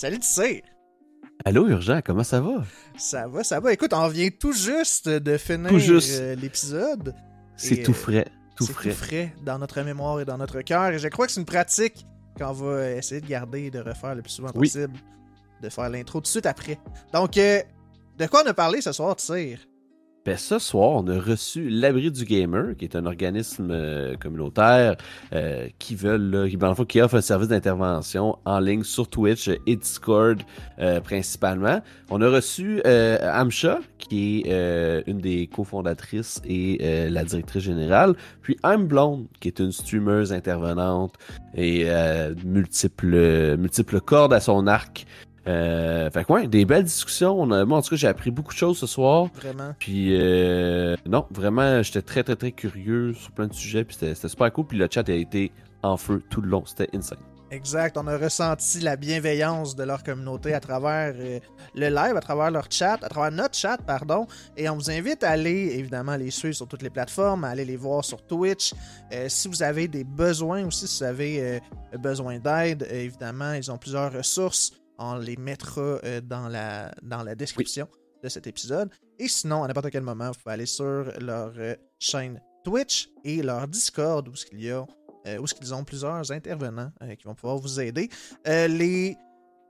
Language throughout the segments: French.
Salut Tissé! Allô, Urgent, comment ça va? Ça va, ça va. Écoute, on vient tout juste de finir euh, l'épisode. C'est tout frais. Tout frais. tout frais dans notre mémoire et dans notre cœur. Et je crois que c'est une pratique qu'on va essayer de garder et de refaire le plus souvent possible. De faire l'intro tout de suite après. Donc, euh, de quoi on a parlé ce soir, Tissé? Ben, ce soir, on a reçu l'Abri du Gamer, qui est un organisme euh, communautaire euh, qui veulent, qui, qui offre un service d'intervention en ligne sur Twitch et Discord euh, principalement. On a reçu Amsha, qui est une des cofondatrices et la directrice générale, puis I'm Blonde, qui est une streameuse intervenante et multiples, multiples cordes à son arc. Euh, fait que des belles discussions. On a, moi, en tout cas, j'ai appris beaucoup de choses ce soir. Vraiment. Puis, euh, non, vraiment, j'étais très, très, très curieux sur plein de sujets. Puis, c'était super cool. Puis, le chat a été en feu tout le long. C'était insane. Exact. On a ressenti la bienveillance de leur communauté à travers euh, le live, à travers leur chat, à travers notre chat, pardon. Et on vous invite à aller, évidemment, les suivre sur toutes les plateformes, à aller les voir sur Twitch. Euh, si vous avez des besoins aussi, si vous avez besoin d'aide, évidemment, ils ont plusieurs ressources. On les mettra euh, dans, la, dans la description de cet épisode. Et sinon, à n'importe quel moment, vous pouvez aller sur leur euh, chaîne Twitch et leur Discord où il y a euh, où ils ont plusieurs intervenants qui vont pouvoir vous aider. les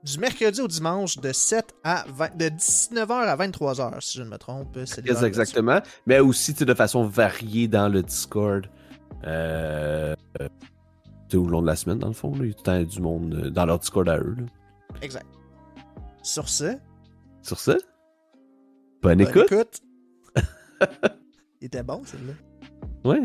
du mercredi au dimanche de 7 à de 19h à 23h, si je ne me trompe. C'est exactement. Mais aussi de façon variée dans le Discord. Euh, tout au long de la semaine, dans le fond. Il y a du monde dans leur Discord à eux. Exact. Sur ce. Sur ce. Bonne, écoute. Il était bon, celle-là. Ouais.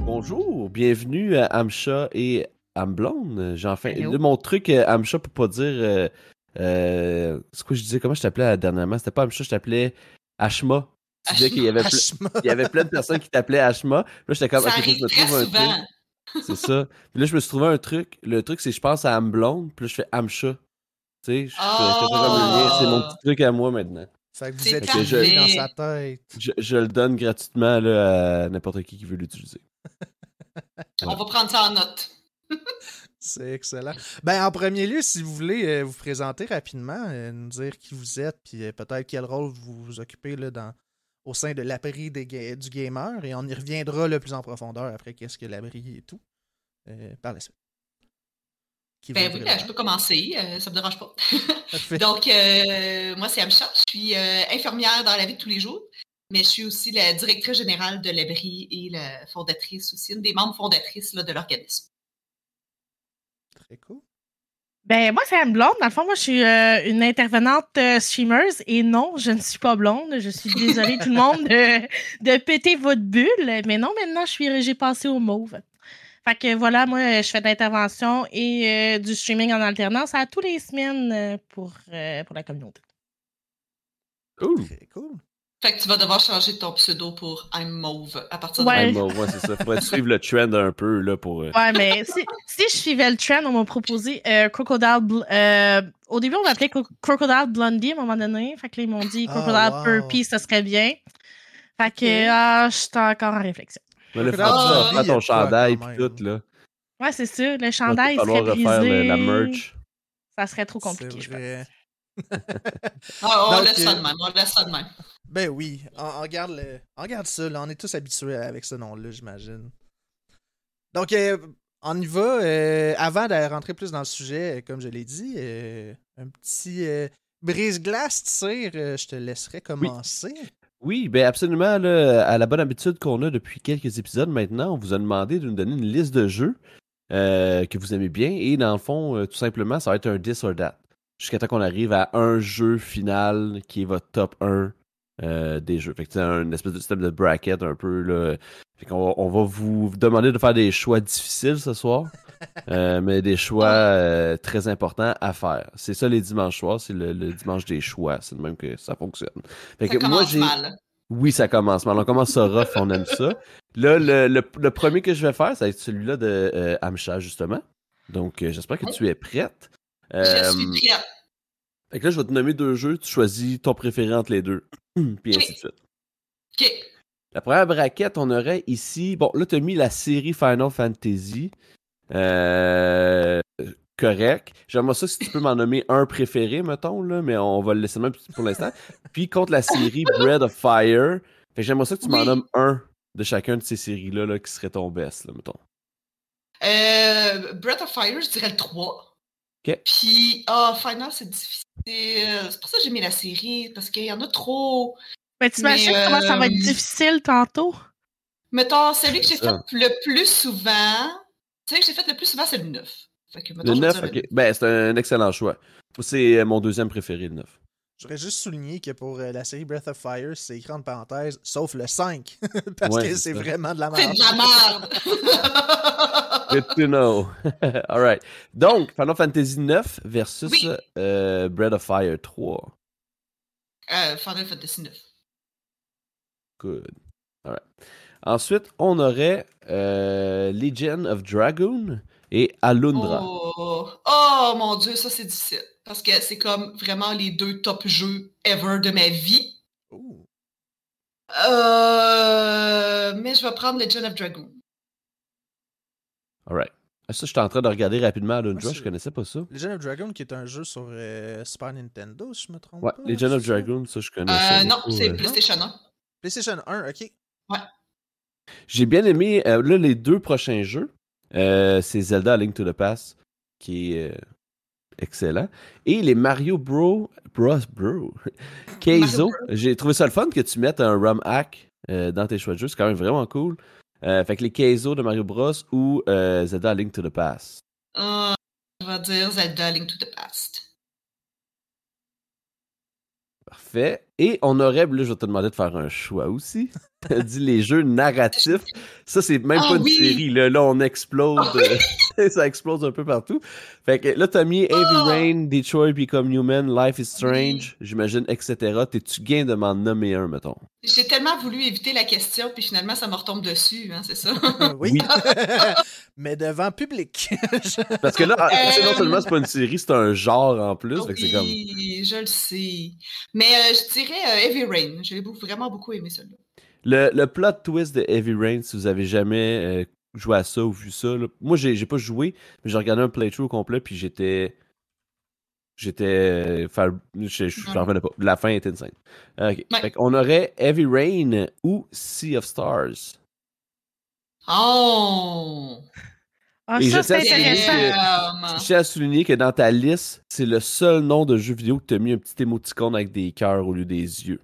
Bonjour, bienvenue à Amcha et Amblonde. J'ai enfin. mon truc, euh, Amcha, pour pas dire. Euh, euh, c'est quoi je disais Comment je t'appelais dernièrement? C'était pas Amcha, je t'appelais Ashma. Tu disais qu'il y avait, il y avait plein de personnes qui t'appelaient Ashma. Là, j'étais comme, ça ok, je me trouve un truc. C'est ça. Puis là, je me suis trouvé un truc. Le truc, c'est que je pense à Amblonde, puis là, je fais Amcha. Tu sais, je, oh! C'est mon petit truc à moi maintenant. Fait que vous êtes je, dans sa tête. Je, le donne gratuitement là, à n'importe qui qui veut l'utiliser. On va prendre ça en note. C'est excellent. Ben, en premier lieu, si vous voulez euh, vous présenter rapidement, euh, nous dire qui vous êtes, puis euh, peut-être quel rôle vous, vous occupez là, dans, au sein de l'abri du gamer et on y reviendra le plus en profondeur après qu'est-ce que l'abri et tout euh, par la suite. Ben oui, je peux commencer, euh, ça ne me dérange pas. Donc, euh, moi, c'est Amcha, je suis infirmière dans la vie de tous les jours, mais je suis aussi la directrice générale de l'abri et la fondatrice aussi, une des membres fondatrices de l'organisme. Très cool. Ben, moi, c'est Anne Blonde. Dans le fond, moi, je suis euh, une intervenante euh, streamer et non, je ne suis pas blonde. Je suis désolée, tout le monde, de, péter votre bulle. Mais non, maintenant, je suis, j'ai passé au mauve. Fait que voilà, moi, je fais de l'intervention et euh, du streaming en alternance à tous les semaines pour, pour la communauté. Cool. cool. Fait que tu vas devoir changer ton pseudo pour I'm Mauve à partir de I'm Mauve, ouais, c'est ça. Faudrait suivre le trend un peu, là, pour... Euh, ouais, mais si, si, je suivais le trend, on m'a proposé euh, Crocodile... Euh, au début, on m'appelait Crocodile Blondie à un moment donné. Fait que là, ils m'ont dit ah, Crocodile Purpy, ça serait bien. Fait que, ah, je suis encore en réflexion. Mais le fait que tu ton chandail pis tout, là. Ouais, c'est ça. Le chandail serait brisé. la merch. Ça serait trop compliqué, je pense. Ah, on laisse ça de même, on laisse ça de même. Ben oui, on, regarde, le, on regarde ça, là. on est tous habitués avec ce nom-là, j'imagine. Donc, euh, on y va. Euh, avant de rentrer plus dans le sujet, comme je l'ai dit, euh, un petit brise-glace, tire, je te laisserai commencer. Oui. ben absolument. Là, à la bonne habitude qu'on a depuis quelques épisodes maintenant, on vous a demandé de nous donner une liste de jeux que vous aimez bien. Et dans le fond, tout simplement, ça va être un this or that jusqu'à temps qu'on arrive à un jeu final qui est votre top 1 euh, des jeux. Fait que c'est un espèce de système de bracket un peu. Là. Fait qu'on on va vous demander de faire des choix difficiles ce soir, euh, mais des choix euh, très importants à faire. C'est ça les dimanches soirs, c'est le, dimanche des choix. C'est de même que ça fonctionne. Fait ça que moi, j'ai. Mal. Oui, ça commence mal. On commence ça rough, on aime ça. Là, le, le, premier que je vais faire, ça va être celui-là de Amcha, justement. Donc, j'espère que tu es prête. Je suis prête. Fait que là, je vais te nommer deux jeux, tu choisis ton préféré entre les deux. Puis ainsi de suite. OK. La première braquette, on aurait ici. Bon, là, tu as mis la série Final Fantasy. Euh, correct. J'aimerais ça si tu peux m'en nommer un préféré, mettons, là, mais on va le laisser même pour l'instant. Puis contre la série Bread of Fire. j'aimerais ça que tu m'en nommes un de chacun de ces séries-là là, qui serait ton best, là, mettons. Euh, Breath of Fire, je dirais le 3. Puis, ah, Final, c'est difficile. C'est pour ça que j'ai mis la série, parce qu'il y en a trop. Mais tu imagines comment ça va être euh, difficile tantôt? Mettons, celui que j'ai fait le plus souvent, celui que j'ai fait le plus souvent, c'est le 9. le 9, ok. Ben, c'est un excellent choix. C'est euh, mon deuxième préféré, le 9. J'aurais juste souligné que pour euh, la série Breath of Fire, c'est écran de parenthèse, sauf le 5. parce que c'est vraiment de la merde. C'est de la merde! Good to know. Alright. Donc, Final Fantasy 9 versus Breath of Fire 3. Final Fantasy 9. Good. Alright. Ensuite, on aurait euh, Legion of Dragoon et Alundra. Oh, oh mon dieu, ça c'est difficile. Parce que c'est comme vraiment les deux top jeux ever de ma vie. Euh, mais je vais prendre Legion of Dragoon. Alright. Ah, ça, je suis en train de regarder rapidement Alundra, je connaissais pas ça. Legion of Dragoon, qui est un jeu sur euh, Super Nintendo, si je me trompe ouais, pas. Legion of Dragoon, ça, je connaissais. Euh, non, c'est PlayStation 1. PlayStation 1, ok. Ouais. J'ai bien aimé, là, les deux prochains jeux. C'est Zelda Link to the Past, qui est excellent. Et les Mario Bros. Bros. Bro. Keizo. J'ai trouvé ça le fun que tu mettes un ROM hack dans tes choix de jeu. C'est quand même vraiment cool. fait que les Keizo de Mario Bros. ou Zelda Link to the Past. je vais dire Zelda Link to the Past. Parfait. Et on aurait, là, je vais te demander de faire un choix aussi. dit les jeux narratifs. Ça, c'est même ah pas une série. Là, là on explose. Ah ça explose un peu partout. Fait que là, t'as mis Heavy ah! Rain, Detroit Become Human, Life is Strange, j'imagine, etc. T'es-tu gain de m'en nommer un, mettons? J'ai tellement voulu éviter la question, puis finalement, ça me retombe dessus, hein, c'est ça? oui. Mais devant public. Parce que là, non euh, seulement c'est pas une série, c'est un genre en plus. Oui, comme... je le sais. Mais euh, je dirais Heavy Rain. J'ai vraiment beaucoup aimé celui-là. Le, le, plot twist de Heavy Rain, si vous avez jamais euh, joué à ça ou vu ça, moi j'ai pas joué, mais j'ai regardé un playthrough complet puis j'étais. J'étais. Enfin, je, je, revenais pas. La fin était insane. Ok. on aurait Heavy Rain ou Sea of Stars. Oh! Ah, ça, c'est intéressant. Je tiens à souligner que dans ta liste, c'est le seul nom de jeu vidéo que tu as mis un petit émoticône avec des cœurs au lieu des yeux.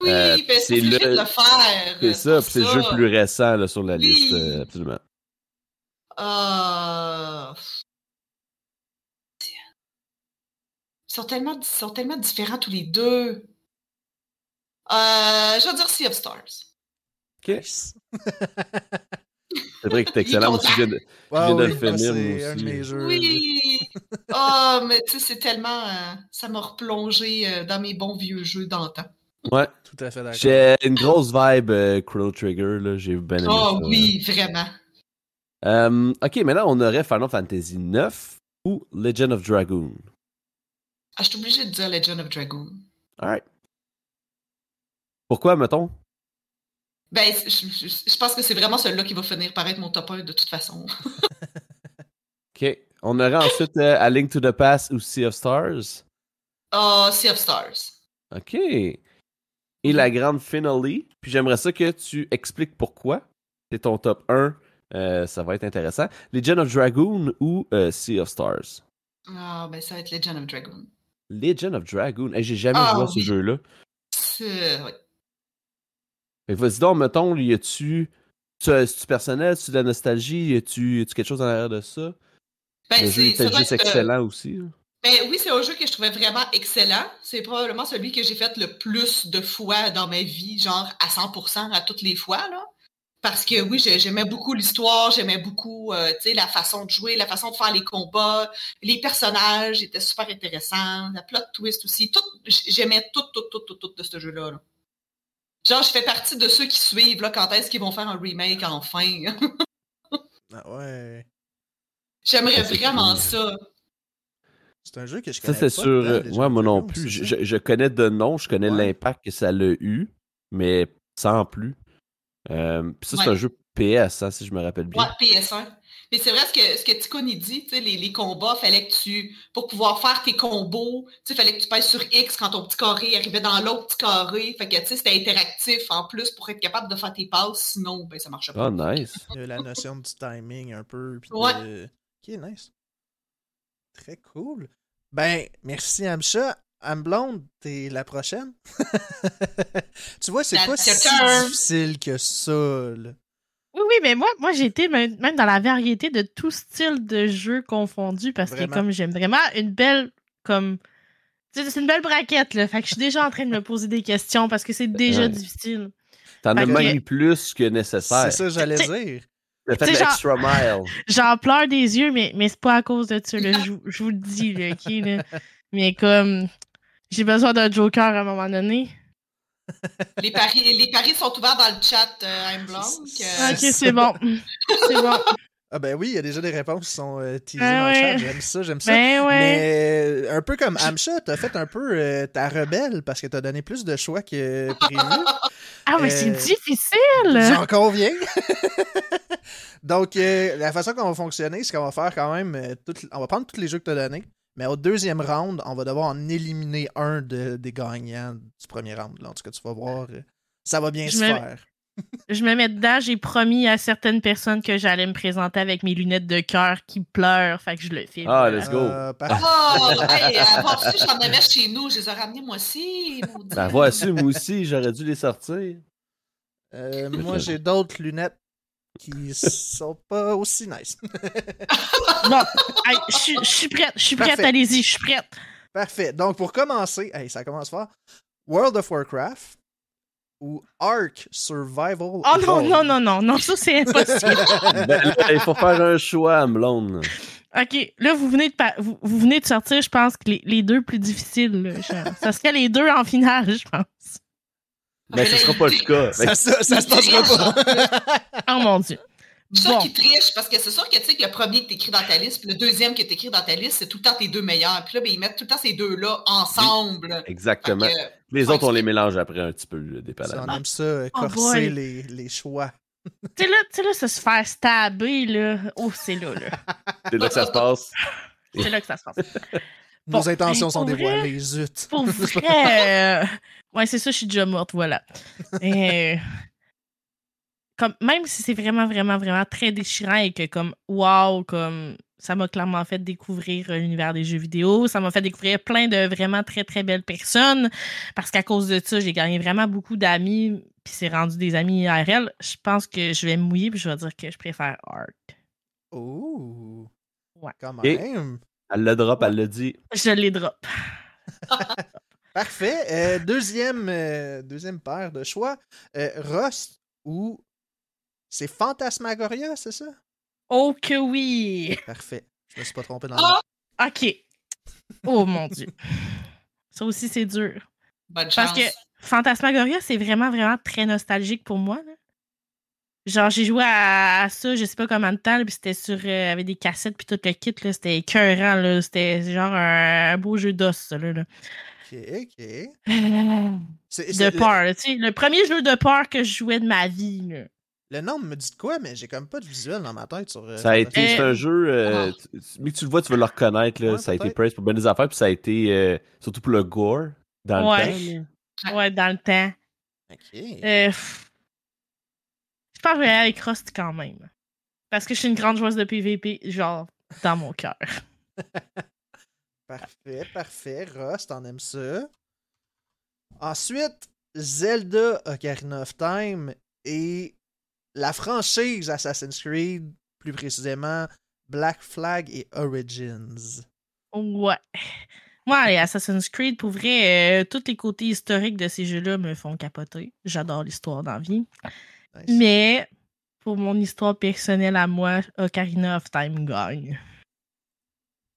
Oui, euh, c'est le... de le faire. C'est ça, c'est le jeu plus récent là, sur la liste, euh, absolument. Euh... Ils sont tellement, ils sont tellement différents tous les deux. Euh, je vais dire Sea of Stars. Ok. c'est vrai que c'est excellent. aussi, je viens de, le finir, oui! oh, mais tu sais, c'est tellement... Euh, ça m'a replongé euh, dans mes bons vieux jeux d'antan. Ouais. Tout à fait d'accord. J'ai une grosse vibe euh, Chrono Trigger, là. J'ai bien aimé Oh oui, vraiment. Euh, ok, maintenant on aurait Final Fantasy 9 ou Legend of Dragoon? Ah, je suis obligé de dire Legend of Dragoon. Alright. Pourquoi, mettons? Ben, je, je, pense que c'est vraiment celui-là qui va finir par être mon top 1 de toute façon. ok. On aurait ensuite euh, A Link to the Past ou Sea of Stars? Oh, Sea of Stars. Ok et la grande finale. Puis j'aimerais ça que tu expliques pourquoi. C'est ton top 1. Euh, ça va être intéressant. Legend of Dragoon ou euh, Sea of Stars? Ah, ben ça va être Legend of Dragoon. Legend of Dragoon. J'ai jamais ah joué à ce jeu-là. Oui. Vas-y donc, mettons, y a-tu. C'est-tu personnel? tu de la nostalgie? Y a-tu quelque chose en arrière de ça? Ben, le jeu était juste excellent aussi. Ben oui, c'est un jeu que je trouvais vraiment excellent. C'est probablement celui que j'ai fait le plus de fois dans ma vie, genre à 100% à toutes les fois. Là. Parce que oui, j'aimais beaucoup l'histoire, j'aimais beaucoup euh, la façon de jouer, la façon de faire les combats, les personnages étaient super intéressants, la plot twist aussi. Tout, j'aimais tout, tout, tout, tout, tout de ce jeu-là. Genre, je fais partie de ceux qui suivent là, quand est-ce qu'ils vont faire un remake enfin. ah ouais. J'aimerais vraiment ça. C'est un jeu que je connais Ça, c'est sûr. Euh, moi, moi non plus. Je, je, connais de nom, je connais l'impact que ça a eu, mais sans plus. Euh, ça, c'est un jeu PS, hein, si je me rappelle bien. Ouais, PS1. Mais c'est vrai ce que, ce que dit, les, les combats, fallait que tu, pour pouvoir faire tes combos, il fallait que tu pèses sur X quand ton petit carré arrivait dans l'autre petit carré. Fait que c'était interactif en plus pour être capable de faire tes passes, sinon ben, ça marchait pas. Oh, nice. la notion du timing un peu. ouais. Ok, nice. Très cool. Ben, merci Amcha. Amblonde, t'es la prochaine? tu vois, c'est pas si difficile que ça. Là. Oui, oui, mais moi, moi j'ai été même dans la variété de tout style de jeu confondu parce que comme j'aime vraiment une belle comme c'est une belle braquette là, fait que je suis déjà en train de me poser des questions parce que c'est déjà difficile. T'en as même plus que nécessaire. C'est ça j'allais dire. Le fait l'extra mile. J'en pleure des yeux, mais, mais c'est pas à cause de ça. Là. Je, je, vous le dis, là, OK? Mais comme j'ai besoin d'un joker à un moment donné les, paris, les paris sont ouverts dans le chat, euh, I'm Blanc. ok, c'est bon. c'est bon. Ah ben oui, il y a déjà des réponses qui sont euh, teasées ben dans le chat. J'aime ça, j'aime ça. Ben Mais euh, un peu comme Amcha, t'as fait un peu euh, ta rebelle parce que t'as donné plus de choix que prévu. Ah, mais c'est difficile! J'en conviens. Donc, la façon qu'on va fonctionner, c'est qu'on va faire quand même... on va prendre tous les jeux que t'as donnés. Mais au deuxième round, on va devoir en éliminer un des gagnants du premier round. Là. En tout cas, tu vas voir, euh, ça va bien se faire. je me mets dedans, j'ai promis à certaines personnes que j'allais me présenter avec mes lunettes de cœur qui pleurent, fait que je le filme. Ah, let's go! Euh, oh, hey, j'en avais chez nous, je les ai ramenés moi aussi. Ben voici, moi aussi, j'aurais dû les sortir. Euh, moi, j'ai d'autres lunettes qui sont pas aussi nice. bon, je suis prête, je suis prête, allez-y, je suis prête. Parfait. Donc, pour commencer, ça commence fort. World of Warcraft ou Ark Survival. Oh non, non, non, non, non, ça c'est impossible. Ben, il faut faire un choix, Blonde. OK, là, vous venez de, vous, venez de sortir, je pense que les, les deux plus difficiles. ça serait les deux en finale, je pense. Mais ce sera pas le cas. Ça, ça, se passera pas. oh mon Dieu. Je suis bon. qui triche parce que c'est sûr que tu sais que le premier que tu écris dans ta liste, puis le deuxième que tu écris dans ta liste, c'est tout le temps tes deux meilleurs. Puis là, ben, ils mettent tout le temps ces deux-là ensemble. exactement. les autres, on les mélange après un petit peu, des On aime ça, oh corser les, les, choix. tu sais, là, là, ça se faire stabber, là. Oh, c'est là, là. c'est là que ça se passe. c'est là que ça se passe. Nos intentions sont dévoilées, zut. Pour vrai. Euh, ouais, c'est ça, je suis déjà morte, voilà. Et... Comme, même si c'est vraiment, vraiment, vraiment très déchirant et que, comme, wow, comme, ça m'a clairement fait découvrir l'univers des jeux vidéo. Ça m'a fait découvrir plein de vraiment très, très belles personnes. Parce qu'à cause de ça, j'ai gagné vraiment beaucoup d'amis. Puis c'est rendu des amis IRL. Je pense que je vais me mouiller puis je vais dire que je préfère Art. Oh! Ouais. Quand même. Elle le drop, elle le dit. Je les drop. Parfait. Euh, deuxième, euh, deuxième paire de choix. Euh, Rust ou c'est Fantasmagoria, c'est ça? Oh que oui! Parfait. Je me suis pas trompé dans le. OK. Oh mon Dieu. Ça aussi, c'est dur. Bonne chance. Parce que Fantasmagoria, c'est vraiment, vraiment très nostalgique pour moi. Là. Genre, j'ai joué à, ça, je sais pas comment de temps, puis c'était sur. Euh, avec des cassettes, puis tout le kit, là, c'était écœurant, là. C'était genre un, beau jeu d'os, ça, là. Ok, ok. de peur, tu sais. Le premier jeu de peur que je jouais de ma vie, là. Le nom me dit de quoi, mais j'ai comme pas de visuel dans ma tête sur. Euh, ça a été. C'est un jeu. Euh, ah. Mais tu le vois, tu vas le reconnaître, là. ça a été praise pour bien des affaires, puis ça a été. surtout pour le gore, dans le temps. Ouais, dans le temps. Ok pas vrai avec Rust quand même. Parce que je suis une grande joueuse de PVP, genre, dans mon cœur. parfait, parfait. Rust, on aime ça. Ensuite, Zelda Ocarina of Time et la franchise Assassin's Creed, plus précisément Black Flag et Origins. Ouais. Moi, Assassin's Creed, pour vrai, euh, tous les côtés historiques de ces jeux-là me font capoter. J'adore l'histoire dans vie. Mais pour mon histoire personnelle à moi, Ocarina of Time gagne.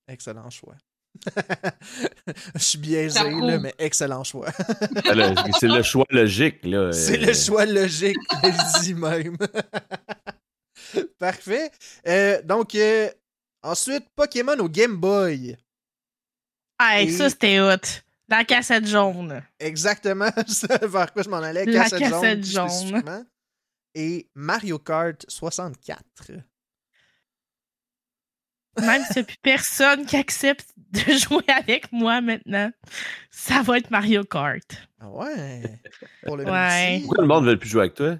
Excellent choix. Je suis biaisé, là, mais excellent choix. Ah, c'est le choix logique. là. C'est le choix logique, dit même. Parfait. Euh, donc, euh, ensuite, Pokémon au Game Boy. Ah, ça, c'était hot. Dans la cassette jaune. Exactement, vers quoi je m'en allais? La cassette, jaune. Et Mario Kart 64. Même s'il n'y a plus personne qui accepte de jouer avec moi maintenant, ça va être Mario Kart. Ah ouais? Pour le ouais. Pourquoi le monde ne veut plus jouer avec toi?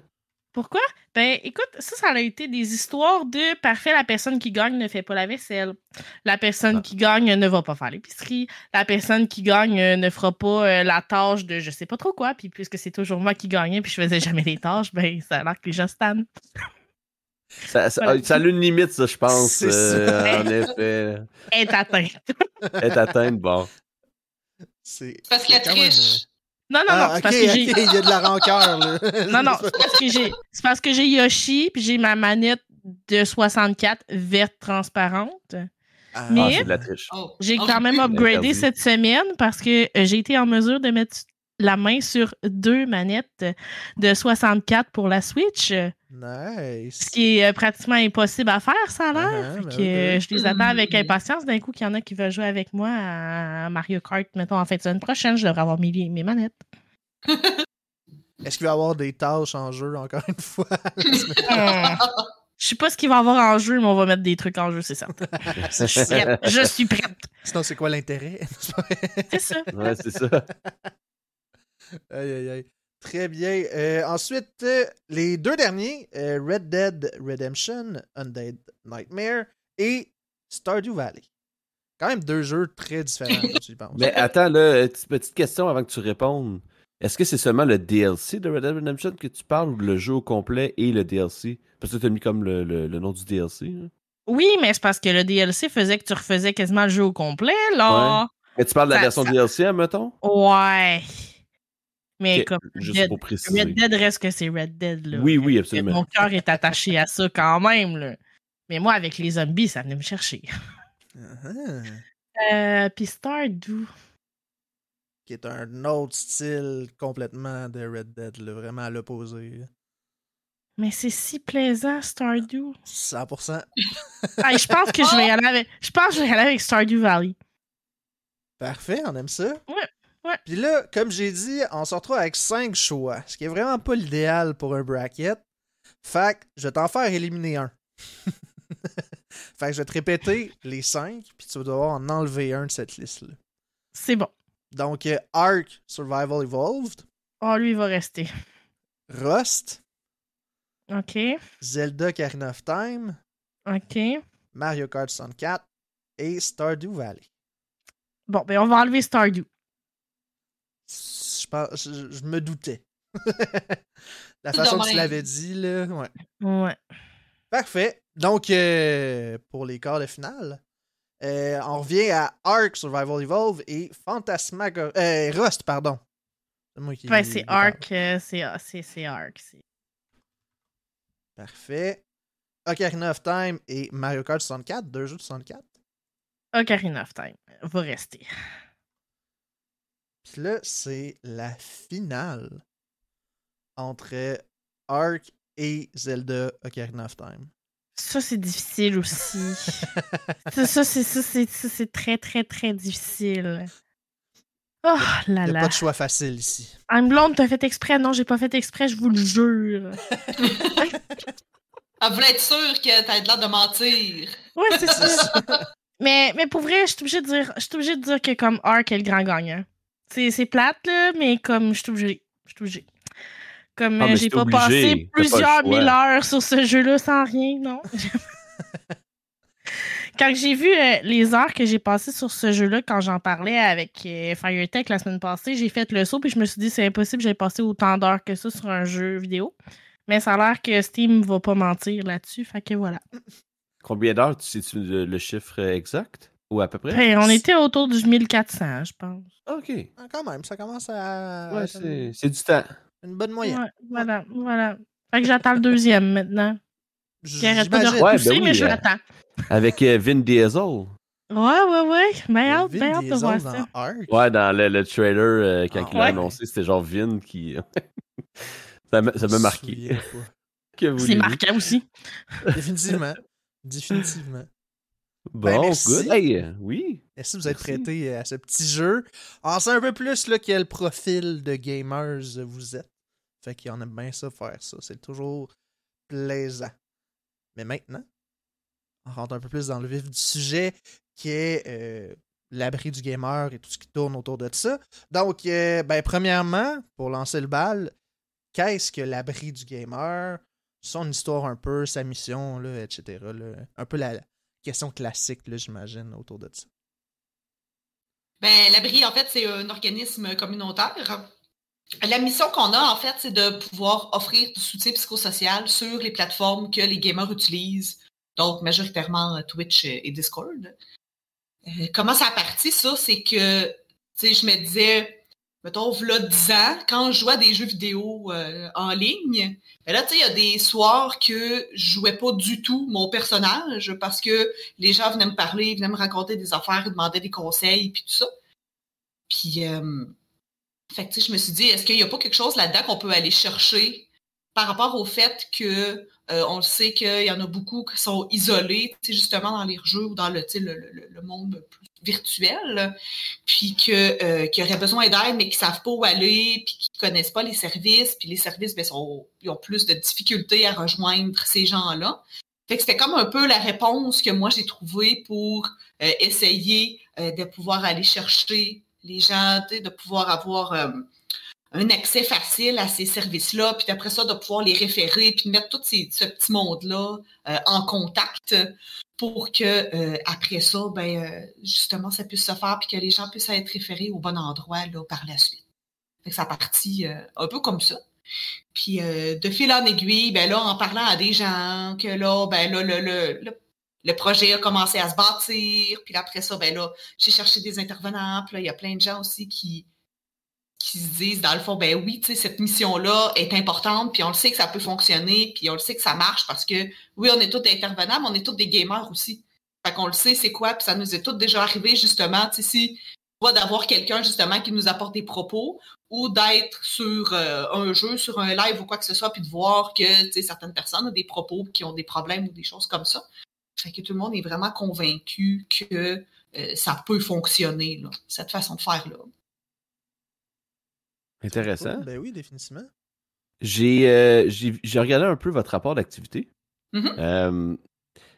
Pourquoi? Ben, écoute, ça, ça a été des histoires de parfait, la personne qui gagne ne fait pas la vaisselle. La personne ah. qui gagne ne va pas faire l'épicerie. La personne qui gagne euh, ne fera pas euh, la tâche de je sais pas trop quoi. Puis puisque c'est toujours moi qui gagnais puis je faisais jamais les tâches, ben, ça a l'air que les gens stannent. Ça, ça, a une limite, ça, je pense. Euh, en effet. Est atteinte. Est atteinte, bon. C'est parce qu'il y a triche. Non, non, non. Ah, c'est parce que j'ai. Il y a de la rancœur, là. non, non. C'est parce que j'ai. C'est parce que j'ai Yoshi, puis j'ai ma manette de 64 verte transparente. Ah, Mais de la triche. Oh. j'ai Oh, quand même upgradé cette semaine parce que euh, j'ai été en mesure de mettre la main sur deux manettes de 64 pour la Switch. Nice. Ce qui est euh, pratiquement impossible à faire, ça a l'air. Uh-huh, ben euh, je les attends avec impatience. D'un coup, qu'il y en a qui veulent jouer avec moi à Mario Kart, mettons, en fin de semaine prochaine, je devrais avoir mes, mes manettes. Est-ce qu'il va y avoir des tâches en jeu, encore une fois? Je sais pas ce qu'il va y avoir en jeu, mais on va mettre des trucs en jeu, c'est certain. Je suis prête. Je suis prête. Sinon, c'est quoi l'intérêt? C'est ça. Ouais, c'est ça. Aïe, aïe, aïe. Très bien. Euh, ensuite, euh, les deux derniers, euh, Red Dead Redemption, Undead Nightmare et Stardew Valley. Quand même deux jeux très différents, quand tu y penses. Mais attends, là, petite, petite question avant que tu répondes. Est-ce que c'est seulement le DLC de Red Dead Redemption que tu parles ou le jeu au complet et le DLC? Parce que tu as mis comme le, le- le nom du DLC. hein. Oui, mais c'est parce que le DLC faisait que tu refaisais quasiment le jeu au complet, là. Mais tu parles de la Ça- version ça- DLC, mettons? Ouais. Mais comme Juste Red, pour préciser. Red Dead reste que c'est Red Dead, là. Oui, oui, absolument. Mon cœur est attaché à ça quand même, là. Mais moi, avec les zombies, ça venait me chercher. Euh, Puis Stardew. Qui est un autre style complètement de Red Dead, là, vraiment à l'opposé. Mais c'est si plaisant, Stardew. 100%. Ah, je pense que je vais y aller avec. Je pense que je vais y aller avec Stardew Valley. Parfait, on aime ça. Ouais, ouais. Puis là, comme j'ai dit, on se retrouve avec 5 choix, ce qui est vraiment pas l'idéal pour un bracket. Fait que je vais t'en faire éliminer un. fait que je vais te répéter les 5, puis tu vas devoir en enlever un de cette liste-là. C'est bon. Donc, euh, Ark Survival Evolved, Oh, lui, il va rester. Rust, OK. Zelda Ocarina of Time, OK. Mario Kart 64 et Stardew Valley. Bon, ben, on va enlever Stardew. Je, pense, je, je me doutais. La façon que tu l'avais dit, là, ouais. Ouais. Parfait. Donc, euh, pour les quarts de finale, euh, on revient à Ark Survival Evolve et Phantasmagor... Euh, Rust, pardon. C'est moi qui... Ouais, c'est qui parle. Ark. c'est c'est- c'est Ark. c'est- Parfait. Ocarina of Time et Mario Kart 64, deux jeux de 64. Ocarina of Time. Va rester. Puis là, c'est la finale entre Ark et Zelda Ocarina of Time. Ça, c'est difficile aussi. ça, ça, c'est ça, c'est ça, c'est très, très, très difficile. Oh là Il n'y a là. pas de choix facile ici. I'm blonde, t'as fait exprès? Non, j'ai pas fait exprès, je vous le jure. Elle voulait être sûre que t'as l'air de mentir. Ouais, c'est ça. mais, mais pour vrai, je suis obligée de dire, je suis obligée de dire que comme Ark est le grand gagnant. C'est plate, là, mais comme je suis obligée. Je suis obligée. Comme Ah, euh, j'ai pas obligé, passé pas plusieurs mille heures sur ce jeu-là sans rien, non? quand j'ai vu euh, les heures que j'ai passées sur ce jeu-là, quand j'en parlais avec euh, FireTech la semaine passée, j'ai fait le saut puis je me suis dit c'est impossible, j'ai passé autant d'heures que ça sur un jeu vidéo. Mais ça a l'air que Steam va pas mentir là-dessus, fait que voilà. Combien d'heures, tu sais-tu le, le chiffre exact? Ou à peu près? Ben, on était autour du 1400, je pense. Ok. Ah, Quand même, ça commence à... Ouais, c'est c'est du temps. une bonne moyenne. Ouais, voilà, voilà. Fait que j'attends le deuxième maintenant. Qui arrête pas de. Ouais, repousser, ben oui, mais je euh, l'attends. Avec euh, Vin Diesel. Ouais, ouais, ouais. Ben hâte, Vin ben hâte de voir ça. Ouais, dans le, le trailer, euh, quand Ah, il l'a ouais. annoncé, c'était genre Vin qui. ça m'a marqué. C'est marquant aussi. Définitivement. Définitivement. Bon, Ben, merci. good. Hey, oui. Merci de vous être prêté à ce petit jeu. On sait un peu plus là, quel profil de gamers vous êtes. Fait qu'on aime bien ça faire ça. C'est toujours plaisant. Mais maintenant, on rentre un peu plus dans le vif du sujet qui est euh, l'abri du gamer et tout ce qui tourne autour de ça. Donc, euh, ben, premièrement, pour lancer le bal, qu'est-ce que l'abri du gamer? Son histoire un peu, sa mission, là, etc. Un peu la question classique, j'imagine, autour de ça. Ben, l'abri, en fait, c'est un organisme communautaire. La mission qu'on a, en fait, c'est de pouvoir offrir du soutien psychosocial sur les plateformes que les gamers utilisent, donc majoritairement Twitch et Discord. Euh, comment ça a parti, ça? C'est que, tu sais, je me disais, mettons, là, 10 ans, quand je jouais des jeux vidéo euh, en ligne, ben là, tu sais, il y a des soirs que je jouais pas du tout mon personnage parce que les gens venaient me parler, venaient me raconter des affaires, ils demandaient des conseils, puis tout ça. Puis, euh, fait je me suis dit, est-ce qu'il n'y a pas quelque chose là-dedans qu'on peut aller chercher par rapport au fait que euh, on le sait qu'il y en a beaucoup qui sont isolés, justement dans les jeux ou dans le, le, le, monde plus virtuel, puis que, euh, qui auraient besoin d'aide, mais qui ne savent pas où aller, puis qui ne connaissent pas les services, puis les services, ben, ils ont plus de difficultés à rejoindre ces gens-là. C'était comme un peu la réponse que moi j'ai trouvée pour euh, essayer de pouvoir aller chercher les gens, de pouvoir avoir un accès facile à ces services-là, puis après ça, de pouvoir les référer, puis mettre tout ce petit monde-là euh, en contact pour que euh, après ça, ben, euh, justement, ça puisse se faire, puis que les gens puissent être référés au bon endroit là, par la suite. Que ça partit un peu comme ça. Puis de fil en aiguille, ben là, en parlant à des gens, que là, ben là, le, le, le projet a commencé à se bâtir, puis après ça, ben là, j'ai cherché des intervenants, puis là, il y a plein de gens aussi qui, qui se disent, dans le fond, ben oui, cette mission-là est importante, puis on le sait que ça peut fonctionner, puis on le sait que ça marche parce que, oui, on est tous intervenants, mais on est tous des gamers aussi. Fait qu'on le sait, c'est quoi, puis ça nous est tout déjà arrivé, justement, si d'avoir quelqu'un, justement, qui nous apporte des propos, ou d'être sur euh, un jeu, sur un live ou quoi que ce soit, puis de voir que, certaines personnes ont des propos qui ont des problèmes ou des choses comme ça. Fait que tout le monde est vraiment convaincu que euh, ça peut fonctionner, là, cette façon de faire-là. Intéressant. Ben oui, définitivement. Euh, j'ai regardé un peu votre rapport d'activité. Mm-hmm. Euh,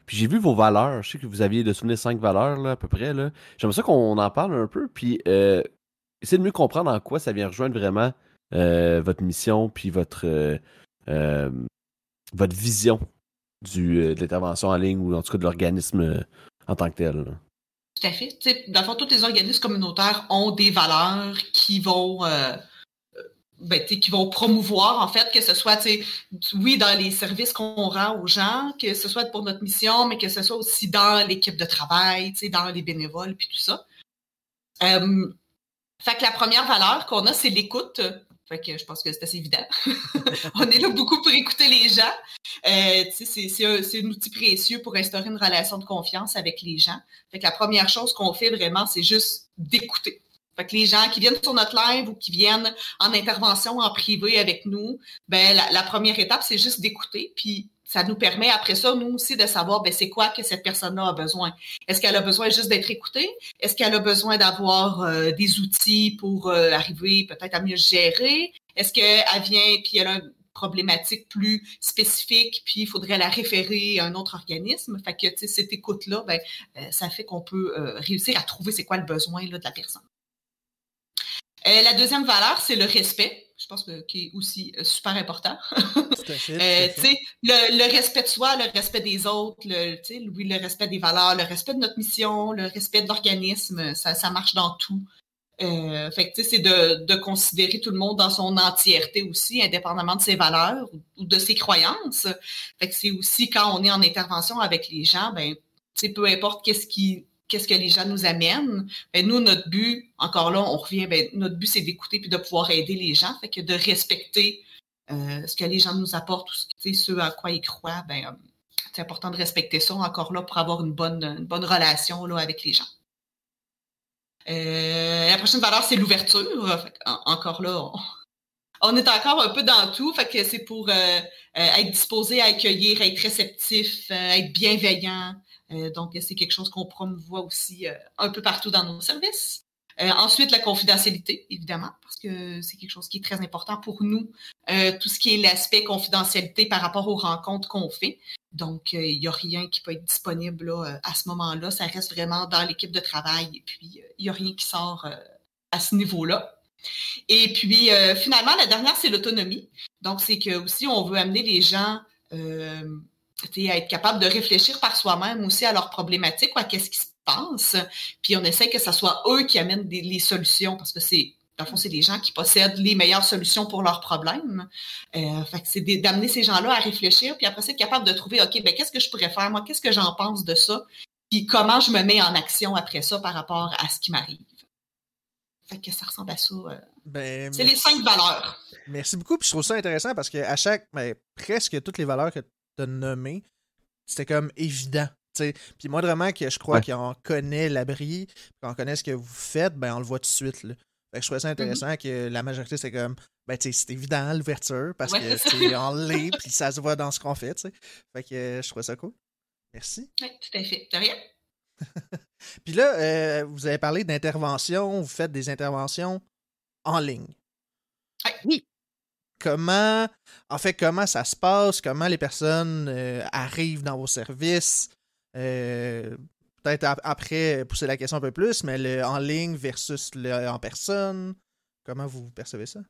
puis j'ai vu vos valeurs. Je sais que vous aviez de souvenir cinq valeurs là, à peu près. J'aimerais ça qu'on en parle un peu. Puis euh, essayer de mieux comprendre en quoi ça vient rejoindre vraiment votre mission puis votre, votre vision du, de l'intervention en ligne ou en tout cas de l'organisme en tant que tel. Tout à fait. dans le fond, tous les organismes communautaires ont des valeurs qui vont ben, qui vont promouvoir, en fait, que ce soit, oui, dans les services qu'on rend aux gens, que ce soit pour notre mission, mais que ce soit aussi dans l'équipe de travail, dans les bénévoles, puis tout ça. Euh, fait que la première valeur qu'on a, c'est l'écoute. Fait que je pense que c'est assez évident. On est là beaucoup pour écouter les gens. Euh, c'est un, un, outil précieux pour instaurer une relation de confiance avec les gens. Fait que la première chose qu'on fait vraiment, c'est juste d'écouter. Fait que les gens qui viennent sur notre live ou qui viennent en intervention en privé avec nous, ben la, première étape, c'est juste d'écouter. Puis ça nous permet après ça, nous aussi, de savoir ben, c'est quoi que cette personne-là a besoin. Est-ce qu'elle a besoin juste d'être écoutée? Est-ce qu'elle a besoin d'avoir euh, des outils pour euh, arriver peut-être à mieux gérer? Est-ce qu'elle vient puis elle a une problématique plus spécifique, puis il faudrait la référer à un autre organisme? Fait que cette écoute-là, ben, euh, ça fait qu'on peut réussir à trouver c'est quoi le besoin là, de la personne. Euh, la deuxième valeur, c'est le respect. Je pense que qui est aussi euh, super important. euh, le, le, respect de soi, le respect des autres, le, oui, le respect des valeurs, le respect de notre mission, le respect de l'organisme, ça, ça marche dans tout. Euh, fait c'est de, de, considérer tout le monde dans son entièreté aussi, indépendamment de ses valeurs ou, de ses croyances. Fait que c'est aussi quand on est en intervention avec les gens, ben, peu importe qu'est-ce qui qu'est-ce que les gens nous amènent. Ben, nous, notre but, encore là, on revient, ben, notre but, c'est d'écouter puis de pouvoir aider les gens, fait que de respecter euh, ce que les gens nous apportent, ce, ce à quoi ils croient, ben, euh, c'est important de respecter ça encore là pour avoir une bonne, une bonne relation là, avec les gens. Euh, la prochaine valeur, c'est l'ouverture. Encore là, on, est encore un peu dans tout. Fait que c'est pour être disposé à accueillir, être réceptif, être bienveillant, donc, c'est quelque chose qu'on promouvoit aussi euh, un peu partout dans nos services. ensuite, la confidentialité, évidemment, parce que c'est quelque chose qui est très important pour nous. tout ce qui est l'aspect confidentialité par rapport aux rencontres qu'on fait. Donc, il n'y a rien qui peut être disponible à ce moment-là. Ça reste vraiment dans l'équipe de travail et puis il n'y a rien qui sort à ce niveau-là. Et puis, finalement, la dernière, c'est l'autonomie. Donc, c'est que aussi, on veut amener les gens euh, à être capable de réfléchir par soi-même aussi à leurs problématiques ou à qu'est-ce qui se passe. Puis on essaie que ce soit eux qui amènent les solutions parce que c'est dans le fond, c'est des gens qui possèdent les meilleures solutions pour leurs problèmes. Euh, fait que c'est d'amener ces gens-là à réfléchir, puis après, c'est capable de trouver, OK, ben qu'est-ce que je pourrais faire, moi, qu'est-ce que j'en pense de ça, puis comment je me mets en action après ça par rapport à ce qui m'arrive? Fait que ça ressemble à ça. Euh. Ben, c'est les cinq valeurs. Merci beaucoup. Puis je trouve ça intéressant parce que à chaque, ben, presque toutes les valeurs que as nommées, c'était comme évident. Puis moi, vraiment, que je crois qu'on connaît l'abri, qu'on connaît ce que vous faites, ben on le voit tout de suite. Là. Fait que je trouvais ça mm-hmm. intéressant que la majorité, c'est comme, ben, tu c'est évident l'ouverture parce que c'est en l'est, puis ça se voit dans ce qu'on fait, tu sais. Fait que euh, je trouvais ça cool. Merci. Oui, tout à fait. De rien. Puis là, euh, vous avez parlé d'intervention, vous faites des interventions en ligne. Oui. Comment, en fait, comment ça se passe? Comment les personnes euh, arrivent dans vos services? Euh, peut-être après pousser la question un peu plus, mais le en ligne versus le en personne, comment vous percevez ça?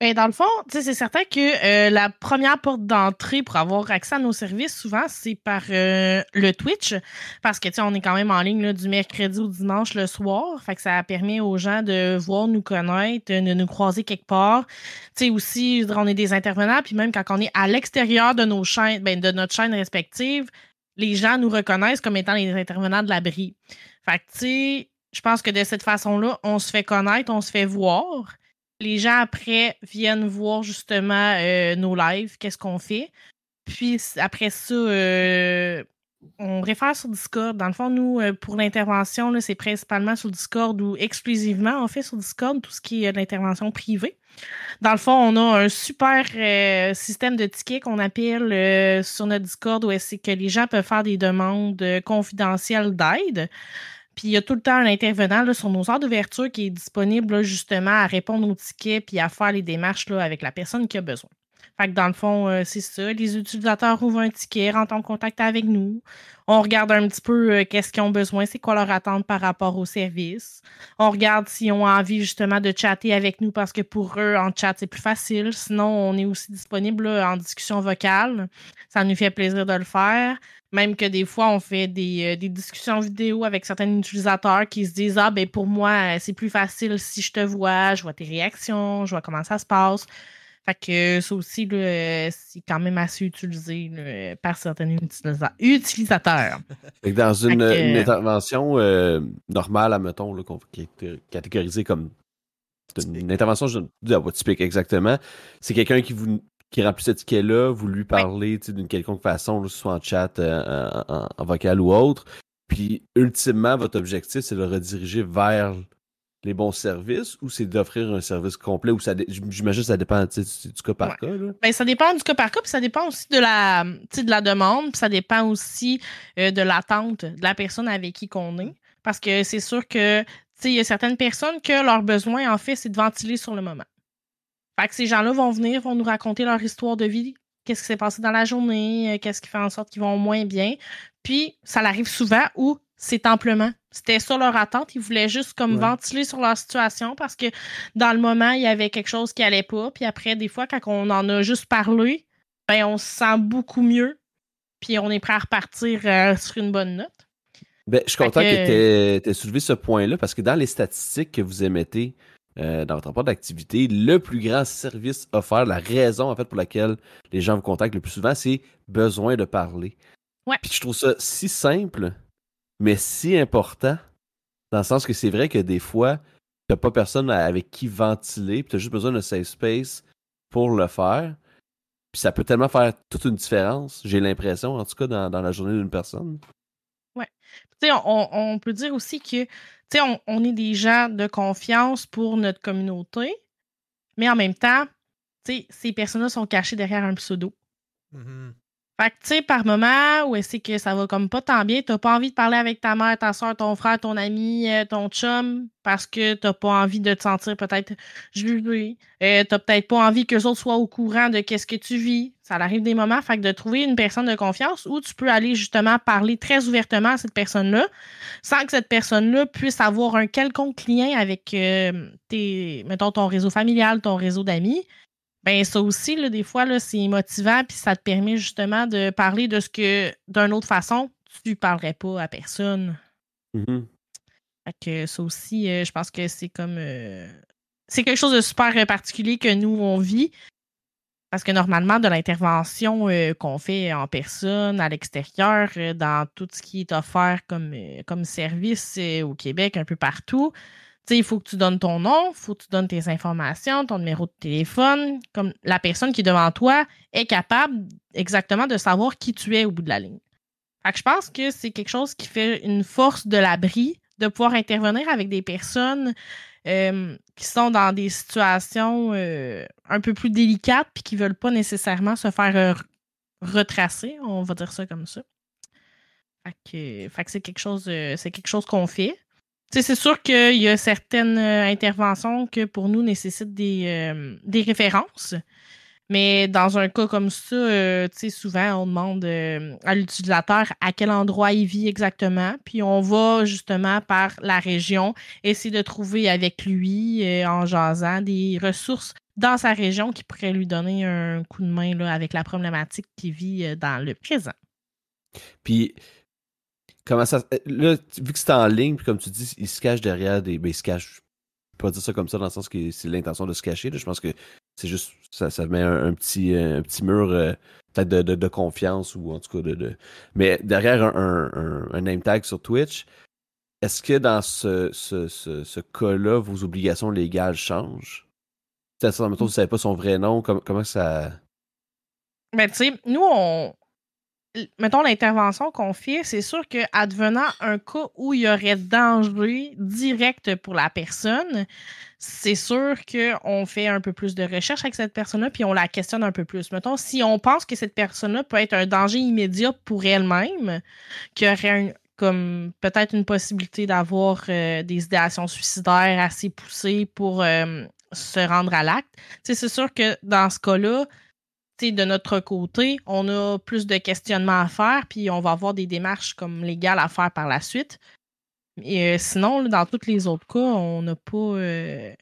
Ben, dans le fond, c'est certain que euh, la première porte d'entrée pour avoir accès à nos services, souvent, c'est par euh, le Twitch. Parce que, on est quand même en ligne là, du mercredi au dimanche le soir. Fait que ça permet aux gens de voir, nous connaître, de nous croiser quelque part. Sais, aussi, on est des intervenants. Puis même quand on est à l'extérieur de nos chaînes, ben, de notre chaîne respective, les gens nous reconnaissent comme étant les intervenants de l'abri. Fait que, tu sais, je pense que de cette façon-là, on se fait connaître, on se fait voir les gens après viennent voir justement euh, nos lives, qu'est-ce qu'on fait. Puis après ça, euh, on réfère sur Discord. Dans le fond, nous, euh, pour l'intervention, c'est principalement sur Discord ou exclusivement, on fait sur Discord tout ce qui est l'intervention privée. Dans le fond, on a un super système de tickets qu'on appelle sur notre Discord où c'est que les gens peuvent faire des demandes confidentielles d'aide. Puis il y a tout le temps un intervenant sur nos heures d'ouverture qui est disponible justement à répondre aux tickets puis à faire les démarches là, avec la personne qui a besoin. Fait que dans le fond, euh, c'est ça. Les utilisateurs ouvrent un ticket, rentrent en contact avec nous. On regarde un petit peu euh, qu'est-ce qu'ils ont besoin, c'est quoi leur attente par rapport au service. On regarde s'ils ont envie justement de chatter avec nous parce que pour eux, en chat, c'est plus facile. Sinon, on est aussi disponible en discussion vocale. Ça nous fait plaisir de le faire. Même que des fois, on fait des, euh, discussions vidéo avec certains utilisateurs qui se disent Ah, ben pour moi, c'est plus facile si je te vois, je vois tes réactions, je vois comment ça se passe. Fait que ça aussi, c'est quand même assez utilisé par certains utilisateurs. dans une, intervention euh, normale, admettons, là, qui est catégorisée comme une intervention typique exactement, c'est quelqu'un qui vous qui remplit ce ticket-là, vous lui parlez d'une quelconque façon, soit en chat, euh, en, vocal ou autre. Puis, ultimement, votre objectif, c'est de le rediriger vers les bons services ou c'est d'offrir un service complet ou ça j'imagine que ça dépend du, cas par cas Ben, ça dépend du cas par cas puis ça dépend aussi de la de la demande puis ça dépend aussi euh, de l'attente de la personne avec qui qu'on est. Parce que c'est sûr que il y a certaines personnes que leur besoin en fait c'est de ventiler sur le moment. Fait que ces gens-là vont venir, vont nous raconter leur histoire de vie, qu'est-ce qui s'est passé dans la journée, euh, qu'est-ce qui fait en sorte qu'ils vont moins bien. Puis, ça arrive souvent où c'est amplement. C'était sur leur attente. Ils voulaient juste comme ventiler sur leur situation parce que dans le moment, il y avait quelque chose qui allait pas. Puis après, des fois, quand on en a juste parlé, ben, on se sent beaucoup mieux. Puis on est prêt à repartir euh, sur une bonne note. Ben, je suis content que, tu aies soulevé ce point-là parce que dans les statistiques que vous émettez, euh, dans votre rapport d'activité, le plus grand service offert, la raison en fait pour laquelle les gens vous contactent le plus souvent, c'est besoin de parler. Ouais. Puis je trouve ça si simple, mais si important, dans le sens que c'est vrai que des fois, t'as pas personne avec qui ventiler, puis t'as juste besoin de safe space pour le faire. Puis ça peut tellement faire toute une différence, j'ai l'impression, en tout cas, dans, dans la journée d'une personne. Ouais. Tu sais, on, on, peut dire aussi que on, est des gens de confiance pour notre communauté, mais en même temps, ces personnes-là sont cachées derrière un pseudo. Mm-hmm. Fait que, tu sais, par moment où c'est que ça va comme pas tant bien, t'as pas envie de parler avec ta mère, ta soeur, ton frère, ton ami, euh, ton chum, parce que t'as pas envie de te sentir peut-être jugé. Euh, t'as peut-être pas envie que les autres soient au courant de qu'est-ce que tu vis. Ça arrive des moments, fait de trouver une personne de confiance où tu peux aller justement parler très ouvertement à cette personne-là, sans que cette personne-là puisse avoir un quelconque lien avec euh, tes, mettons, ton réseau familial, ton réseau d'amis ben ça aussi, là, des fois, c'est motivant, puis ça te permet justement de parler de ce que, d'une autre façon, tu ne parlerais pas à personne. Mm-hmm. Fait que ça aussi, euh, je pense que c'est comme. Euh, c'est quelque chose de super particulier que nous, on vit. Parce que normalement, de l'intervention euh, qu'on fait en personne, à l'extérieur, dans tout ce qui est offert comme, comme service au Québec, un peu partout, il faut que tu donnes ton nom, il faut que tu donnes tes informations, ton numéro de téléphone. Comme la personne qui est devant toi est capable exactement de savoir qui tu es au bout de la ligne. Fait que je pense que c'est quelque chose qui fait une force de l'abri de pouvoir intervenir avec des personnes euh, qui sont dans des situations euh, un peu plus délicates puis qui ne veulent pas nécessairement se faire euh, retracer, on va dire ça comme ça. Que c'est quelque chose, c'est quelque chose qu'on fait c'est sûr qu'il y a certaines euh, interventions que pour nous nécessitent des, euh, des références. Mais dans un cas comme ça, euh, souvent, on demande à l'utilisateur à quel endroit il vit exactement. Puis on va justement par la région essayer de trouver avec lui, en jasant, des ressources dans sa région qui pourraient lui donner un coup de main là, avec la problématique qu'il vit dans le présent. Puis Comment ça. Euh, là, vu que c'est en ligne, puis comme tu dis, il se cache derrière des. Ben, il se cache. Je peux pas dire ça comme ça dans le sens que c'est l'intention de se cacher. Je pense que c'est juste. Ça, ça met un, petit, un petit mur euh, peut-être de, de, confiance ou en tout cas de. de... Mais derrière un, un, un, name tag sur Twitch, est-ce que dans ce, ce, ce, ce cas-là, vos obligations légales changent? Si vous ne savez pas son vrai nom, comment, comment ça. Ben, tu sais, nous, on, mettons, l'intervention qu'on fait, c'est sûr que advenant un cas où il y aurait danger direct pour la personne, c'est sûr qu'on fait un peu plus de recherche avec cette personne-là, puis on la questionne un peu plus. Mettons, si on pense que cette personne-là peut être un danger immédiat pour elle-même, qu'il y aurait comme peut-être une possibilité d'avoir euh, des idéations suicidaires assez poussées pour euh, se rendre à l'acte, c'est sûr que dans ce cas-là, de notre côté, on a plus de questionnements à faire, puis on va avoir des démarches comme légales à faire par la suite. Et euh, sinon, dans tous les autres cas, on n'a pas. Euh,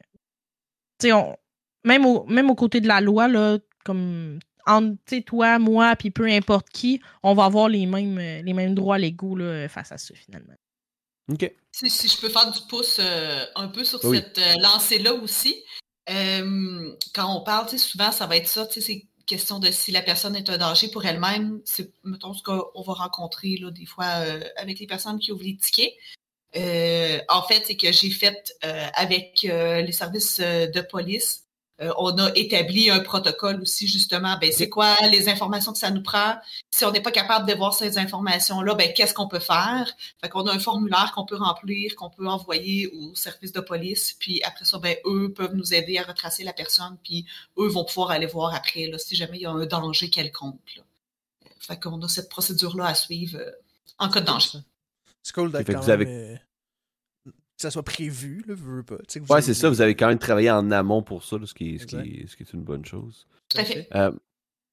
on, même, au, même au côté de la loi, là, comme entre toi, moi, puis peu importe qui, on va avoir les mêmes, les mêmes droits légaux là, face à ça, finalement. OK. Si, je peux faire du pouce euh, un peu sur cette lancée-là aussi. quand on parle, souvent, ça va être ça, c'est question de si la personne est un danger pour elle-même. C'est, mettons, ce qu'on va rencontrer là, des fois euh, avec les personnes qui ouvrent les tickets. Euh, en fait, c'est que j'ai fait euh, avec les services de police euh, on a établi un protocole aussi, justement, ben, c'est quoi les informations que ça nous prend? Si on n'est pas capable de voir ces informations-là, ben, qu'est-ce qu'on peut faire? Fait qu'on a un formulaire qu'on peut remplir, qu'on peut envoyer au service de police, puis après ça, ben, eux peuvent nous aider à retracer la personne, puis eux vont pouvoir aller voir après, là, si jamais il y a un danger quelconque. Là. Fait qu'on a cette procédure-là à suivre euh, en cas de danger. C'est cool ça soit prévu, là, veux pas. ouais, c'est ça, vous avez quand même travaillé en amont pour ça, ce, qui est, ce, qui est, une bonne chose. Tout à fait. Euh,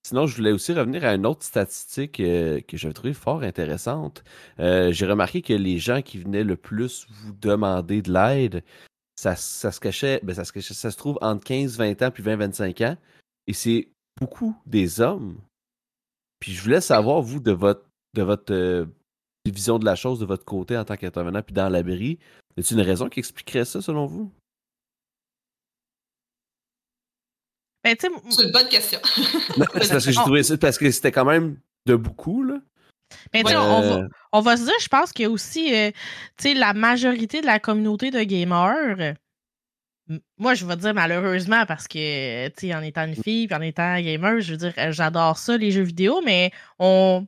sinon, je voulais aussi revenir à une autre statistique euh, que j'avais trouvée fort intéressante. Euh, j'ai remarqué que les gens qui venaient le plus vous demander de l'aide, ça, ça, se cachait, ben ça se cachait, ça se trouve entre 15, 20 ans puis 20, 25 ans. Et c'est beaucoup des hommes. Puis je voulais savoir, vous, de votre, de votre vision de la chose de votre côté en tant qu'intervenant puis dans l'abri, y a une raison qui expliquerait ça selon vous? Ben, c'est une bonne question. c'est parce que j'ai trouvé ça parce que c'était quand même de beaucoup, là. Ben, euh, on, va, se dire, je pense qu'il y a aussi euh, la majorité de la communauté de gamers. Moi, je vais dire malheureusement parce que, en étant une fille en étant gamer, je veux dire, j'adore ça, les jeux vidéo, mais on.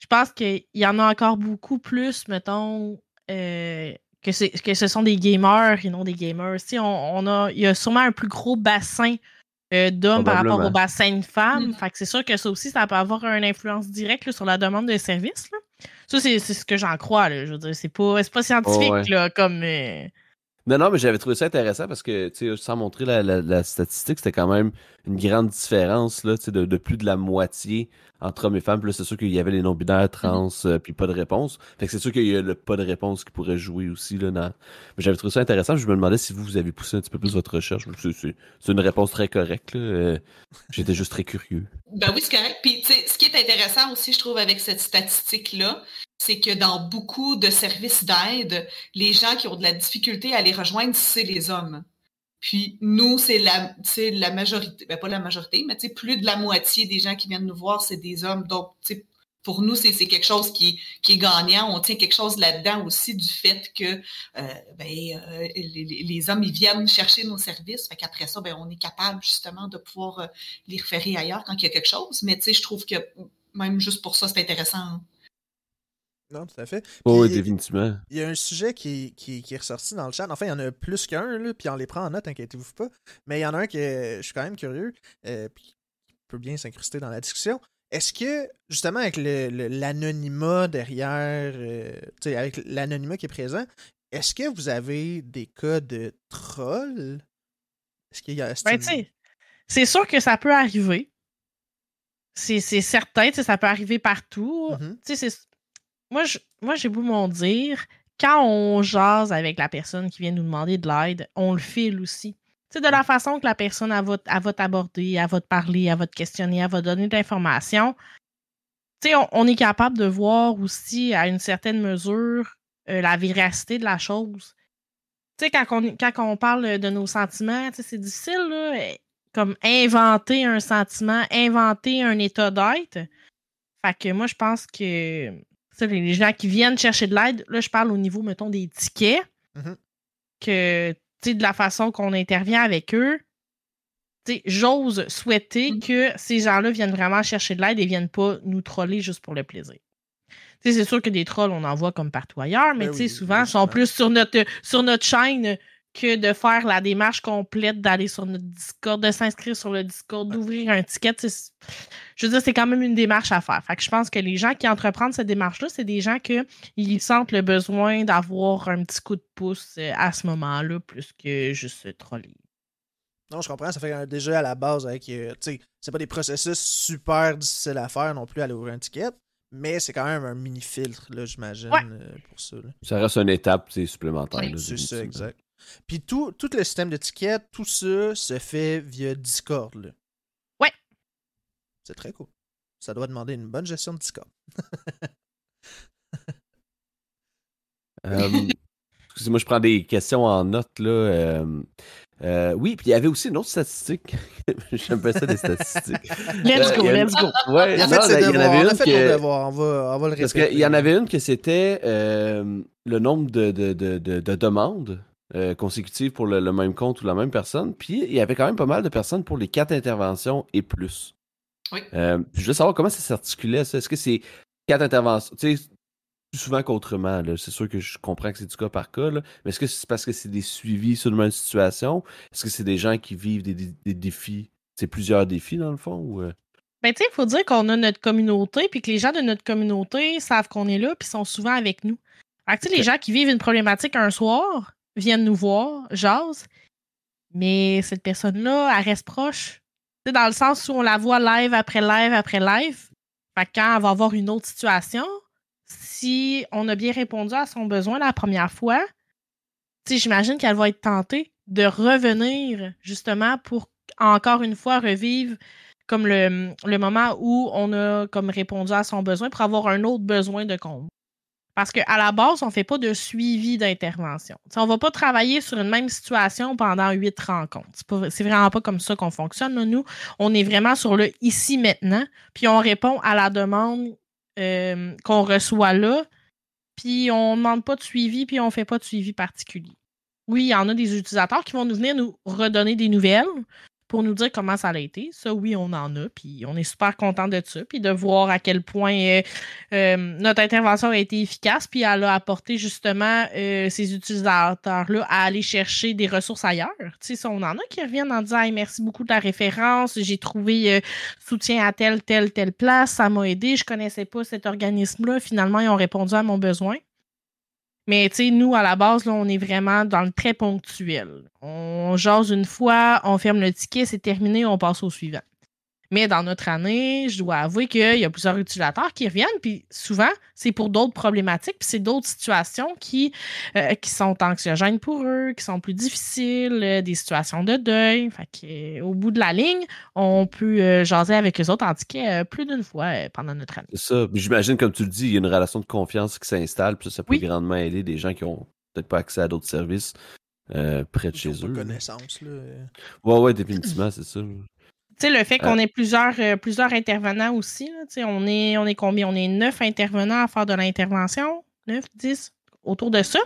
Je pense qu'il y en a encore beaucoup plus, mettons, euh, que, que ce sont des gamers et non des gamers. On, on, a, il y a sûrement un plus gros bassin euh, d'hommes par rapport au bassin de femmes. Mm. Fait que c'est sûr que ça aussi, ça peut avoir une influence directe sur la demande de services. Ça, c'est ce que j'en crois. Je veux dire, c'est pas, pas scientifique là, comme. Euh, non, non, mais j'avais trouvé ça intéressant parce que, tu sais, sans montrer la, statistique, c'était quand même une grande différence, là, tu sais, de, plus de la moitié entre hommes et femmes. Puis là, c'est sûr qu'il y avait les non-binaires, trans, mm-hmm. euh, puis pas de réponse. Fait que c'est sûr qu'il y a le pas de réponse qui pourrait jouer aussi, là. Mais j'avais trouvé ça intéressant. Je me demandais si vous, vous avez poussé un petit peu plus votre recherche. C'est une réponse très correcte, là. Euh, j'étais juste très curieux. Ben oui, c'est correct. Puis, tu sais, ce qui est intéressant aussi, je trouve, avec cette statistique-là, c'est que dans beaucoup de services d'aide, les gens qui ont de la difficulté à les rejoindre, c'est les hommes. Puis nous, c'est la, la majorité, ben pas la majorité, mais plus de la moitié des gens qui viennent nous voir, c'est des hommes. Donc, pour nous, c'est quelque chose qui, qui, est gagnant. On tient quelque chose là-dedans aussi du fait que euh, ben, euh, les, hommes, ils viennent chercher nos services. Fait ça, ben, on est capable justement de pouvoir euh, les référer ailleurs quand il y a quelque chose. Mais je trouve que même juste pour ça, c'est intéressant. Non, tout à fait. Oh, définitivement. Il y a un sujet qui, qui, est ressorti dans le chat. Enfin, il y en a plus qu'un, puis on les prend en note, inquiétez-vous pas. Mais il y en a un qui je suis quand même curieux, euh, puis qui peut bien s'incruster dans la discussion. Est-ce que, justement, avec l'anonymat derrière, euh, avec l'anonymat qui est présent, est-ce que vous avez des cas de trolls? Est-ce qu'il y a. Ben, c'est sûr que ça peut arriver. C'est certain, ça peut arriver partout. Mm-hmm. Tu moi, moi j'ai beau m'en dire, quand on jase avec la personne qui vient nous demander de l'aide, on le file aussi. C'est de la façon que la personne elle va, elle va t'aborder, elle va te parler, elle va te questionner, elle va donner de l'information. On, on, est capable de voir aussi, à une certaine mesure, euh, la véracité de la chose. sais, quand on, quand on parle de nos sentiments, c'est difficile, là, eh, comme inventer un sentiment, inventer un état d'être. Fait que moi, je pense que les gens qui viennent chercher de l'aide, là, je parle au niveau, mettons, des tickets, mm-hmm. que, tu de la façon qu'on intervient avec eux, j'ose souhaiter mm. que ces gens-là viennent vraiment chercher de l'aide et viennent pas nous troller juste pour le plaisir. C'est sûr que des trolls, on en voit comme partout ailleurs, mais ben souvent, ils sont plus sur notre, sur notre chaîne que de faire la démarche complète d'aller sur notre Discord, de s'inscrire sur le Discord, d'ouvrir un ticket. Je veux dire, c'est quand même une démarche à faire. Fait que je pense que les gens qui entreprennent cette démarche-là, c'est des gens qui sentent le besoin d'avoir un petit coup de pouce euh, à ce moment-là, plus que juste troller. Non, je comprends. Ça fait déjà à la base avec. Euh, sais, c'est pas des processus super difficiles à faire non plus aller ouvrir un ticket. Mais c'est quand même un mini filtre, là, j'imagine, euh, pour ça. Ça reste une étape supplémentaire. c'est ça, exact. Puis tout, tout le système d'étiquette, tout ça se fait via Discord. Là. Ouais. C'est très cool. Ça doit demander une bonne gestion de Discord. euh, excusez-moi, je prends des questions en note. Là. Euh, euh, oui, puis il y avait aussi une autre statistique. J'aime pas ça des statistiques. let's go, let's go. Ouais, il, y en avait une que... On va, on va le Parce qu'il y en avait une que c'était euh, le nombre de, de, de, de demandes euh, consécutives pour le, même compte ou la même personne. Puis il y avait quand même pas mal de personnes pour les quatre interventions et plus. Oui. Euh, je veux savoir comment ça s'articulait, ça. Est-ce que c'est quatre interventions? Tu sais, plus souvent qu'autrement. C'est sûr que je comprends que c'est du cas par cas, mais est-ce que c'est parce que c'est des suivis sur une même situation? Est-ce que c'est des gens qui vivent des, défis? C'est plusieurs défis, dans le fond? Ou... Euh? Ben, tu sais, il faut dire qu'on a notre communauté, puis que les gens de notre communauté savent qu'on est là, puis sont souvent avec nous. Alors, tu sais, les gens qui vivent une problématique un soir, viennent nous voir, jase, mais cette personne-là, elle reste proche. C'est dans le sens où on la voit live après live après live. Fait quand elle va avoir une autre situation, si on a bien répondu à son besoin la première fois, j'imagine qu'elle va être tentée de revenir justement pour encore une fois revivre comme le, moment où on a comme répondu à son besoin pour avoir un autre besoin de compte. Parce qu'à la base, on ne fait pas de suivi d'intervention. on ne va pas travailler sur une même situation pendant huit rencontres. C'est vraiment pas comme ça qu'on fonctionne. Nous, on est vraiment sur le ici maintenant, puis on répond à la demande euh, qu'on reçoit là, puis on ne demande pas de suivi, puis on ne fait pas de suivi particulier. Oui, il y en a des utilisateurs qui vont nous venir nous redonner des nouvelles, pour nous dire comment ça a été. Ça, oui, on en a, puis on est super content de ça, puis de voir à quel point euh, euh, notre intervention a été efficace, puis elle a apporté justement euh, ces utilisateurs-là à aller chercher des ressources ailleurs. Tu sais, on en a qui reviennent en disant merci beaucoup de la référence, j'ai trouvé soutien à telle, telle, telle place, ça m'a aidé, je connaissais pas cet organisme-là, finalement, ils ont répondu à mon besoin. Mais tu sais, nous, à la base, là, on est vraiment dans le très ponctuel. On jase une fois, on ferme le ticket, c'est terminé, on passe au suivant. Mais dans notre année, je dois avouer qu'il y a plusieurs utilisateurs qui reviennent, puis souvent, c'est pour d'autres problématiques, puis c'est d'autres situations qui, euh, qui sont anxiogènes pour eux, qui sont plus difficiles, euh, des situations de deuil. Fait que, au bout de la ligne, on peut euh, jaser avec les autres en ticket plus d'une fois pendant notre année. C'est ça. J'imagine, comme tu le dis, il y a une relation de confiance qui s'installe, puis ça, peut grandement aider des gens qui ont peut-être pas accès à d'autres services. près de chez eux. connaissance, là. Ouais, ouais, définitivement, c'est ça sais, le fait qu'on ait plusieurs, euh, plusieurs intervenants aussi, là, on, est, on est combien? On est neuf intervenants à faire de l'intervention. Neuf, dix, autour de ça.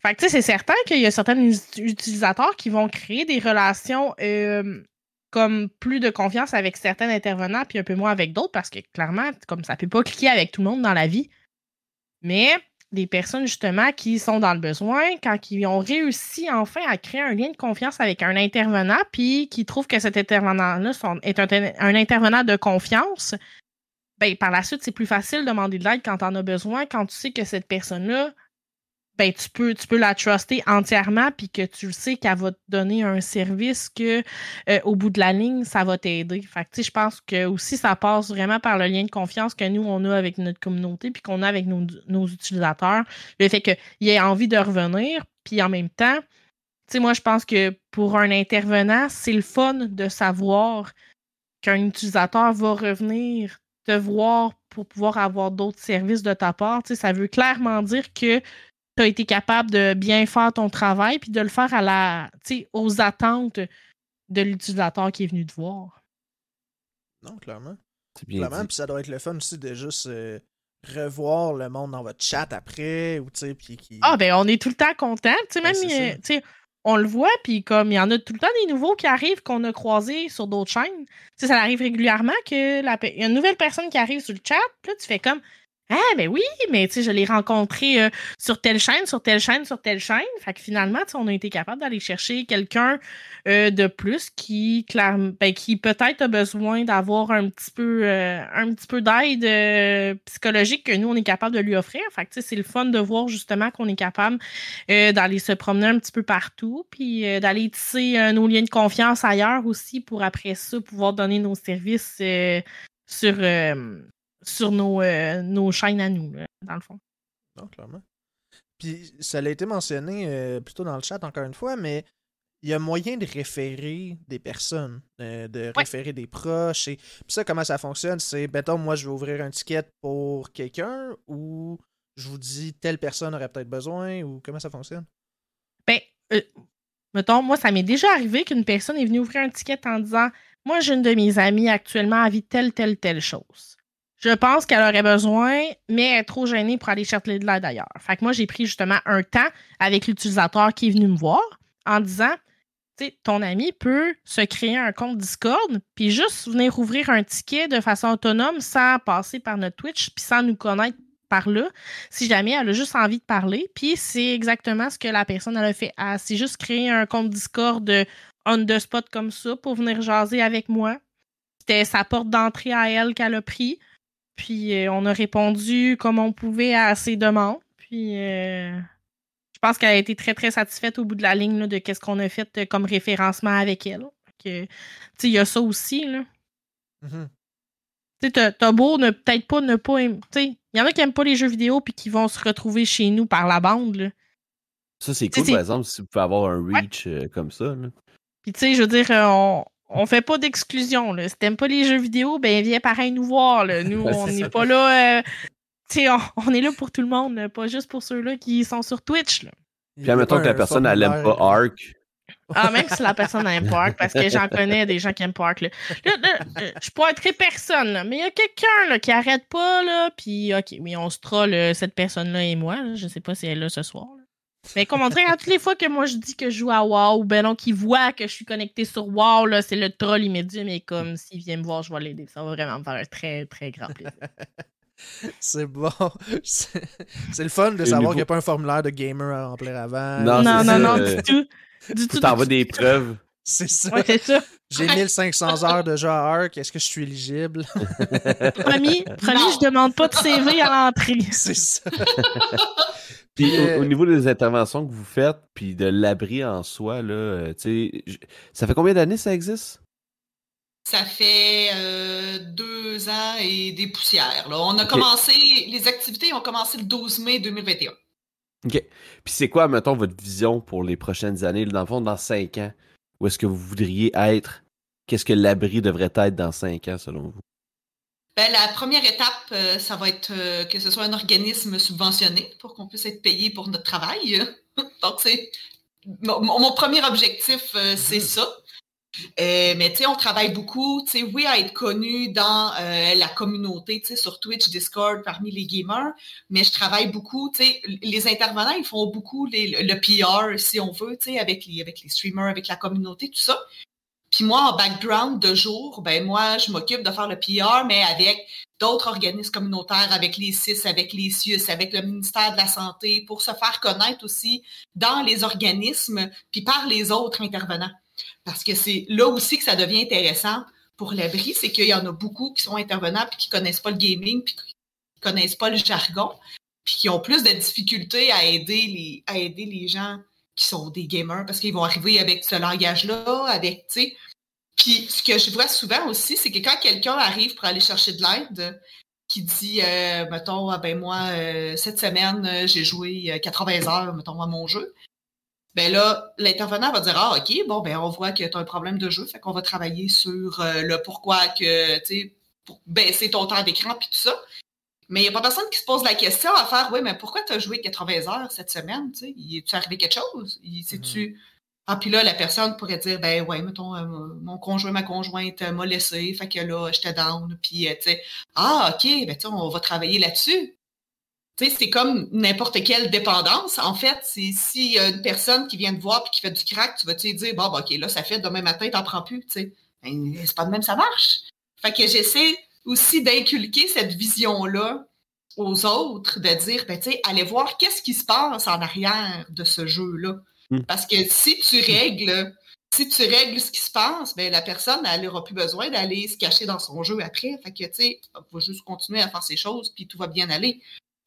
Fait que, c'est certain qu'il y a certains utilisateurs qui vont créer des relations euh, comme plus de confiance avec certains intervenants, puis un peu moins avec d'autres, parce que clairement, comme ça peut pas cliquer avec tout le monde dans la vie. Mais des personnes justement qui sont dans le besoin, quand ils ont réussi enfin à créer un lien de confiance avec un intervenant, puis qui trouvent que cet intervenant-là est un, intervenant de confiance, ben, par la suite, c'est plus facile de demander de l'aide quand tu en as besoin, quand tu sais que cette personne-là ben, tu peux, tu peux la truster entièrement, puis que tu sais qu'elle va te donner un service que euh, au bout de la ligne, ça va t'aider. Fait que, je pense que aussi, ça passe vraiment par le lien de confiance que nous, on a avec notre communauté, puis qu'on a avec nos, utilisateurs. Le fait qu'il ait envie de revenir, puis en même temps, moi, je pense que pour un intervenant, c'est le fun de savoir qu'un utilisateur va revenir te voir pour pouvoir avoir d'autres services de ta part. Ça veut clairement dire que tu as été capable de bien faire ton travail puis de le faire à la, aux attentes de l'utilisateur qui est venu te voir. Non, clairement. Clairement, puis ça doit être le fun aussi de juste euh, revoir le monde dans votre chat après, ou tu puis qui... Ah, ben, on est tout le temps content. Tu sais, ben, même, euh, on le voit, puis comme il y en a tout le temps des nouveaux qui arrivent qu'on a croisés sur d'autres chaînes. Tu ça arrive régulièrement que la... y a une nouvelle personne qui arrive sur le chat, puis là, tu fais comme ah, ben oui, mais tu sais, je l'ai rencontré euh, sur telle chaîne, sur telle chaîne, sur telle chaîne. Fait que finalement, on a été capable d'aller chercher quelqu'un euh, de plus qui, ben, qui peut-être a besoin d'avoir un petit peu, euh, un petit peu d'aide psychologique que nous, on est capable de lui offrir. Fait que c'est le fun de voir justement qu'on est capable d'aller se promener un petit peu partout, puis d'aller tisser nos liens de confiance ailleurs aussi pour après ça pouvoir donner nos services sur sur nos, euh, nos chaînes à nous, dans le fond. Non, clairement. Puis ça a été mentionné euh, plutôt dans le chat, encore une fois, mais il y a moyen de référer des personnes, euh, de référer des proches. Et... Puis ça, comment ça fonctionne? C'est, mettons, moi, je vais ouvrir un ticket pour quelqu'un ou je vous dis telle personne aurait peut-être besoin ou comment ça fonctionne? Ben, mettons, moi, ça m'est déjà arrivé qu'une personne est venue ouvrir un ticket en disant Moi, j'ai une de mes amies actuellement à vit telle, telle, telle chose. Je pense qu'elle aurait besoin, mais elle est trop gênée pour aller chercher de l'aide d'ailleurs. Fait que moi, j'ai pris justement un temps avec l'utilisateur qui est venu me voir en disant tu ton ami peut se créer un compte Discord, puis juste venir ouvrir un ticket de façon autonome sans passer par notre Twitch, puis sans nous connaître par là, si jamais elle a juste envie de parler. Puis c'est exactement ce que la personne elle a fait. Elle s'est juste créé un compte Discord on the spot comme ça pour venir jaser avec moi. C'était sa porte d'entrée à elle qu'elle a pris. Puis euh, on a répondu comme on pouvait à ses demandes. Puis euh, je pense qu'elle a été très, très satisfaite au bout de la ligne de ce qu'on a fait euh, comme référencement avec elle. il y a ça aussi. Là. Mm-hmm. Tu sais, t'as beau ne peut-être pas ne pas aimer. Il y en a qui n'aiment pas les jeux vidéo puis qui vont se retrouver chez nous par la bande. Là. Ça, c'est cool, par exemple, si vous pouvez avoir un reach comme ça. Puis, tu sais, je veux dire, on, on fait pas d'exclusion. Si t'aimes pas les jeux vidéo, ben viens pareil nous voir. Nous, on n'est pas là. Euh, on, est là pour tout le monde, pas juste pour ceux-là qui sont sur Twitch. Là. Puis admettons que la personne elle aime pas Ark. Ah, même si la personne n'aime pas Ark, parce que j'en connais des gens qui aiment pas Ark. Là. Euh, je pourrais être personne, mais il y a quelqu'un qui arrête pas, là, puis ok, mais on se troll, cette personne-là et moi. Je sais pas si elle est là ce soir. Mais comment dire, à toutes les fois que moi je dis que je joue à WoW, ou ben non, qu'il voit que je suis connecté sur WoW, là, c'est le troll immédiat, mais comme s'il vient me voir, je vais l'aider. Ça va vraiment me faire un très, très grand plaisir. C'est bon. C'est le fun de savoir qu'il n'y a pas un formulaire de gamer à remplir avant. Non, non, non, non, du tout. Du tout. T'envoies des preuves. C'est ça. c'est ça. J'ai 1500 heures de jeu à Arc. Est-ce que je suis éligible? promis, promis, je demande pas de CV à l'entrée. C'est ça. Puis au, niveau des interventions que vous faites, puis de l'abri en soi, là, euh, ça fait combien d'années ça existe? Ça fait euh, deux ans et des poussières. Là. On a commencé, les activités ont commencé le 12 mai 2021. OK. Puis c'est quoi, mettons, votre vision pour les prochaines années? Dans le fond, dans cinq ans, où est-ce que vous voudriez être? Qu'est-ce que l'abri devrait être dans cinq ans, selon vous? Ben, la première étape, euh, ça va être euh, que ce soit un organisme subventionné pour qu'on puisse être payé pour notre travail. Donc, c'est mon, premier objectif, euh, c'est mhm. ça. mais tu sais, on travaille beaucoup, tu sais, oui, à être connu dans la communauté, tu sais, sur Twitch, Discord, parmi les gamers, mais je travaille beaucoup, tu sais, les intervenants, ils font beaucoup le PR, si on veut, tu sais, avec les, avec les streamers, avec la communauté, tout ça. Puis moi, en background de jour, ben moi, je m'occupe de faire le PR, mais avec d'autres organismes communautaires, avec les CIS, avec les CIUS, avec le ministère de la Santé, pour se faire connaître aussi dans les organismes, puis par les autres intervenants. Parce que c'est là aussi que ça devient intéressant pour l'abri, c'est qu'il y en a beaucoup qui sont intervenants puis qui connaissent pas le gaming, puis qui connaissent pas le jargon, puis qui ont plus de difficultés à aider les, à aider les gens qui sont des gamers parce qu'ils vont arriver avec ce langage-là, avec, tu sais. Puis ce que je vois souvent aussi, c'est que quand quelqu'un arrive pour aller chercher de l'aide, qui dit, euh, mettons, ah ben moi, euh, cette semaine, euh, j'ai joué 80 heures, mettons, à mon jeu. Ben là, l'intervenant va dire, ah, OK, bon, ben on voit que tu as un problème de jeu, fait qu'on va travailler sur le pourquoi que, tu sais, pour baisser ton temps d'écran, puis tout ça. Mais il n'y a pas personne qui se pose la question à faire Oui, mais pourquoi tu as joué 80 heures cette semaine? Tu sais, tu arrivé quelque chose? Ah, puis là, la personne pourrait dire Ben ouais, mettons, euh, mon conjoint, ma conjointe m'a laissé, fait que là, j'étais down. Puis, euh, tu sais, Ah, OK, ben tu on va travailler là-dessus. Tu sais, c'est comme n'importe quelle dépendance. En fait, s'il y a une personne qui vient te voir et qui fait du crack, tu vas te dire Bon, ben, OK, là, ça fait demain matin, t'en prends plus. Tu sais, ben, c'est pas de même, ça marche. Fait que j'essaie aussi d'inculquer cette vision-là aux autres, de dire, ben, tu sais, allez voir qu'est-ce qui se passe en arrière de ce jeu-là. Hmm. Parce que si tu règles, si tu règles ce qui se passe, ben, la personne, elle n'aura plus besoin d'aller se cacher dans son jeu après. Fait que, tu sais, elle va juste continuer à faire ses choses, puis tout va bien aller.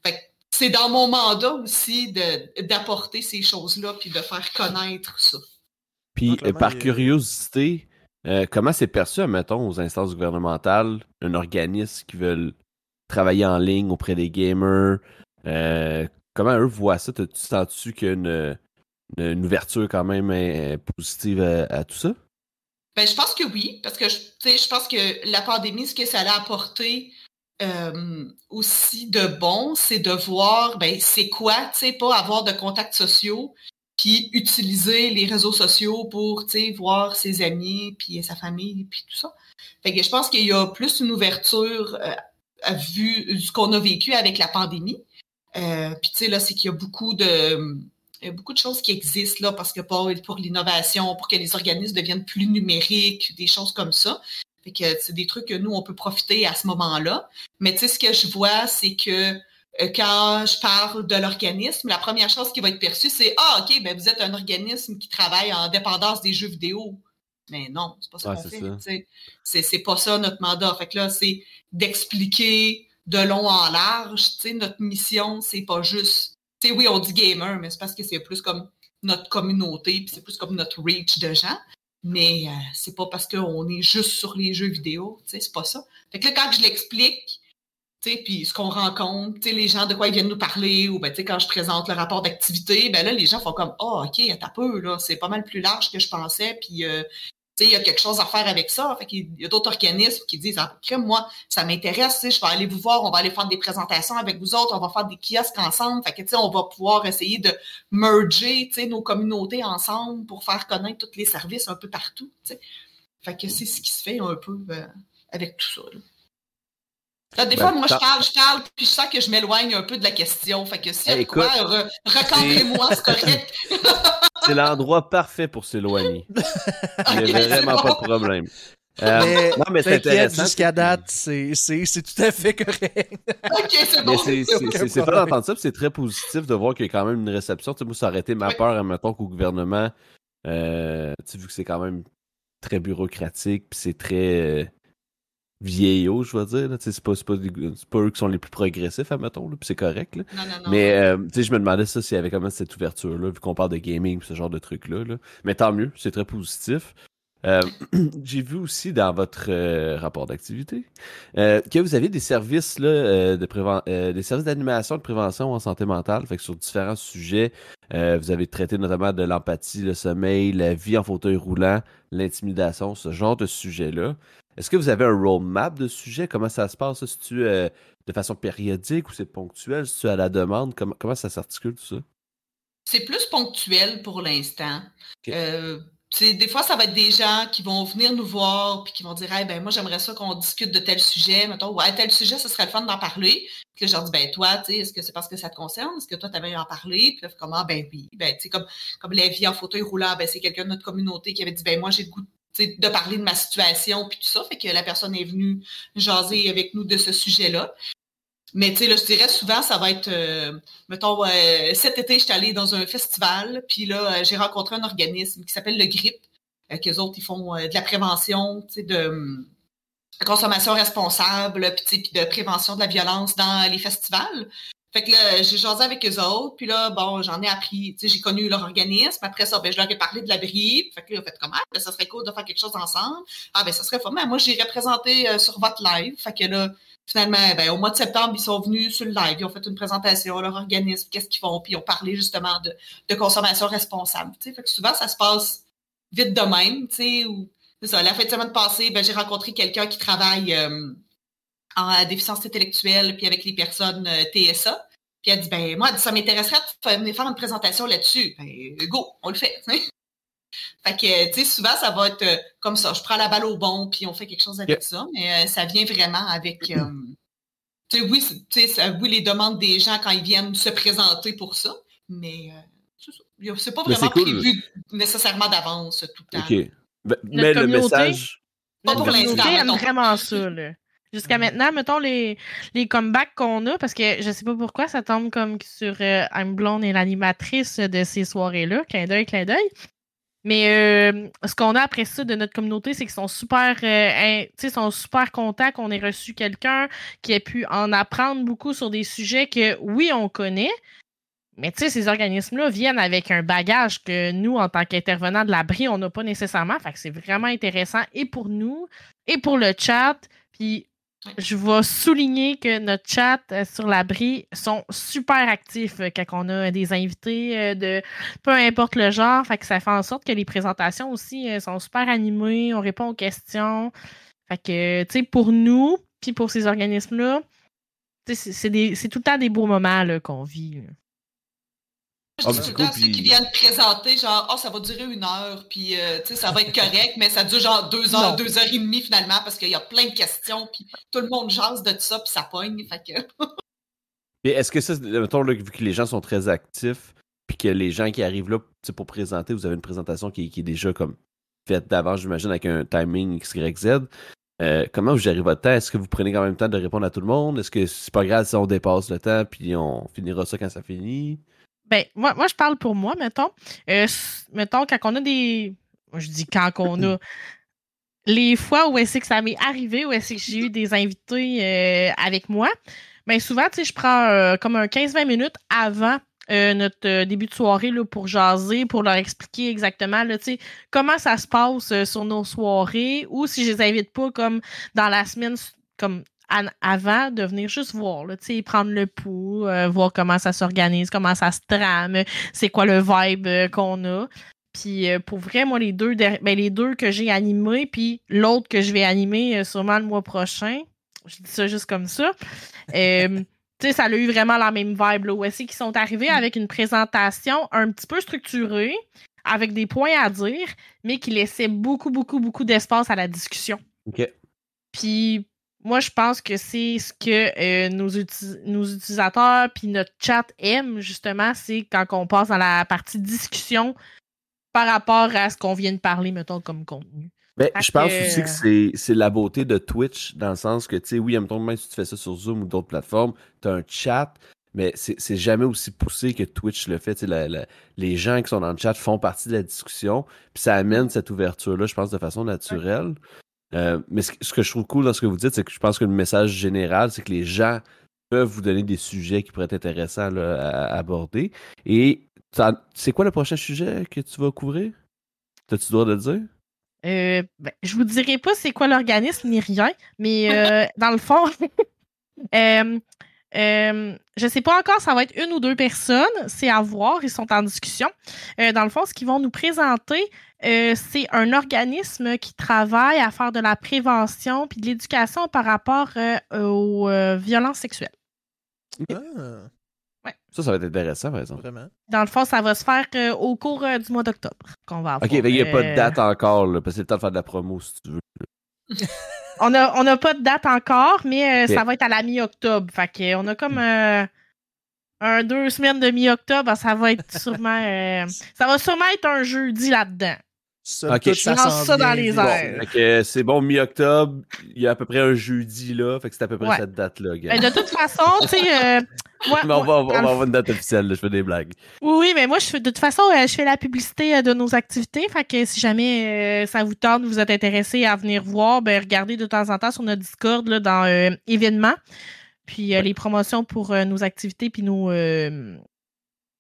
Fait que c'est dans mon mandat aussi d'apporter ces choses-là, puis de faire connaître ça. Puis, par curiosité, euh, comment c'est perçu, mettons, aux instances gouvernementales, un organisme qui veut travailler en ligne auprès des gamers? Euh, comment eux voient ça? Tu sens-tu qu'il y a une, une, ouverture quand même euh, positive à, tout ça? Ben, je pense que oui, parce que je, pense que la pandémie, ce que ça a apporté aussi de bon, c'est de voir, ben, c'est quoi, tu sais, pas avoir de contacts sociaux, puis utiliser les réseaux sociaux pour voir ses amis, puis sa famille, puis tout ça. Fait que je pense qu'il y a plus une ouverture euh, à vue ce qu'on a vécu avec la pandémie. Euh, puis tu sais, là, c'est qu'il y a beaucoup de beaucoup de choses qui existent là, parce que pour, pour l'innovation, pour que les organismes deviennent plus numériques, des choses comme ça. Fait que c'est des trucs que nous, on peut profiter à ce moment-là. Mais tu sais, ce que je vois, c'est que euh, quand je parle de l'organisme, la première chose qui va être perçue, c'est Ah, OK, ben vous êtes un organisme qui travaille en dépendance des jeux vidéo. Mais non, c'est pas ça qu'on fait. C'est pas ça notre mandat. Fait que là, c'est d'expliquer de long en large. Notre mission, c'est pas juste. Oui, on dit gamer, mais c'est parce que c'est plus comme notre communauté, puis c'est plus comme notre reach de gens. Mais euh, c'est pas parce qu'on est juste sur les jeux vidéo. C'est pas ça. Fait que là, quand je l'explique, puis ce qu'on rencontre, les gens de quoi ils viennent nous parler, ou ben, quand je présente le rapport d'activité, ben là, les gens font comme Ah, oh, OK, t'as peu, là, c'est pas mal plus large que je pensais, puis euh, il y a quelque chose à faire avec ça. Fait il y a d'autres organismes qui disent ah, moi, ça m'intéresse, je vais aller vous voir, on va aller faire des présentations avec vous autres, on va faire des kiosques ensemble. Fait que, on va pouvoir essayer de merger nos communautés ensemble pour faire connaître tous les services un peu partout. Fait que c'est ce qui se fait un peu euh, avec tout ça. des fois, ben, moi, je parle, je parle, puis je sens que je m'éloigne un peu de la question. Fait que si hey, quoi, moi c'est correct. c'est l'endroit parfait pour s'éloigner. Il n'y a vraiment pas de problème. Euh, non, mais c'est intéressant. Jusqu'à date, c'est tout à fait correct. ok, c'est bon. C'est pas d'entendre ça, c'est très positif de voir qu'il y a quand même une réception. Tu sais, moi, ça aurait été ma peur, admettons, qu'au gouvernement, euh, tu sais, vu que c'est quand même très bureaucratique, puis c'est très. Euh, vieillot, je vais dire. C'est pas, pas, pas, eux qui sont les plus progressifs, admettons, puis c'est correct. Là. Non, non, non. Mais euh, je me demandais ça s'il y avait quand même cette ouverture-là, vu qu'on parle de gaming ce genre de trucs-là. Là. Mais tant mieux, c'est très positif. Euh, j'ai vu aussi dans votre euh, rapport d'activité euh, que vous avez des services là, de préven des services d'animation de prévention en santé mentale, fait que sur différents sujets. vous avez traité notamment de l'empathie, le sommeil, la vie en fauteuil roulant, l'intimidation, ce genre de sujets-là. Est-ce que vous avez un roadmap de sujets? Comment ça se passe? Si tu de façon périodique ou c'est ponctuel? Si tu à la demande? Comment, comment ça s'articule tout ça? C'est plus ponctuel pour l'instant des fois, ça va être des gens qui vont venir nous voir puis qui vont dire ben moi j'aimerais ça qu'on discute de tel sujet. Mettons, ouais, tel sujet, ce serait le fun d'en parler. Puis je leur dis ben toi, est-ce que c'est parce que ça te concerne? Est-ce que toi, tu avais en parler? Puis là, comment? Ben oui. Ben, tu sais, comme, comme la vie en fauteuil roulant, ben c'est quelqu'un de notre communauté qui avait dit ben moi j'ai le goût de parler de ma situation puis tout ça. Fait que la personne est venue jaser avec nous de ce sujet-là. Mais tu sais, là, je dirais souvent, ça va être, euh, mettons, euh, cet été, je suis allée dans un festival, puis là, euh, j'ai rencontré un organisme qui s'appelle le GRIP, qu'eux autres, ils font de la prévention, tu sais, de, consommation responsable, puis de prévention de la violence dans les festivals. Fait que là, j'ai jasé avec eux autres, puis là, bon, j'en ai appris, tu sais, j'ai connu leur organisme. Après ça, ben, je leur ai parlé de l'abri. Fait que là, fait comment? Ben, ça serait cool de faire quelque chose ensemble. Ah, ben, ça serait fun. Moi, j'ai représenté sur votre live. Fait que là, finalement, ben, au mois de septembre, ils sont venus sur le live, ils ont fait une présentation, leur organisme, qu'est-ce qu'ils font, puis ils ont parlé justement de, consommation responsable. Fait que souvent, ça se passe vite de même, ou c'est ça. La fin de semaine passée, ben, j'ai rencontré quelqu'un qui travaille euh, en déficience intellectuelle, puis avec les personnes euh, TSA. Puis elle dit, ben moi, ça m'intéresserait de venir faire une présentation là-dessus. Ben, go, on le fait. Fait que, tu sais, souvent, ça va être euh, comme ça. Je prends la balle au bon, puis on fait quelque chose avec ça. Mais euh, ça vient vraiment avec. Euh, tu sais, oui, oui, les demandes des gens quand ils viennent se présenter pour ça. Mais c'est pas vraiment prévu nécessairement d'avance tout le temps. OK. Ben, mais le message. Pas pour l'instant. aime vraiment ça, là. Jusqu'à mm. maintenant, mettons les, les comebacks qu'on a, parce que je sais pas pourquoi ça tombe comme sur I'm Blonde et l'animatrice de ces soirées-là, clin d'œil, clin d'œil. Mais euh, ce qu'on a après ça de notre communauté, c'est qu'ils sont super, euh, sont super contents qu'on ait reçu quelqu'un qui ait pu en apprendre beaucoup sur des sujets que, oui, on connaît, mais tu sais, ces organismes-là viennent avec un bagage que nous, en tant qu'intervenants de l'abri, on n'a pas nécessairement. Fait que c'est vraiment intéressant et pour nous et pour le chat. Puis je vais souligner que notre chat euh, sur l'abri sont super actifs euh, quand on a des invités euh, de peu importe le genre. Fait que ça fait en sorte que les présentations aussi sont super animées, on répond aux questions. Fait que, tu sais, pour nous, puis pour ces organismes-là, c'est tout le temps des beaux moments qu'on vit. Ah, dis tout le temps ceux qui viennent présenter, genre, oh, ça va durer une heure, puis euh, ça va être correct, mais ça dure genre deux heures, deux heures et demie finalement, parce qu'il y a plein de questions, puis tout le monde jase de ça, puis ça pogne. Fait que. est-ce que ça, mettons, là, vu que les gens sont très actifs, puis que les gens qui arrivent là pour présenter, vous avez une présentation qui, est déjà comme faite d'avance, j'imagine, avec un timing XYZ. Euh, comment vous gérez votre temps? Est-ce que vous prenez quand même le temps de répondre à tout le monde? Est-ce que c'est pas grave si on dépasse le temps puis on finira ça quand ça finit? Ben, moi, moi, je parle pour moi, mettons. Euh, mettons, quand on a des. Je dis quand on a. Les fois où est-ce que ça m'est arrivé, où est-ce que j'ai eu des invités euh, avec moi, ben souvent, tu sais, je prends euh, comme un 15-20 minutes avant notre début de soirée là, pour jaser, pour leur expliquer exactement là, comment ça se passe sur nos soirées ou si je les invite pas comme dans la semaine comme avant de venir juste voir, là, prendre le pouls, euh, voir comment ça s'organise, comment ça se trame, c'est quoi le vibe euh, qu'on a. Puis euh, pour vrai, moi, les deux, ben, les deux que j'ai animés, puis l'autre que je vais animer sûrement le mois prochain, je dis ça juste comme ça. ça a eu vraiment la même vibe. Là, où est-ce qu'ils sont arrivés avec une présentation un petit peu structurée, avec des points à dire, mais qui laissait beaucoup, beaucoup, beaucoup d'espace à la discussion. OK. Puis moi, je pense que c'est ce que euh, nos, nos, utilisateurs puis notre chat aiment, justement, c'est quand on passe dans la partie discussion par rapport à ce qu'on vient de parler, mettons, comme contenu. Ben, je pense aussi que c'est la beauté de Twitch, dans le sens que, tu sais, oui, mettons, même si tu fais ça sur Zoom ou d'autres plateformes, tu as un chat, mais c'est jamais aussi poussé que Twitch le fait. les gens qui sont dans le chat font partie de la discussion, puis ça amène cette ouverture-là, je pense, de façon naturelle. Euh, mais ce, que je trouve cool dans ce que vous dites, c'est que je pense que le message général, c'est que les gens peuvent vous donner des sujets qui pourraient être intéressants à, aborder. Et c'est quoi le prochain sujet que tu vas couvrir? T'as-tu le droit de le dire? Euh, ben, je vous dirai pas c'est quoi l'organisme ni rien, mais euh, dans le fond, euh, euh, je sais pas encore, ça va être une ou deux personnes, c'est à voir, ils sont en discussion. dans le fond, ce qu'ils vont nous présenter, c'est un organisme qui travaille à faire de la prévention puis de l'éducation par rapport aux violences sexuelles. Ah. Ça, ça va être intéressant, par exemple. Vraiment. Dans le fond, ça va se faire euh, au cours euh, du mois d'octobre qu'on va avoir. OK, il n'y a pas de euh, date encore, là, parce que c'est le temps de faire de la promo, si tu veux. on n'a on a pas de date encore, mais ça va être à la mi-octobre. Fait qu'on a comme un deux semaines de mi-octobre, ça va être sûrement... ça va sûrement être un jeudi là-dedans. Ça, okay. ça, ça dans les airs. c'est bon, mi-octobre, il y a à peu près un jeudi là, fait que c'est à peu près cette date-là. De toute façon, tu sais. Euh, on va, avoir une date officielle, je fais des blagues. Oui, mais moi, je fais, de toute façon, euh, je fais la publicité euh, de nos activités. Fait que si jamais ça vous tente, vous êtes intéressé à venir voir, ben regardez de temps en temps sur notre Discord là, dans événements. Puis les promotions pour nos activités puis nos,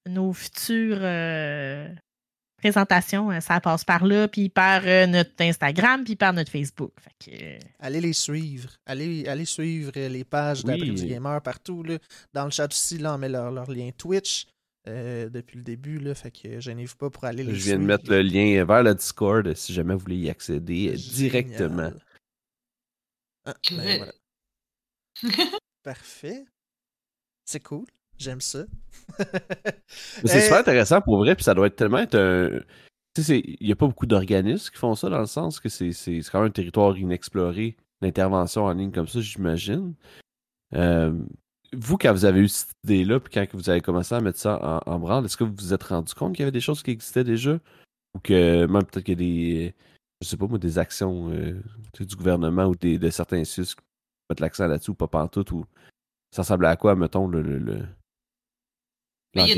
nos futurs présentation, euh, ça passe par là, puis par euh, notre Instagram, puis par notre Facebook. Euh, allez les suivre. Allez, allez suivre les pages oui. du Gamer partout. Là. Dans le chat aussi, là, on met leur, lien Twitch. depuis le début, là, fait que pas pour aller les Je viens de mettre le lien vers le Discord si jamais vous voulez y accéder directement. Ah, ben Parfait. C'est cool. J'aime ça. c'est super intéressant pour vrai, puis ça doit être tellement être un. Tu sais, il n'y a pas beaucoup d'organismes qui font ça dans le sens que c'est quand même un territoire inexploré, l'intervention en ligne comme ça, j'imagine. Euh, vous, quand vous avez eu cette idée-là, puis quand vous avez commencé à mettre ça en, branle, est-ce que vous vous êtes rendu compte qu'il y avait des choses qui existaient déjà? Ou que même peut-être qu'il y a des, je sais pas moi, des actions euh, du gouvernement ou des, de certains SUS qui mettent l'accent là-dessus ou pas pantoute, ou ça ressemble à quoi, mettons, le il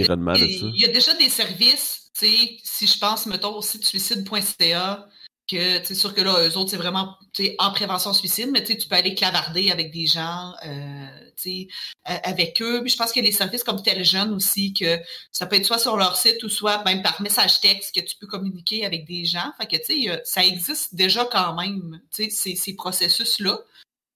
y, a déjà des services, si je pense, mettons, au site suicide.ca, que c'est sûr que là, eux autres, c'est vraiment en prévention suicide, mais tu peux aller clavarder avec des gens, euh, avec eux. Puis je pense qu'il y a des services comme Tel Jeune aussi, que ça peut être soit sur leur site ou soit même par message texte que tu peux communiquer avec des gens. Fait que tu sais, ça existe déjà quand même, ces, ces processus-là.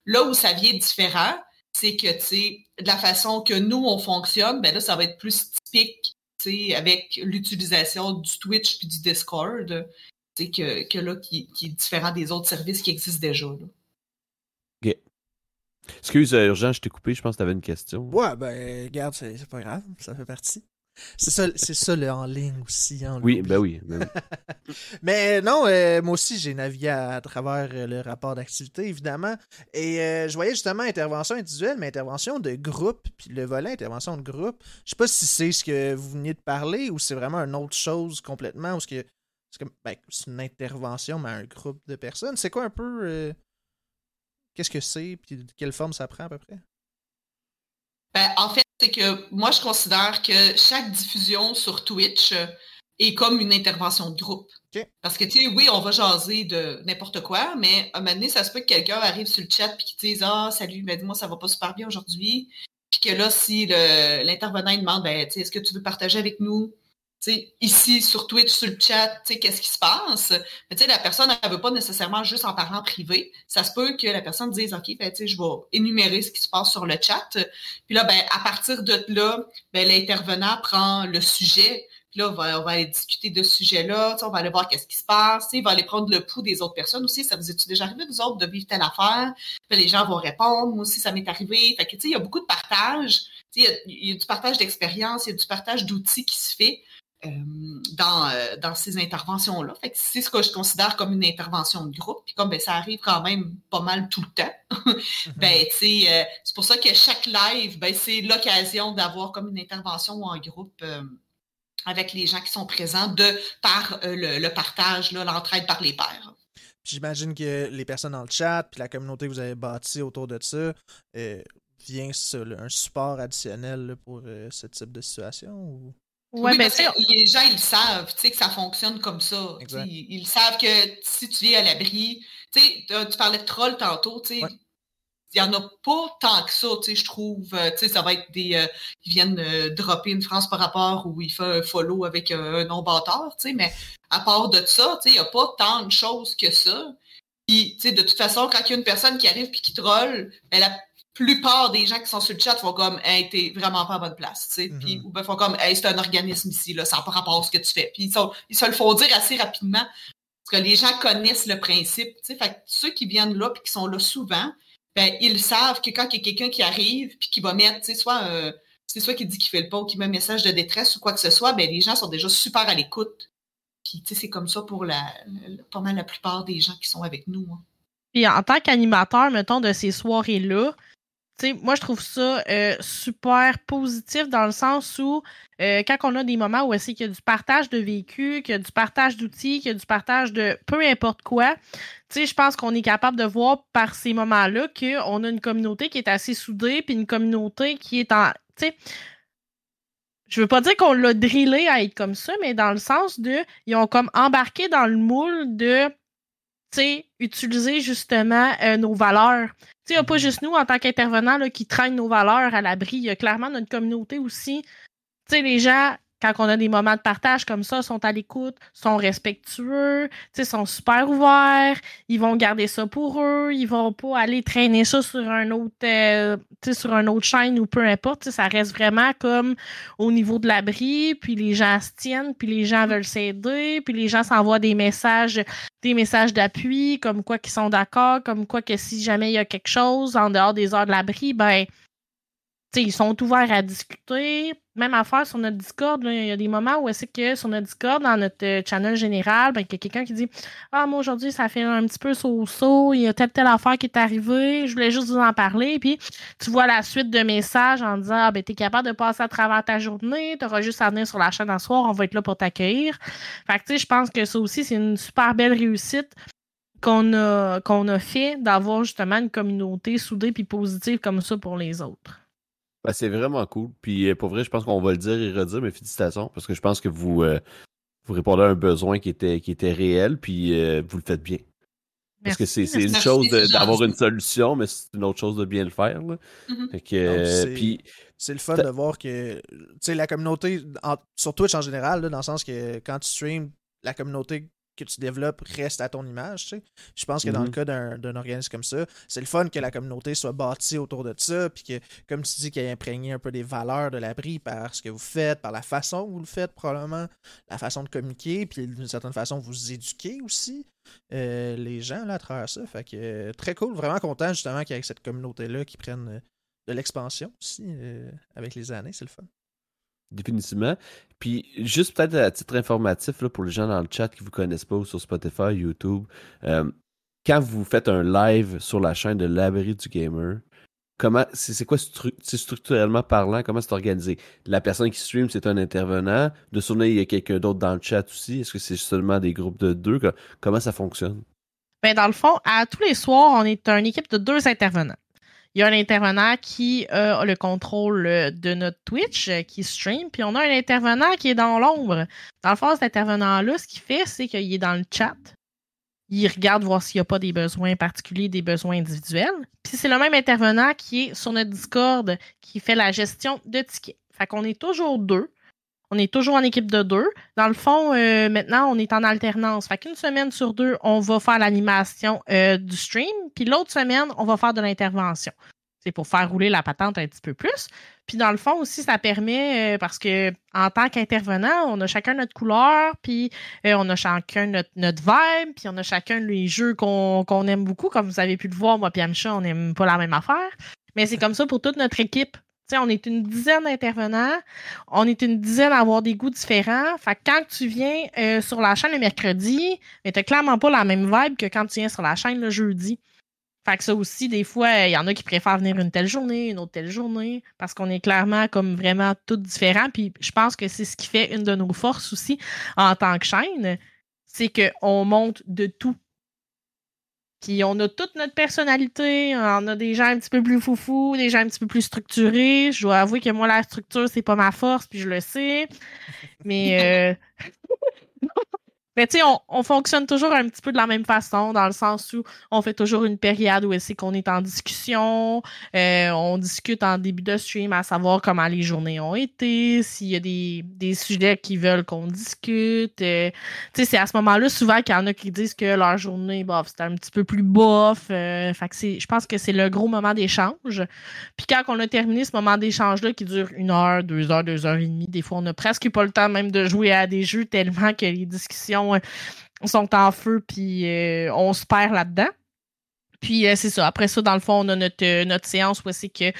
Là où ça vient différent, c'est que, tu sais, de la façon que nous, on fonctionne, ben là, ça va être plus typique, tu sais, avec l'utilisation du Twitch puis du Discord, tu sais, que, que, là, qui, qui, est différent des autres services qui existent déjà, là. OK. Excuse, euh, Urgent, je t'ai coupé, je pense que tu avais une question. Ouais, ben, regarde, c'est pas grave, ça fait partie. C'est ça, c'est ça le en ligne aussi. Hein, oui, ben oui, ben Mais non, euh, moi aussi, j'ai navigué à, travers euh, le rapport d'activité, évidemment. Et euh, je voyais justement intervention individuelle, mais intervention de groupe. Puis le volet intervention de groupe, je sais pas si c'est ce que vous veniez de parler ou c'est vraiment une autre chose complètement. Ou ce que ben, c'est une intervention, mais un groupe de personnes. C'est quoi un peu. Qu'est-ce que c'est, puis de quelle forme ça prend à peu près? Ben, en fait, c'est que moi, je considère que chaque diffusion sur Twitch euh, est comme une intervention de groupe. Parce que, tu sais, oui, on va jaser de n'importe quoi, mais à un moment donné, ça se peut que quelqu'un arrive sur le chat et qu'il dise Ah, salut, ben, dis-moi, ça va pas super bien aujourd'hui. Puis que là, si l'intervenant demande ben, Est-ce que tu veux partager avec nous? Ici sur Twitch, sur le chat, qu'est-ce qui se passe? Mais la personne, elle ne veut pas nécessairement juste en parlant privé. Ça se peut que la personne dise, OK, ben, je vais énumérer ce qui se passe sur le chat. Puis là, ben, à partir de là, ben, l'intervenant prend le sujet. Puis là, on va, aller discuter de ce sujet-là. On va aller voir qu'est-ce qui se passe. Il va aller prendre le pouls des autres personnes aussi. Ça vous est déjà arrivé, vous autres, de vivre telle affaire? Puis les gens vont répondre. Moi aussi, ça m'est arrivé. Que, il y a beaucoup de partage. Il il y, a du partage d'expérience, il y a du partage d'outils qui se fait. Euh, dans, euh, dans ces interventions-là. c'est ce que je considère comme une intervention de groupe. Puis comme ben, ça arrive quand même pas mal tout le temps. ben, tu sais, c'est pour ça que chaque live, ben, c'est l'occasion d'avoir comme une intervention en groupe avec les gens qui sont présents de par le, partage, l'entraide par les pairs. J'imagine que les personnes dans le chat, puis la communauté que vous avez bâtie autour de ça, vient un support additionnel pour ce type de situation? Ou? Ouais, oui, ben, les gens, ils savent que ça fonctionne comme ça. Ils, savent que si tu vis à l'abri, tu parlais de trolls tantôt, il n'y en a pas tant que ça, je trouve. Euh, ça va être des. Euh, ils viennent euh, dropper une phrase par rapport où il fait un follow avec un non bâtard, mais à part de ça, il n'y a pas tant de choses que ça. Puis, de toute façon, quand il y a une personne qui arrive et qui troll, ben, la plupart des gens qui sont sur le chat font comme Hey, t'es vraiment pas à bonne place. Puis, ou ben, font comme Hey, c'est un organisme ici, là, ça n'a pas rapport à ce que tu fais. Puis ils, ils, se le font dire assez rapidement parce que les gens connaissent le principe. Fait que ceux qui viennent là et qui sont là souvent, ben, ils savent que quand il y a quelqu'un qui arrive puis qui va mettre, soit euh, c'est soit qui dit qu'il fait le pas ou qui met un message de détresse ou quoi que ce soit, ben, les gens sont déjà super à l'écoute. Puis c'est comme ça pour la, pas mal la plupart des gens qui sont avec nous. Hein. Puis en tant qu'animateur, mettons, de ces soirées-là, moi, je trouve ça euh, super positif dans le sens où, euh, quand on a des moments où c'est qu'il y a du partage de vécu, qu'il y a du partage d'outils, qu'il y a du partage de peu importe quoi, je pense qu'on est capable de voir par ces moments-là qu'on a une communauté qui est assez soudée, puis une communauté qui est en. Je veux pas dire qu'on l'a drillé à être comme ça, mais dans le sens de. Ils ont comme embarqué dans le moule de utiliser justement euh, nos valeurs. Il n'y a pas mhm. juste nous en tant qu'intervenants qui traînent nos valeurs à l'abri. Il y a clairement notre communauté aussi. sais les gens quand on a des moments de partage comme ça, sont à l'écoute, sont respectueux, sont super ouverts, ils vont garder ça pour eux, ils vont pas aller traîner ça sur un autre euh, sur un autre chaîne ou peu importe. Ça reste vraiment comme au niveau de l'abri, puis les gens se tiennent, puis les gens veulent s'aider, puis les gens s'envoient des messages, des messages d'appui, comme quoi qu'ils sont d'accord, comme quoi que si jamais il y a quelque chose en dehors des heures de l'abri, ben ils sont ouverts à discuter. Même affaire sur notre Discord, il y a des moments où c'est que sur notre Discord, dans notre euh, channel général, ben, il y a quelqu'un qui dit Ah, moi aujourd'hui, ça fait un petit peu saut-saut, il y a telle telle affaire qui est arrivée, je voulais juste vous en parler. Puis tu vois la suite de messages en disant Ah, ben, t'es capable de passer à travers ta journée, t'auras juste à venir sur la chaîne un soir, on va être là pour t'accueillir. Fait que tu sais, je pense que ça aussi, c'est une super belle réussite qu'on a, qu'on a fait d'avoir justement une communauté soudée puis positive comme ça pour les autres. Ben, c'est vraiment cool. Puis euh, pour vrai, je pense qu'on va le dire et redire, mais félicitations, parce que je pense que vous, euh, vous répondez à un besoin qui était, qui était réel, puis euh, vous le faites bien. Parce que c'est une chose d'avoir une solution, mais c'est une autre chose de bien le faire. Mm-hmm. c'est le fun de voir que la communauté, sur Twitch en général, dans le sens que quand tu streams, la communauté que tu développes reste à ton image. Tu sais. Je pense que dans le mhm. cas d'un organisme comme ça, c'est le fun que la communauté soit bâtie autour de ça, puis que, comme tu dis, qu'elle imprégné un peu des valeurs de l'abri par ce que vous faites, par la façon où vous le faites, probablement, la façon de communiquer, puis d'une certaine façon, vous éduquez aussi euh, les gens là, à travers ça. Fait que très cool, vraiment content justement qu'il y ait cette communauté-là qui prenne euh, de l'expansion aussi euh, avec les années, c'est le fun. Définitivement. Puis, juste peut-être à titre informatif là, pour les gens dans le chat qui ne vous connaissent pas ou sur Spotify, YouTube, euh, quand vous faites un live sur la chaîne de l'abri du gamer, comment c'est quoi structurellement parlant, comment c'est organisé? La personne qui stream, c'est un intervenant. De son il y a quelqu'un d'autre dans le chat aussi. Est-ce que c'est seulement des groupes de deux? Comment ça fonctionne? Ben, dans le fond, à tous les soirs, on est une équipe de deux intervenants. Il y a un intervenant qui a le contrôle de notre Twitch, euh, qui stream, puis on a un intervenant qui est dans l'ombre. Dans le fond, cet intervenant-là, ce qu'il fait, c'est qu'il est dans le chat. Il regarde voir s'il n'y a pas des besoins particuliers, des besoins individuels. Puis c'est le même intervenant qui est sur notre Discord qui fait la gestion de tickets. Fait qu'on est toujours deux. On est toujours en équipe de deux. Dans le fond, euh, maintenant, on est en alternance. Fait qu'une semaine sur deux, on va faire l'animation euh, du stream, puis l'autre semaine, on va faire de l'intervention. C'est pour faire rouler la patente un petit peu plus. Puis dans le fond aussi, ça permet, euh, parce que en tant qu'intervenant, on a chacun notre couleur, puis on a chacun notre, vibe, puis on a chacun les jeux qu'on aime beaucoup. Comme vous avez pu le voir, moi et Amcha, on n'aime pas la même affaire. Mais c'est comme ça pour toute notre équipe on est une dizaine d'intervenants, on est une dizaine à avoir des goûts différents. Fait que quand tu viens euh, sur la chaîne le mercredi, tu n'as clairement pas la même vibe que quand tu viens sur la chaîne le jeudi. Fait que ça aussi, des fois, il y en a qui préfèrent venir une telle journée, une autre telle journée, parce qu'on est clairement comme vraiment tout différents. Puis je pense que c'est ce qui fait une de nos forces aussi en tant que chaîne, c'est qu'on monte de tout. Puis on a toute notre personnalité, on a des gens un petit peu plus foufous, des gens un petit peu plus structurés. Je dois avouer que moi, la structure, c'est pas ma force, puis je le sais. Mais euh... Mais tu sais, on, fonctionne toujours un petit peu de la même façon, dans le sens où on fait toujours une période où c'est qu'on est en discussion, euh, on discute en début de stream à savoir comment les journées ont été, s'il y a des, des sujets qui veulent qu'on discute. Euh, tu sais, c'est à ce moment-là souvent qu'il y en a qui disent que leur journée, bof, c'était un petit peu plus bof. Euh, fait que c'est, je pense que c'est le gros moment d'échange. Puis quand on a terminé ce moment d'échange-là qui dure une heure, deux heures, deux heures et demie, des fois on a presque pas le temps même de jouer à des jeux tellement que les discussions sont en feu, puis euh, on se perd là-dedans. Puis euh, c'est ça. Après ça, dans le fond, on a notre, euh, notre séance où c'est que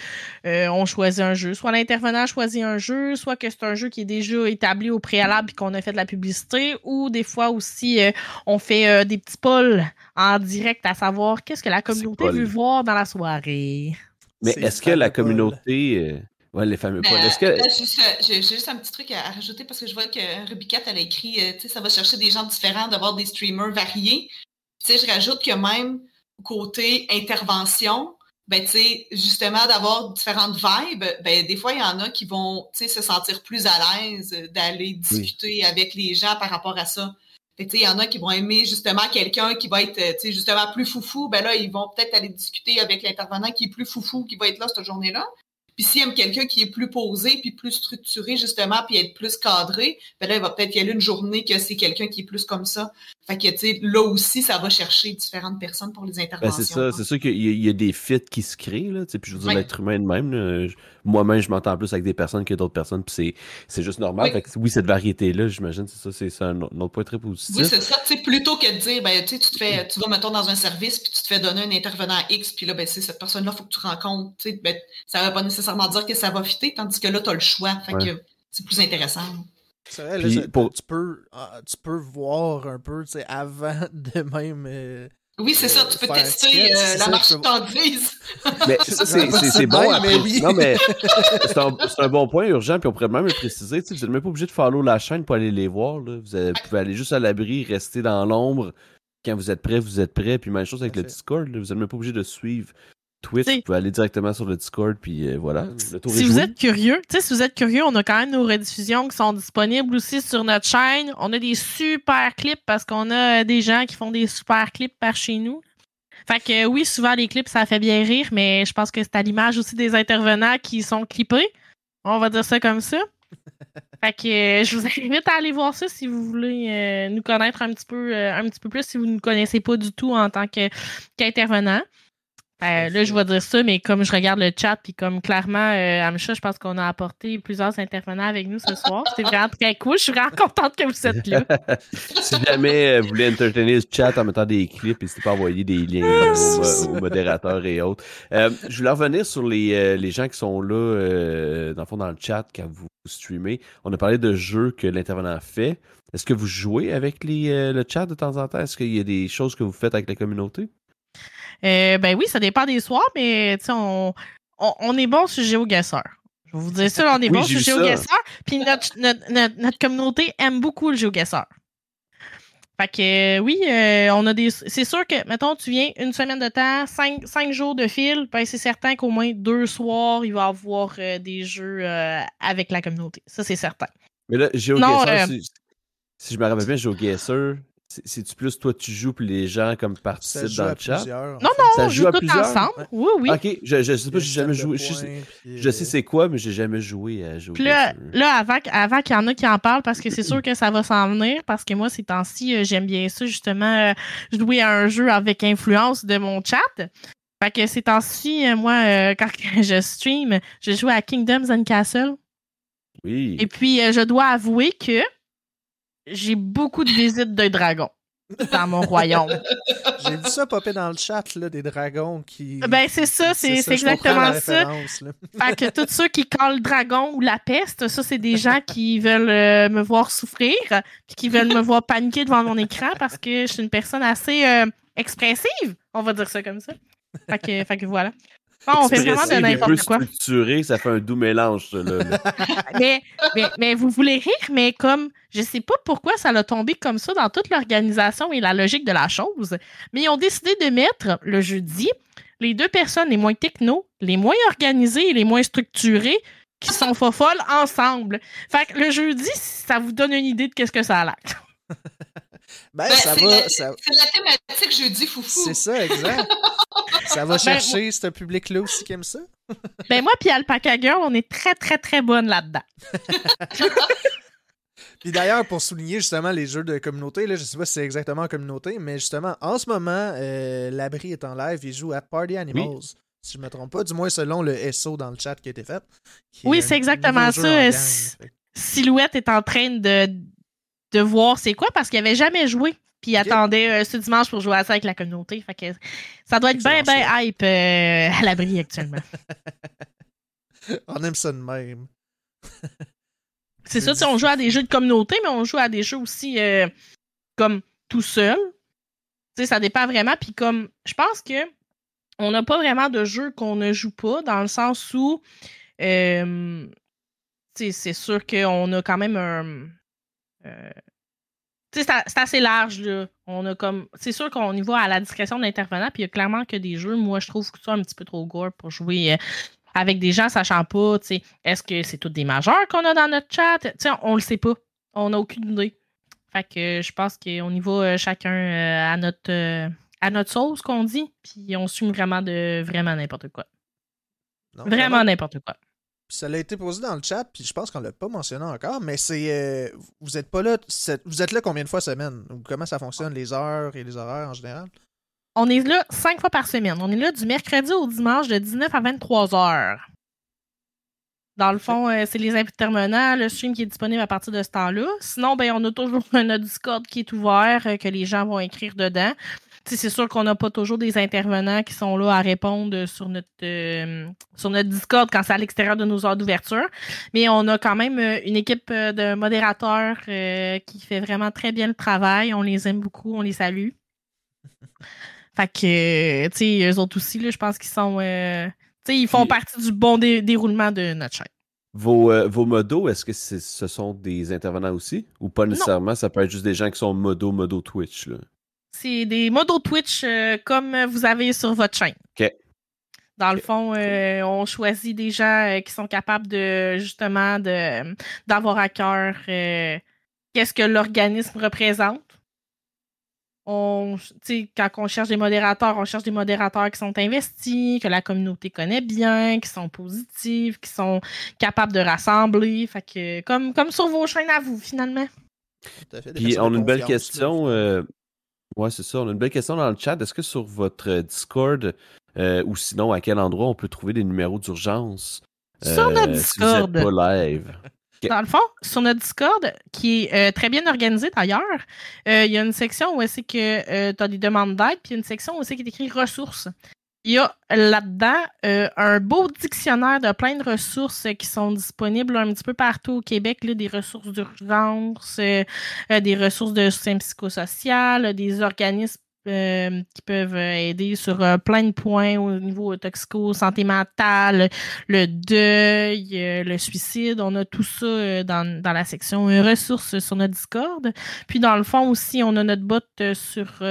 on choisit un jeu. Soit l'intervenant choisit un jeu, soit que c'est un jeu qui est déjà établi au préalable et qu'on a fait de la publicité, ou des fois aussi on fait des petits polls en direct à savoir qu'est-ce que la communauté veut voir dans la soirée. Mais est-ce que la communauté Ouais, les fameux poils. Est-ce que... Euh, j'ai juste un petit truc à, rajouter parce que je vois que Rubicat, elle a écrit, euh, tu sais, ça va chercher des gens différents, d'avoir des streamers variés. Tu sais, je rajoute que même côté intervention, ben, tu sais, justement, d'avoir différentes vibes, ben, des fois, il y en a qui vont, tu sais, se sentir plus à l'aise d'aller discuter avec les gens par rapport à ça. il y en a qui vont aimer justement quelqu'un qui va être, tu sais, justement plus foufou. Ben là, ils vont peut-être aller discuter avec l'intervenant qui est plus foufou, qui va être là cette journée-là. Puis s'il aime quelqu'un qui est plus posé, puis plus structuré, justement, puis être plus cadré, ben là, il va peut-être y aller une journée que c'est quelqu'un qui est plus comme ça. Fait que, tu sais, là aussi, ça va chercher différentes personnes pour les ben, interventions. c'est ça, c'est sûr qu'il y, a des fits qui se créent, là, puis je veux dire, l'être humain de même, moi-même, je m'entends plus avec des personnes que d'autres personnes, puis c'est juste normal. Oui. Fait que, oui, cette variété-là, j'imagine, c'est ça, c'est un, autre point très positif. Oui, c'est ça, tu sais, plutôt que de dire, ben, tu sais, tu te fais, tu vas, mettons, dans un service, puis tu te fais donner un intervenant X, puis là, ben, c'est cette personne-là, il faut que tu rencontres, tu sais, ben, ça va pas nécessairement dire que ça va fitter, tandis que là, tu as le choix, fait que c'est plus intéressant. C'est vrai, là, tu, peux, ah, tu peux voir un peu avant de même. Euh, oui, c'est ça, tu peux tester euh, la marchandise. Mais c'est bon après. Mais Non, mais c'est un, un, bon point urgent, puis on pourrait même le préciser. Vous n'êtes même pas obligé de follow la chaîne pour aller les voir. Là. Vous, pouvez aller juste à l'abri, rester dans l'ombre. Quand vous êtes prêt, vous êtes prêt. Puis même chose avec le Discord, vous n'êtes même pas obligé de suivre Twitch, vous pouvez aller directement sur le Discord, puis euh, voilà. si vous êtes curieux, si vous êtes curieux, on a quand même nos rediffusions qui sont disponibles aussi sur notre chaîne. On a des super clips parce qu'on a des gens qui font des super clips par chez nous. Fait que oui, souvent les clips, ça fait bien rire, mais je pense que c'est à l'image aussi des intervenants qui sont clippés. On va dire ça comme ça. Fait que euh, je vous invite à aller voir ça si vous voulez euh, nous connaître peu un petit peu plus si vous ne nous connaissez pas du tout en tant qu'intervenant. Ben, là, je vais dire ça, mais comme je regarde le chat, puis comme clairement, euh, Amcha, je pense qu'on a apporté plusieurs intervenants avec nous ce soir. C'est vraiment très cool. Je suis vraiment contente que vous êtes là. si jamais euh, vous voulez entertainer le chat en mettant des clips, n'hésitez pas à envoyer des liens aux, modérateurs et autres. Euh, je voulais revenir sur les, euh, les gens qui sont là, dans le fond, dans le chat, quand vous streamez. On a parlé de jeux que l'intervenant fait. Est-ce que vous jouez avec les, le chat de temps en temps? Est-ce qu'il y a des choses que vous faites avec la communauté? Euh, ben oui, ça dépend des soirs, mais on, on, on, est bon sur GeoGuessr. Je vais vous dire ça, on est bon sur GeoGuessr. Puis notre, notre, notre, communauté aime beaucoup le GeoGuessr. Fait que oui, euh, on a des. C'est sûr que, mettons, tu viens une semaine de temps, cinq, cinq jours de fil, ben c'est certain qu'au moins deux soirs, il va y avoir euh, des jeux avec la communauté. Ça, c'est certain. Mais là, GeoGuessr, si, si, je me rappelle bien, GeoGuessr, c'est-tu plus toi tu joues puis les gens comme participent dans le chat? non, non, ça joue, à plusieurs? ensemble. Oui, oui. Ok, je, je sais pas, j'ai jamais joué. je, sais, sais c'est quoi, mais j'ai jamais joué à jouer. là, là, avant, avant qu'il y en a qui en parlent, parce que c'est sûr que ça va s'en venir, parce que moi, ces temps-ci, euh, j'aime bien ça, justement, euh, jouer à un jeu avec influence de mon chat. Fait que ces temps-ci, euh, moi, quand je stream, je joue à Kingdoms and Castle. Oui. Et puis, je dois avouer que j'ai beaucoup de visites de dragons dans mon royaume. J'ai vu ça popper dans le chat, là, des dragons qui. Ben, c'est ça, c'est exactement ça. Fait que tous ceux qui collent le dragon ou la peste, ça, c'est des gens qui veulent euh, me voir souffrir, puis qui veulent me voir paniquer devant mon écran parce que je suis une personne assez euh, expressive, on va dire ça comme ça. Fait que, fait que voilà. On fait vraiment de n'importe quoi. structuré, ça fait un doux mélange, ça, là. mais, mais, mais, vous voulez rire, mais comme, je sais pas pourquoi ça l'a tombé comme ça dans toute l'organisation et la logique de la chose, mais ils ont décidé de mettre le jeudi les deux personnes les moins techno, les moins organisées et les moins structurées qui sont folles ensemble. Fait que le jeudi, ça vous donne une idée de qu'est-ce que ça a l'air. Ben, ben, ça va. C'est la thématique jeudi foufou. C'est ça, exact. ça va ben, chercher ce public-là aussi qui aime ça? ben, moi, puis Alpaca Girl, on est très, très, très bonne là-dedans. Puis d'ailleurs, pour souligner justement les jeux de communauté, là, je sais pas si c'est exactement en communauté, mais justement, en ce moment, euh, l'abri est en live, il joue à Party Animals. Si je ne me trompe pas, du moins selon le SO dans le chat qui a été fait. Oui, c'est exactement ça. Silhouette est en train de, de voir c'est quoi parce qu'il n'avait jamais joué. Puis il attendait euh, ce dimanche pour jouer à ça avec la communauté. Fait que ça doit être bien, bien hype euh, à l'abri actuellement. on aime ça de même. C'est ça, on joue à des jeux de communauté, mais on joue à des jeux aussi euh, comme tout seul. sais, ça dépend vraiment. Puis comme, je pense que on n'a pas vraiment de jeux qu'on ne joue pas, dans le sens où c'est sûr qu'on a quand même un. Euh, c'est assez large, là. On a comme. C'est sûr qu'on y va à la discrétion de l'intervenant, puis il y a clairement que des jeux, moi, je trouve que ça un petit peu trop gore pour jouer avec des gens sachant pas, tu sais, est-ce que c'est tous des majeurs qu'on a dans notre chat? Tu sais, on le sait pas. On n'a aucune idée. Fait que je pense qu'on y va euh, chacun euh, à notre euh, à notre sauce qu'on dit, puis on suit vraiment de vraiment n'importe quoi. vraiment n'importe quoi. Ça a été posé dans le chat, puis je pense qu'on l'a pas mentionné encore, mais c'est vous êtes pas là, vous êtes là combien de fois semaine? Comment ça fonctionne les heures et les horaires en général? On est là cinq fois par semaine. On est là du mercredi au dimanche de 19 à 23 heures. Dans le fond, euh, c'est les intervenants, le stream qui est disponible à partir de ce temps-là. Sinon, ben, on a toujours un Discord qui est ouvert, euh, que les gens vont écrire dedans. C'est sûr qu'on n'a pas toujours des intervenants qui sont là à répondre sur notre, euh, sur notre Discord quand c'est à l'extérieur de nos heures d'ouverture. Mais on a quand même une équipe de modérateurs qui fait vraiment très bien le travail. On les aime beaucoup, on les salue. Fait que, tu sais, eux autres aussi, je pense qu'ils sont. Euh, tu sais, ils font partie du bon déroulement de notre chaîne. Vos, euh, vos modos, est-ce que ce sont des intervenants aussi? Ou pas nécessairement? Ça peut être juste des gens qui sont modo, modo Twitch, là? C'est des modos Twitch euh, comme vous avez sur votre chaîne. OK. Dans le fond, on choisit des gens qui sont capables de justement de d'avoir à cœur qu'est-ce que l'organisme représente on, quand on cherche des modérateurs, on cherche des modérateurs qui sont investis, que la communauté connaît bien, qui sont positifs, qui sont capables de rassembler. Fait que, comme, comme sur vos chaînes à vous, finalement. Puis on a une belle question. Euh, ouais, c'est ça. On a une belle question dans le chat. Est-ce que sur votre Discord euh, ou sinon à quel endroit on peut trouver des numéros d'urgence? Sur notre Discord. Si pas live? Dans le fond, sur notre Discord, qui est euh, très bien organisé d'ailleurs, euh, il y a une section où c'est que euh, tu as des demandes d'aide, puis une section où c'est qui est écrit ressources. Il y a là-dedans un beau dictionnaire de plein de ressources qui sont disponibles un petit peu partout au Québec, là, des ressources d'urgence, des ressources de soutien psychosocial, des organismes euh, qui peuvent euh, aider sur euh, plein de points au niveau toxico, santé mentale, le deuil, le suicide. On a tout ça dans, dans, la section ressources sur notre Discord. Puis dans le fond aussi, on a notre bot sur,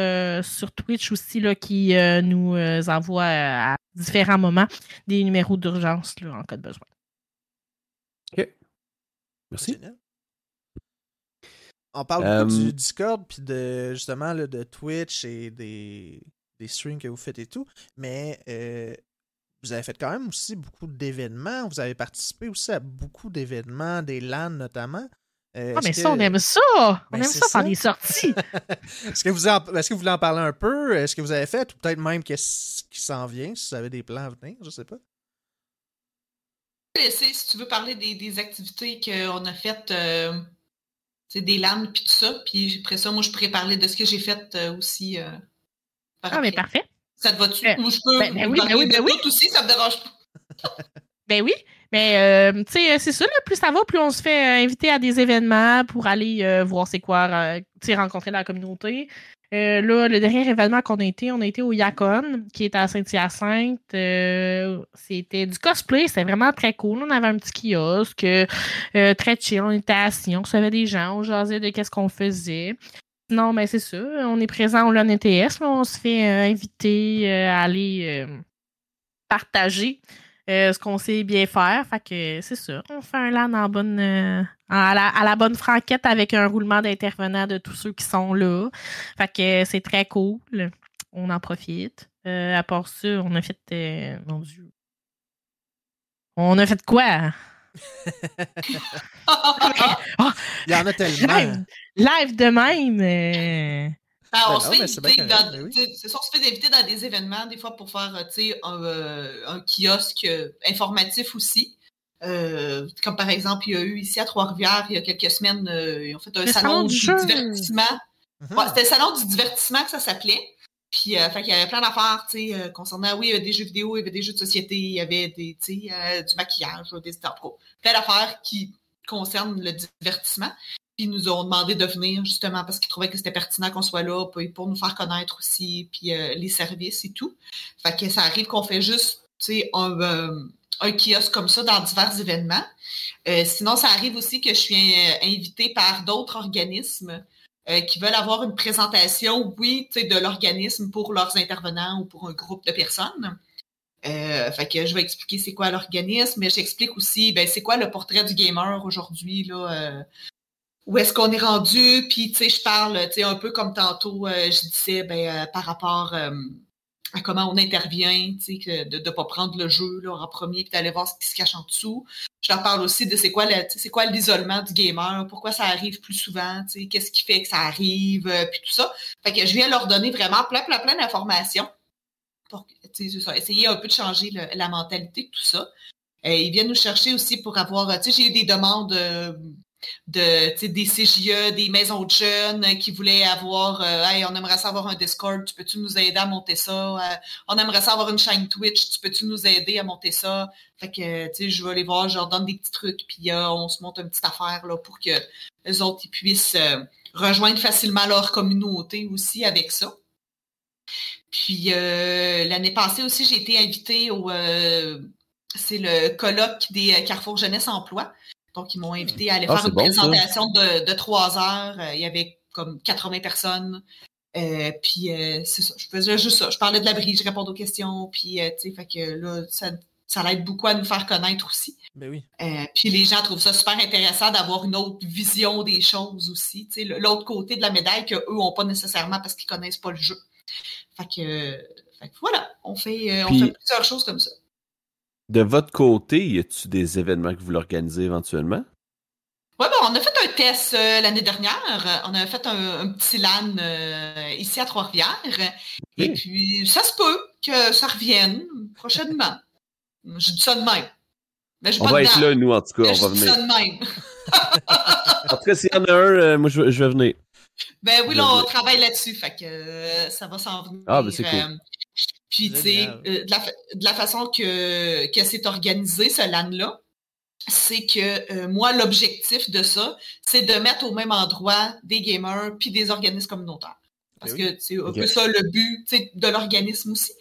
sur Twitch aussi là, qui nous envoie à différents moments des numéros d'urgence en cas de besoin. OK. Merci. On parle beaucoup du Discord, puis de justement de Twitch et des, des streams que vous faites et tout, mais euh, vous avez fait quand même aussi beaucoup d'événements. Vous avez participé aussi à beaucoup d'événements, des LAN notamment. Euh, ah, mais ça, on aime ça! on ben, aime ça, faire des sorties! Est-ce que, vous Est que vous voulez en parler un peu? Est-ce que vous avez fait? Ou peut-être même qu'est-ce qui s'en vient, si vous avez des plans à venir, je sais pas. Si tu veux parler des, activités qu'on a faites euh, des lames puis tout ça. Puis après ça, moi, je pourrais parler de ce que j'ai fait euh, aussi. Euh, ah, mais parfait. Ça te va-tu? Euh, moi, je peux. Ben, ben oui, ben oui, ben oui. aussi, ça me dérange pas. ben oui. Mais, tu sais, c'est ça, plus ça va, plus on se fait inviter à des événements pour aller voir c'est quoi, rencontrer la communauté. Euh, là, le dernier événement qu'on a été, on a été au Yacon, qui est à Saint-Hyacinthe. Euh, c'était du cosplay, c'était vraiment très cool. On avait un petit kiosque, euh, très chill, on était assis, on recevait des gens, on jasait de qu'est-ce qu'on faisait. Non, mais c'est ça, on est présent au LON ETS, mais on se fait inviter à aller partager euh, ce qu'on sait bien faire. Fait que c'est ça. On fait un LAN en bonne, euh, à, la, bonne franquette avec un roulement d'intervenants de tous ceux qui sont là. Fait que c'est très cool. On en profite. Euh, à part ça, on a fait. mon Dieu. On a fait quoi? Il y en a tellement. Live, de même. Ben, on se fait inviter dans des événements, des fois pour faire un, euh, un, kiosque euh, informatif aussi. Euh, comme par exemple, il y a eu ici à Trois-Rivières, il y a quelques semaines, ils ont fait un salon, du, divertissement. Uh-huh. C'était le salon du divertissement que ça s'appelait. Puis, fait il y avait plein d'affaires, tu sais, concernant, oui, il y avait des jeux vidéo, il y avait des jeux de société, il y avait des, du maquillage, des plein d'affaires qui concernent le divertissement. Puis ils nous ont demandé de venir justement parce qu'ils trouvaient que c'était pertinent qu'on soit là pour nous faire connaître aussi, puis euh, les services et tout. Fait que ça arrive qu'on fait juste un, euh, un kiosque comme ça dans divers événements. Euh, sinon, ça arrive aussi que je suis invitée par d'autres organismes qui veulent avoir une présentation, oui, de l'organisme pour leurs intervenants ou pour un groupe de personnes. fait que je vais expliquer c'est quoi l'organisme, mais j'explique aussi ben, c'est quoi le portrait du gamer aujourd'hui, là, où est-ce qu'on est rendu, puis tu sais, je parle, tu sais, un peu comme tantôt, euh, je disais, ben, euh, par rapport euh, à comment on intervient, tu sais, de ne pas prendre le jeu là, en premier, puis d'aller voir ce qui se cache en dessous. Je leur parle aussi de c'est quoi c'est quoi l'isolement du gamer, pourquoi ça arrive plus souvent, tu sais, qu'est-ce qui fait que ça arrive, puis tout ça. Fait que je viens leur donner vraiment plein, plein, plein d'informations pour, sais, essayer un peu de changer la mentalité de tout ça. ils viennent nous chercher aussi pour avoir, tu sais, j'ai eu des demandes de des CJE, des maisons de jeunes qui voulaient avoir euh, Hey, on aimerait savoir un Discord, tu peux-tu nous aider à monter ça? Euh, on aimerait savoir une chaîne Twitch, tu peux-tu nous aider à monter ça? Fait que tu sais, je vais aller voir, je leur donne des petits trucs, puis euh, on se monte une petite affaire là, pour que les autres ils puissent rejoindre facilement leur communauté aussi avec ça. Puis l'année passée aussi, j'ai été invitée au c'est le colloque des Carrefour Jeunesse Emploi. Donc, ils m'ont invité à aller ah, faire une présentation de, trois heures. Euh, il y avait comme 80 personnes. Euh, puis, euh, c'est ça. Je faisais juste ça. Je parlais de l'abri, je répondais aux questions. Puis, tu sais, fait que là, ça, ça l'aide beaucoup à nous faire connaître aussi. Ben oui. puis les gens trouvent ça super intéressant d'avoir une autre vision des choses aussi. Tu sais, l'autre côté de la médaille qu'eux n'ont pas nécessairement parce qu'ils connaissent pas le jeu. Fait que, voilà, on fait, on fait plusieurs choses comme ça. De votre côté, y a-t-il des événements que vous l'organisez éventuellement? Oui, bon, on a fait un test euh, l'année dernière. On a fait un, petit LAN euh, ici à Trois-Rivières. Et puis, ça se peut que ça revienne prochainement. Je dis ça de même. on va être là, nous, en tout cas. on va venir. ça de même. en tout cas, s'il y en a un, euh, moi, je, vais venir. Ben oui, là, on travaille là-dessus. Fait que ça va s'en venir. Ah, ben c'est cool. Puis, tu sais, euh, de, la, façon que, que c'est organisé, ce LAN-là, c'est que euh, moi, l'objectif de ça, c'est de mettre au même endroit des gamers puis des organismes communautaires. Parce ben que c'est un peu ça le but de l'organisme aussi.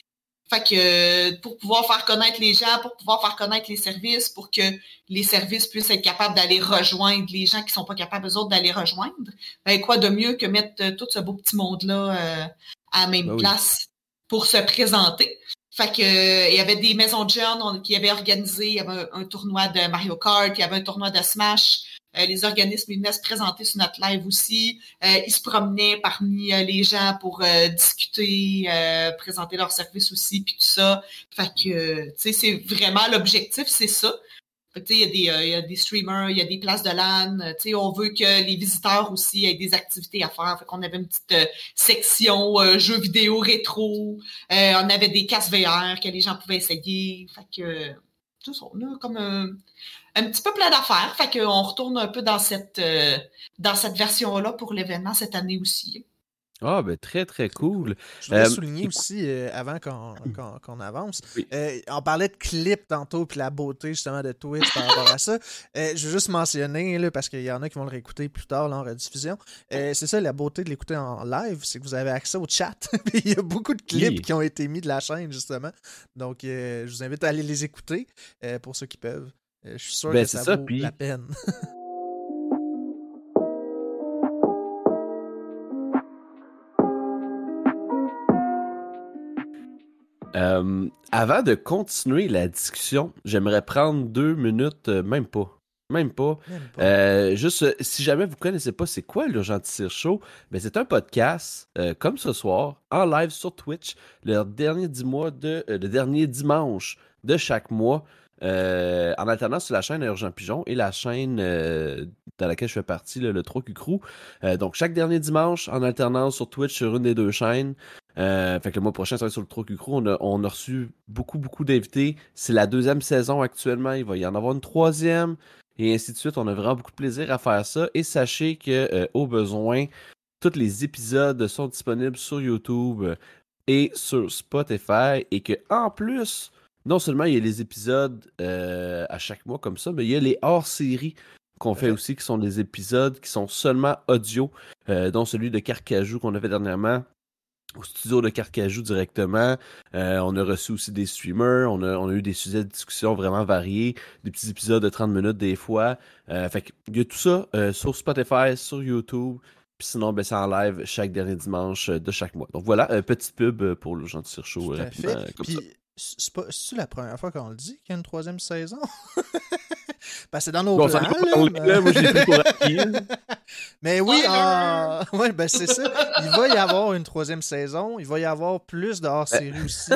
Fait que pour pouvoir faire connaître les gens, pour pouvoir faire connaître les services, pour que les services puissent être capables d'aller rejoindre les gens qui sont pas capables eux autres d'aller rejoindre, ben quoi de mieux que mettre euh, tout ce beau petit monde-là à la même ben place? Pour se présenter. Fait que euh, il y avait des maisons de jeunes qui avaient organisé, il y avait un, tournoi de Mario Kart, il y avait un tournoi de Smash. Euh, les organismes venaient se présenter sur notre live aussi. Euh, ils se promenaient parmi les gens pour discuter, présenter leurs services aussi, puis tout ça. Fait que, tu sais, c'est vraiment l'objectif, c'est ça. Il y, a des, y a des streamers, il y a des places de LAN. On veut que les visiteurs aussi aient des activités à faire. Fait avait une petite euh, section euh, jeux vidéo rétro. Euh, on avait des casques VR que les gens pouvaient essayer. Fait tout ça, on a comme un, petit peu plein d'affaires. Fait qu'on retourne un peu dans cette, dans cette version-là pour l'événement cette année aussi. Ah, ben très, très cool. Je voulais souligner aussi, euh, avant qu'on avance, euh, on parlait de clips tantôt, puis la beauté justement de Twitch par rapport à ça. Euh, je veux juste mentionner, là, parce qu'il y en a qui vont le réécouter plus tard là, en rediffusion, c'est ça la beauté de l'écouter en live, c'est que vous avez accès au chat. Il y a beaucoup de clips qui ont été mis de la chaîne, justement. Donc, je vous invite à aller les écouter pour ceux qui peuvent. je suis sûr ben, que ça, vaut la peine. Euh, avant de continuer la discussion, j'aimerais prendre deux minutes, euh, même pas. Même pas. Euh, juste, si jamais vous connaissez pas c'est quoi l'Urgentisir Show, ben c'est un podcast, comme ce soir, en live sur Twitch, le dernier, mois de, le dernier dimanche de chaque mois. en alternance sur la chaîne Urgent Pigeon et la chaîne dans laquelle je fais partie, le 3 Crew. donc, chaque dernier dimanche, en alternance sur Twitch sur une des deux chaînes. Euh, fait que le mois prochain, ça va être sur le Trop Crew. On a, on a reçu beaucoup, beaucoup d'invités. C'est la deuxième saison actuellement. Il va y en avoir une troisième. Et ainsi de suite. On a vraiment beaucoup de plaisir à faire ça. Et sachez que, euh, au besoin, tous les épisodes sont disponibles sur YouTube et sur Spotify. Et que, en plus, non seulement il y a les épisodes euh, à chaque mois comme ça, mais il y a les hors-séries qu'on fait aussi, qui sont des épisodes qui sont seulement audio, dont celui de Carcajou qu'on a fait dernièrement au studio de Carcajou directement. Euh, on a reçu aussi des streamers, on a, on a, eu des sujets de discussion vraiment variés, des petits épisodes de 30 minutes des fois. Euh, fait qu'il y a tout ça euh, sur Spotify, sur YouTube. Puis sinon, ben, c'est en live chaque dernier dimanche de chaque mois. Donc voilà, un petit pub pour le Gentil Show. rapidement, comme ça. C'est la première fois qu'on le dit qu'il y a une troisième saison? ben, c'est dans nos bon, plans. Là, moi, j'ai plus pour Mais oui, ouais, ben, c'est ça. Il va y avoir une troisième saison. Il va y avoir plus de hors-série aussi.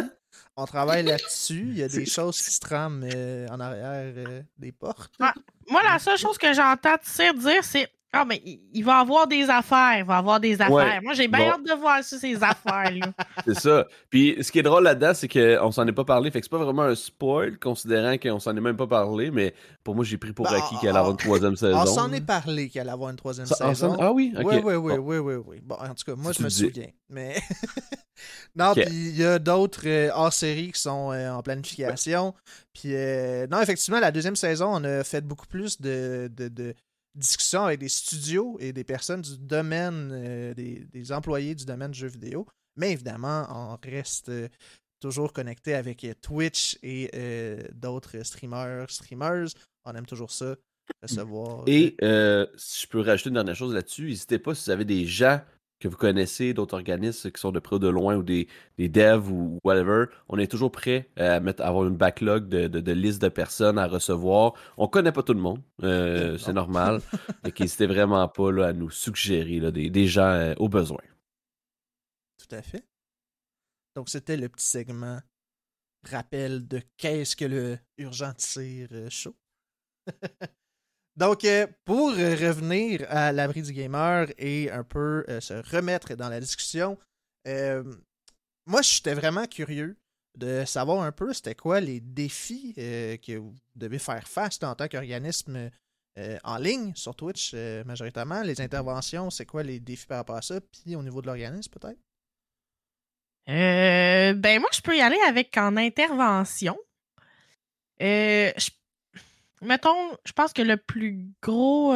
On travaille là-dessus. Il y a des choses qui se trament euh, en arrière euh, des portes. moi, la seule chose que j'entends dire, c'est ah, mais il va avoir des affaires, il va avoir des affaires. Moi, j'ai bien hâte de voir ça, ces affaires-là. c'est ça. Puis, ce qui est drôle là-dedans, c'est qu'on s'en est pas parlé. Fait que c'est pas vraiment un spoil, considérant qu'on s'en est même pas parlé. Mais pour moi, j'ai pris pour ben, acquis qu'il allait avoir une troisième saison. On s'en est parlé qu'il allait avoir une troisième saison. Ah oui? Oui, oui, oui, oui, oui, oui. Bon, en tout cas, moi, je me souviens. Mais. non, puis il y a d'autres euh, hors-séries qui sont euh, en planification. Puis, euh, non, effectivement, la deuxième saison, on a fait beaucoup plus de, de discussion avec des studios et des personnes du domaine, euh, des, employés du domaine du jeu vidéo. Mais évidemment, on reste euh, toujours connecté avec euh, Twitch et d'autres streamers, streamers. On aime toujours ça, recevoir. Et si je peux rajouter une dernière chose là-dessus, n'hésitez pas si vous avez des gens que vous connaissez, d'autres organismes qui sont de près ou de loin, ou des, des devs ou whatever, on est toujours prêt à, mettre, avoir une backlog de, de, de liste de personnes à recevoir. On connaît pas tout le monde, euh, c'est normal. mais n'hésitez vraiment pas là, à nous suggérer là, des, des, gens euh, au besoin. Tout à fait. Donc c'était le petit segment rappel de qu'est-ce que le urgent tir euh, chaud. Donc, euh, pour revenir à l'abri du gamer et un peu euh, se remettre dans la discussion, euh, moi, j'étais vraiment curieux de savoir un peu c'était quoi les défis que vous devez faire face en tant qu'organisme en ligne sur Twitch majoritairement. Les interventions, c'est quoi les défis par rapport à ça? Puis au niveau de l'organisme, peut-être? ben moi, je peux y aller avec en intervention. je mettons, je pense que le plus gros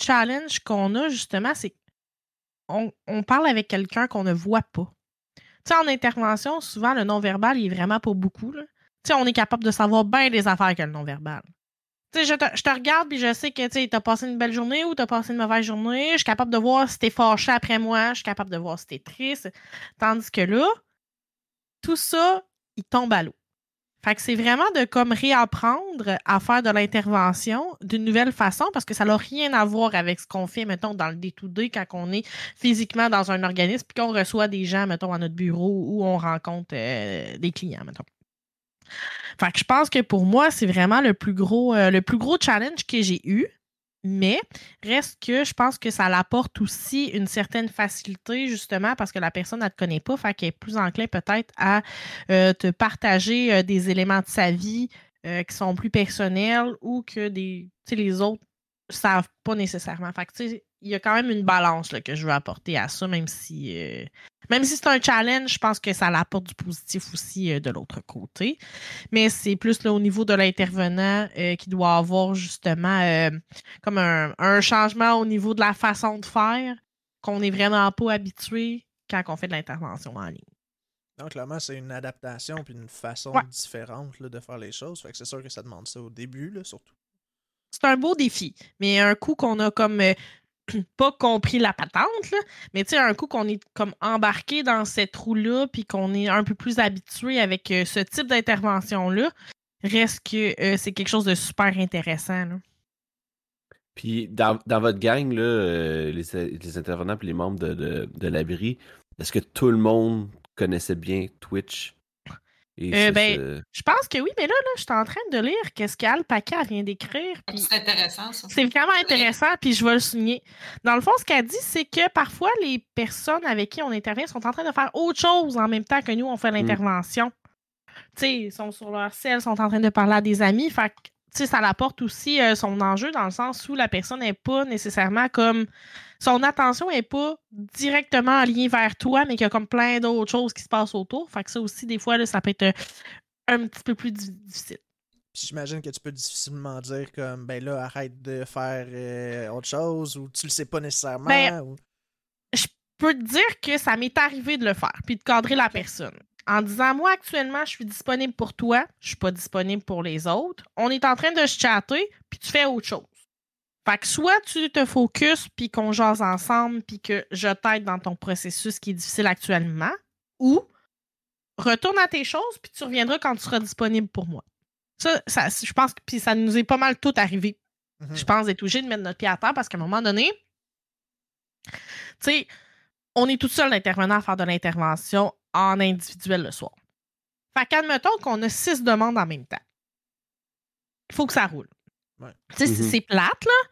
challenge qu'on a, justement, c'est qu'on on parle avec quelqu'un qu'on ne voit pas. Tu sais, en intervention, souvent, le non-verbal, il est vraiment pas beaucoup. Tu sais, on est capable de savoir bien des affaires que le non-verbal. Tu sais, je te, regarde puis je sais que tu as passé une belle journée ou tu as passé une mauvaise journée. Je suis capable de voir si t'es fâché après moi. Je suis capable de voir si t'es triste. Tandis que là, tout ça, il tombe à l'eau. Fait que c'est vraiment de comme réapprendre à faire de l'intervention d'une nouvelle façon parce que ça n'a rien à voir avec ce qu'on fait, mettons, dans le D2D quand on est physiquement dans un organisme puis qu'on reçoit des gens, mettons, à notre bureau ou on rencontre euh, des clients, mettons. Fait que je pense que pour moi, c'est vraiment le plus gros, euh, le plus gros challenge que j'ai eu. Mais reste que je pense que ça l'apporte aussi une certaine facilité, justement, parce que la personne ne te connaît pas, fait qu'elle est plus enclin peut-être à euh, te partager euh, des éléments de sa vie euh, qui sont plus personnels ou que les autres ne savent pas nécessairement. Il y a quand même une balance que je veux apporter à ça, même si euh, même si c'est un challenge, je pense que ça apporte du positif aussi euh, de l'autre côté. Mais c'est plus là, au niveau de l'intervenant euh, qui doit avoir justement comme un, un, changement au niveau de la façon de faire qu'on n'est vraiment pas habitué quand on fait de l'intervention en ligne. Donc, clairement, c'est une adaptation puis une façon différente de faire les choses. Fait que c'est sûr que ça demande ça au début, là, surtout. C'est un beau défi. Mais un coup qu'on a comme pas compris la patente, mais tu sais, un coup qu'on est comme embarqué dans cette roue-là, puis qu'on est un peu plus habitué avec euh, ce type d'intervention-là, reste que euh, c'est quelque chose de super intéressant. Puis dans, votre gang, euh, les, intervenants et les membres de, de l'abri, est-ce que tout le monde connaissait bien Twitch? Euh, ben, je pense que oui, mais là, là je suis en train de lire qu'est-ce qu'Alpaca vient d'écrire. C'est intéressant, ça. C'est vraiment intéressant, puis je vais le souligner. Dans le fond, ce qu'elle dit, c'est que parfois, les personnes avec qui on intervient sont en train de faire autre chose en même temps que nous, on fait mmh. l'intervention. Tu sais, ils sont sur leur selle, sont en train de parler à des amis. Fait que, ça apporte aussi euh, son enjeu dans le sens où la personne n'est pas nécessairement comme son attention n'est pas directement en lien vers toi, mais qu'il y a comme plein d'autres choses qui se passent autour. Fait que ça aussi, des fois, là, ça peut être un petit peu plus difficile. J'imagine que tu peux difficilement dire comme ben là, arrête de faire euh, autre chose ou tu le sais pas nécessairement. Ben, je peux te dire que ça m'est arrivé de le faire, puis de cadrer la personne. En disant moi actuellement je suis disponible pour toi, je suis pas disponible pour les autres. On est en train de se chatter, puis tu fais autre chose. Fait que soit tu te focuses puis qu'on jase ensemble puis que je t'aide dans ton processus qui est difficile actuellement, ou retourne à tes choses puis tu reviendras quand tu seras disponible pour moi. Ça, ça je pense que puis ça nous est pas mal tout arrivé. Mm-hmm. Je pense d'être obligé de mettre notre pied à terre parce qu'à un moment donné, tu sais, on est tout seul d'intervenant à faire de l'intervention en individuel le soir. Fait qu'admettons qu'on a six demandes en même temps. Il faut que ça roule. Tu sais, mm-hmm. c'est plate, là,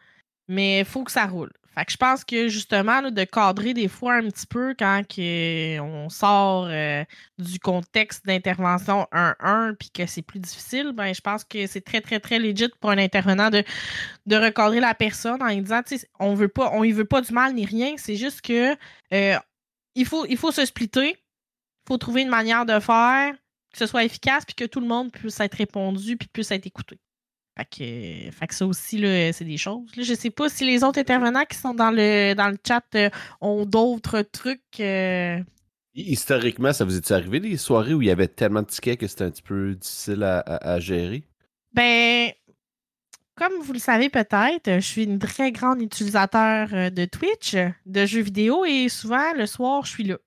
mais il faut que ça roule. Fait que je pense que justement, de cadrer des fois un petit peu quand on sort euh, du contexte d'intervention 1-1 puis que c'est plus difficile, ben je pense que c'est très, très, très legit pour un intervenant de, de recadrer la personne en disant, tu sais, on veut pas, on y veut pas du mal ni rien, c'est juste que euh, il, faut, il faut se splitter, il faut trouver une manière de faire, que ce soit efficace puis que tout le monde puisse être répondu puis puisse être écouté. Fait que, ça aussi, c'est des choses. Je je sais pas si les autres intervenants qui sont dans le, dans le chat euh, ont d'autres trucs. Euh. Historiquement, ça vous est arrivé des soirées où il y avait tellement de tickets que c'était un petit peu difficile à, gérer? Ben, comme vous le savez peut-être, je suis une très grande utilisateur euh, de Twitch, de jeux vidéo, et souvent, le soir, je suis là.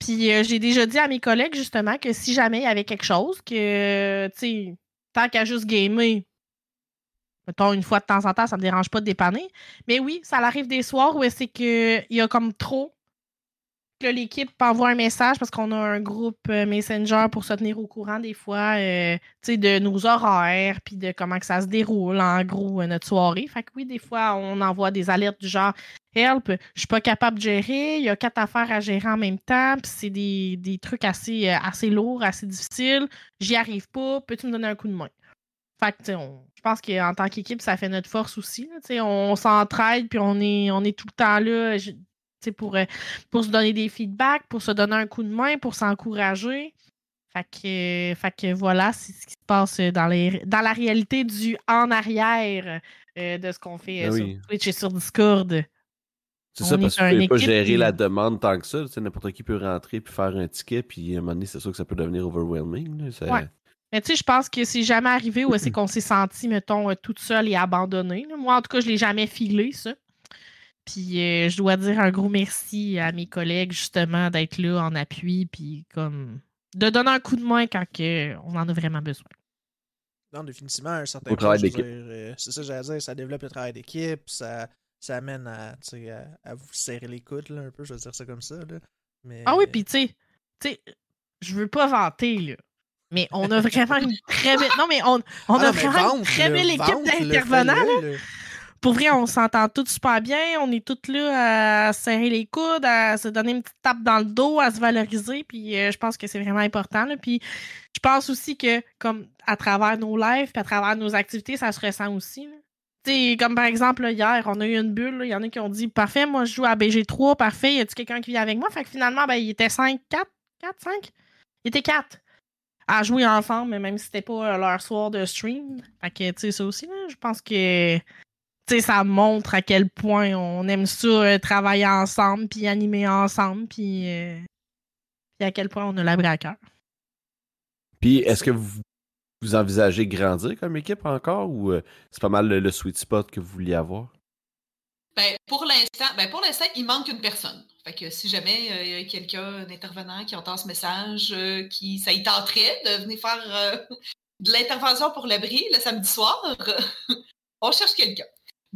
Puis j'ai déjà dit à mes collègues, justement, que si jamais il y avait quelque chose, que, tu sais, tant qu'à juste gamer, mettons une fois de temps en temps, ça me dérange pas de dépanner. Mais oui, ça arrive des soirs où c'est qu'il y a comme trop l'équipe envoie un message parce qu'on a un groupe euh, Messenger pour se tenir au courant des fois euh, de nos horaires puis de comment que ça se déroule en gros euh, notre soirée. Fait que oui, des fois, on envoie des alertes du genre Help, je suis pas capable de gérer, il y a quatre affaires à gérer en même temps, puis c'est des, des, trucs assez, assez lourds, assez difficiles, j'y arrive pas, peux-tu me donner un coup de main? Fait que, je pense qu'en tant qu'équipe, ça fait notre force aussi. On s'entraide, puis on est, on est tout le temps là pour, euh, pour se donner des feedbacks, pour se donner un coup de main, pour s'encourager. Fait que, fait que voilà, c'est ce qui se passe dans, les, dans la réalité du en arrière euh, de ce qu'on fait euh, ben sur Twitch et sur Discord. C'est ça, parce que tu peux pas gérer la demande tant que ça. N'importe qui peut rentrer puis faire un ticket, puis à un moment donné, c'est sûr que ça peut devenir overwhelming. Mais tu sais, je pense que c'est jamais arrivé où est-ce qu'on s'est senti, mettons, toute seule et abandonnée. Moi, en tout cas, je l'ai jamais filé, ça. Puis euh, je dois dire un gros merci à mes collègues justement d'être là en appui, puis comme de donner un coup de main quand on en a vraiment besoin. Non, définitivement, un certain travail d'équipe. Euh, c'est ça, j'allais dire, ça développe le travail d'équipe, ça, ça amène à, à, vous serrer les coudes un peu, je vais dire ça comme ça. Là. Mais... Ah oui, puis tu sais, je veux pas vanter, là. Mais on a vraiment une très belle. Non, mais on, on ah a vraiment une très belle équipe d'intervenants pour vrai, on s'entend tous super bien. On est tous là à serrer les coudes, à se donner une petite tape dans le dos, à se valoriser. Puis euh, je pense que c'est vraiment important. Puis je pense aussi que, comme à travers nos lives, puis à travers nos activités, ça se ressent aussi. comme par exemple, hier, on a eu une bulle. Il y en a qui ont dit Parfait, moi je joue à BG3, parfait. Y a-tu quelqu'un qui vient avec moi? Fait que finalement, ben, il était 5, 4, 4, 5 Il était 4 à jouer ensemble, même si c'était pas leur soir de stream. Fait que, tu sais, ça aussi, je pense que sais, ça montre à quel point on aime ça euh, travailler ensemble, puis animer ensemble, puis, euh, à quel point on a la à cœur. Puis, est-ce que vous, vous, envisagez grandir comme équipe encore ou euh, c'est pas mal le, sweet spot que vous vouliez avoir? Ben, pour l'instant, ben pour l'instant, il manque une personne. Fait que si jamais il y a quelqu'un, un intervenant qui entend ce message, qui ça y tenterait de venir faire de l'intervention pour l'abri le samedi soir, on cherche quelqu'un.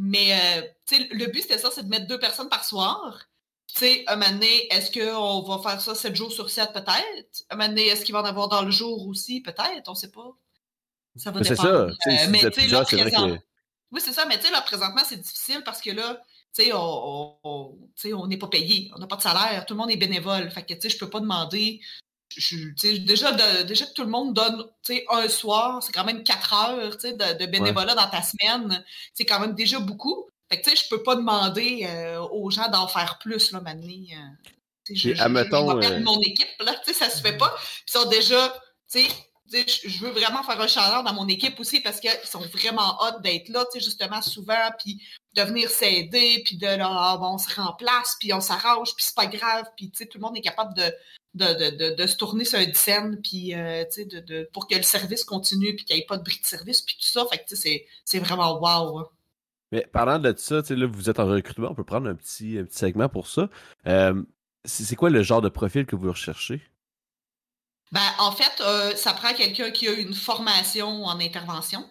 Mais euh, le but, c'était ça, c'est de mettre deux personnes par soir. Tu sais, un moment donné, est-ce qu'on va faire ça sept jours sur sept, peut-être? Un moment donné, est-ce qu'il va en avoir dans le jour aussi, peut-être? On ne sait pas. Ça va dépendre. C'est ça. Euh, mais tu là, présent... Oui, c'est ça. Mais tu sais, là, présentement, c'est difficile parce que là, tu sais, on n'est pas payé. On n'a pas de salaire. Tout le monde est bénévole. Fait que, tu sais, je peux pas demander déjà, déjà que tout le monde donne un soir, c'est quand même quatre heures de, de bénévolat dans ta semaine. C'est quand même déjà beaucoup. Fait que, je peux pas demander euh, aux gens d'en faire plus, là, maintenant. Euh, je, euh, mon équipe, là, ça se fait pas. Puis sont déjà, tu sais, je veux vraiment faire un chaleur dans mon équipe aussi parce qu'ils sont vraiment hot d'être là, justement, souvent, puis de venir s'aider, puis de là, ah, on se remplace, puis on s'arrange, puis c'est pas grave, puis tout le monde est capable de, de, se tourner sur une scène puis euh, de, pour que le service continue, puis qu'il n'y ait pas de bris de service, puis tout ça. Fait que c'est vraiment wow. Hein. Mais parlant de ça, là, vous êtes en recrutement, on peut prendre un petit, petit segment pour ça. Euh, c'est quoi le genre de profil que vous recherchez? Ben, en fait, euh, ça prend quelqu'un qui a une formation en intervention.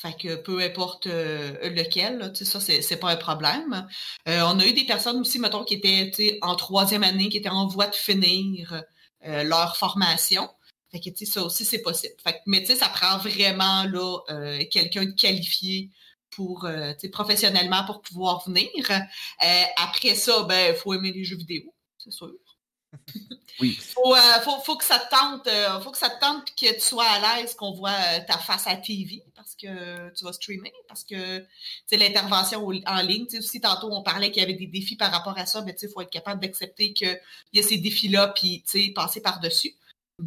Fait que peu importe euh, lequel, ça, c'est pas un problème. Euh, on a eu des personnes aussi, mettons, qui étaient en troisième année, qui étaient en voie de finir euh, leur formation. Fait que ça aussi, c'est possible. Fait que, mais ça prend vraiment là quelqu'un de qualifié pour professionnellement pour pouvoir venir. après ça, ben, il faut aimer les jeux vidéo, c'est sûr. Oui. faut, faut, que ça te tente, faut que ça te tente tu sois à l'aise qu'on voit ta face à TV parce que tu vas streamer, parce que l'intervention en ligne, aussi tantôt on parlait qu'il y avait des défis par rapport à ça, mais il faut être capable d'accepter qu'il y a ces défis-là, puis passer par-dessus.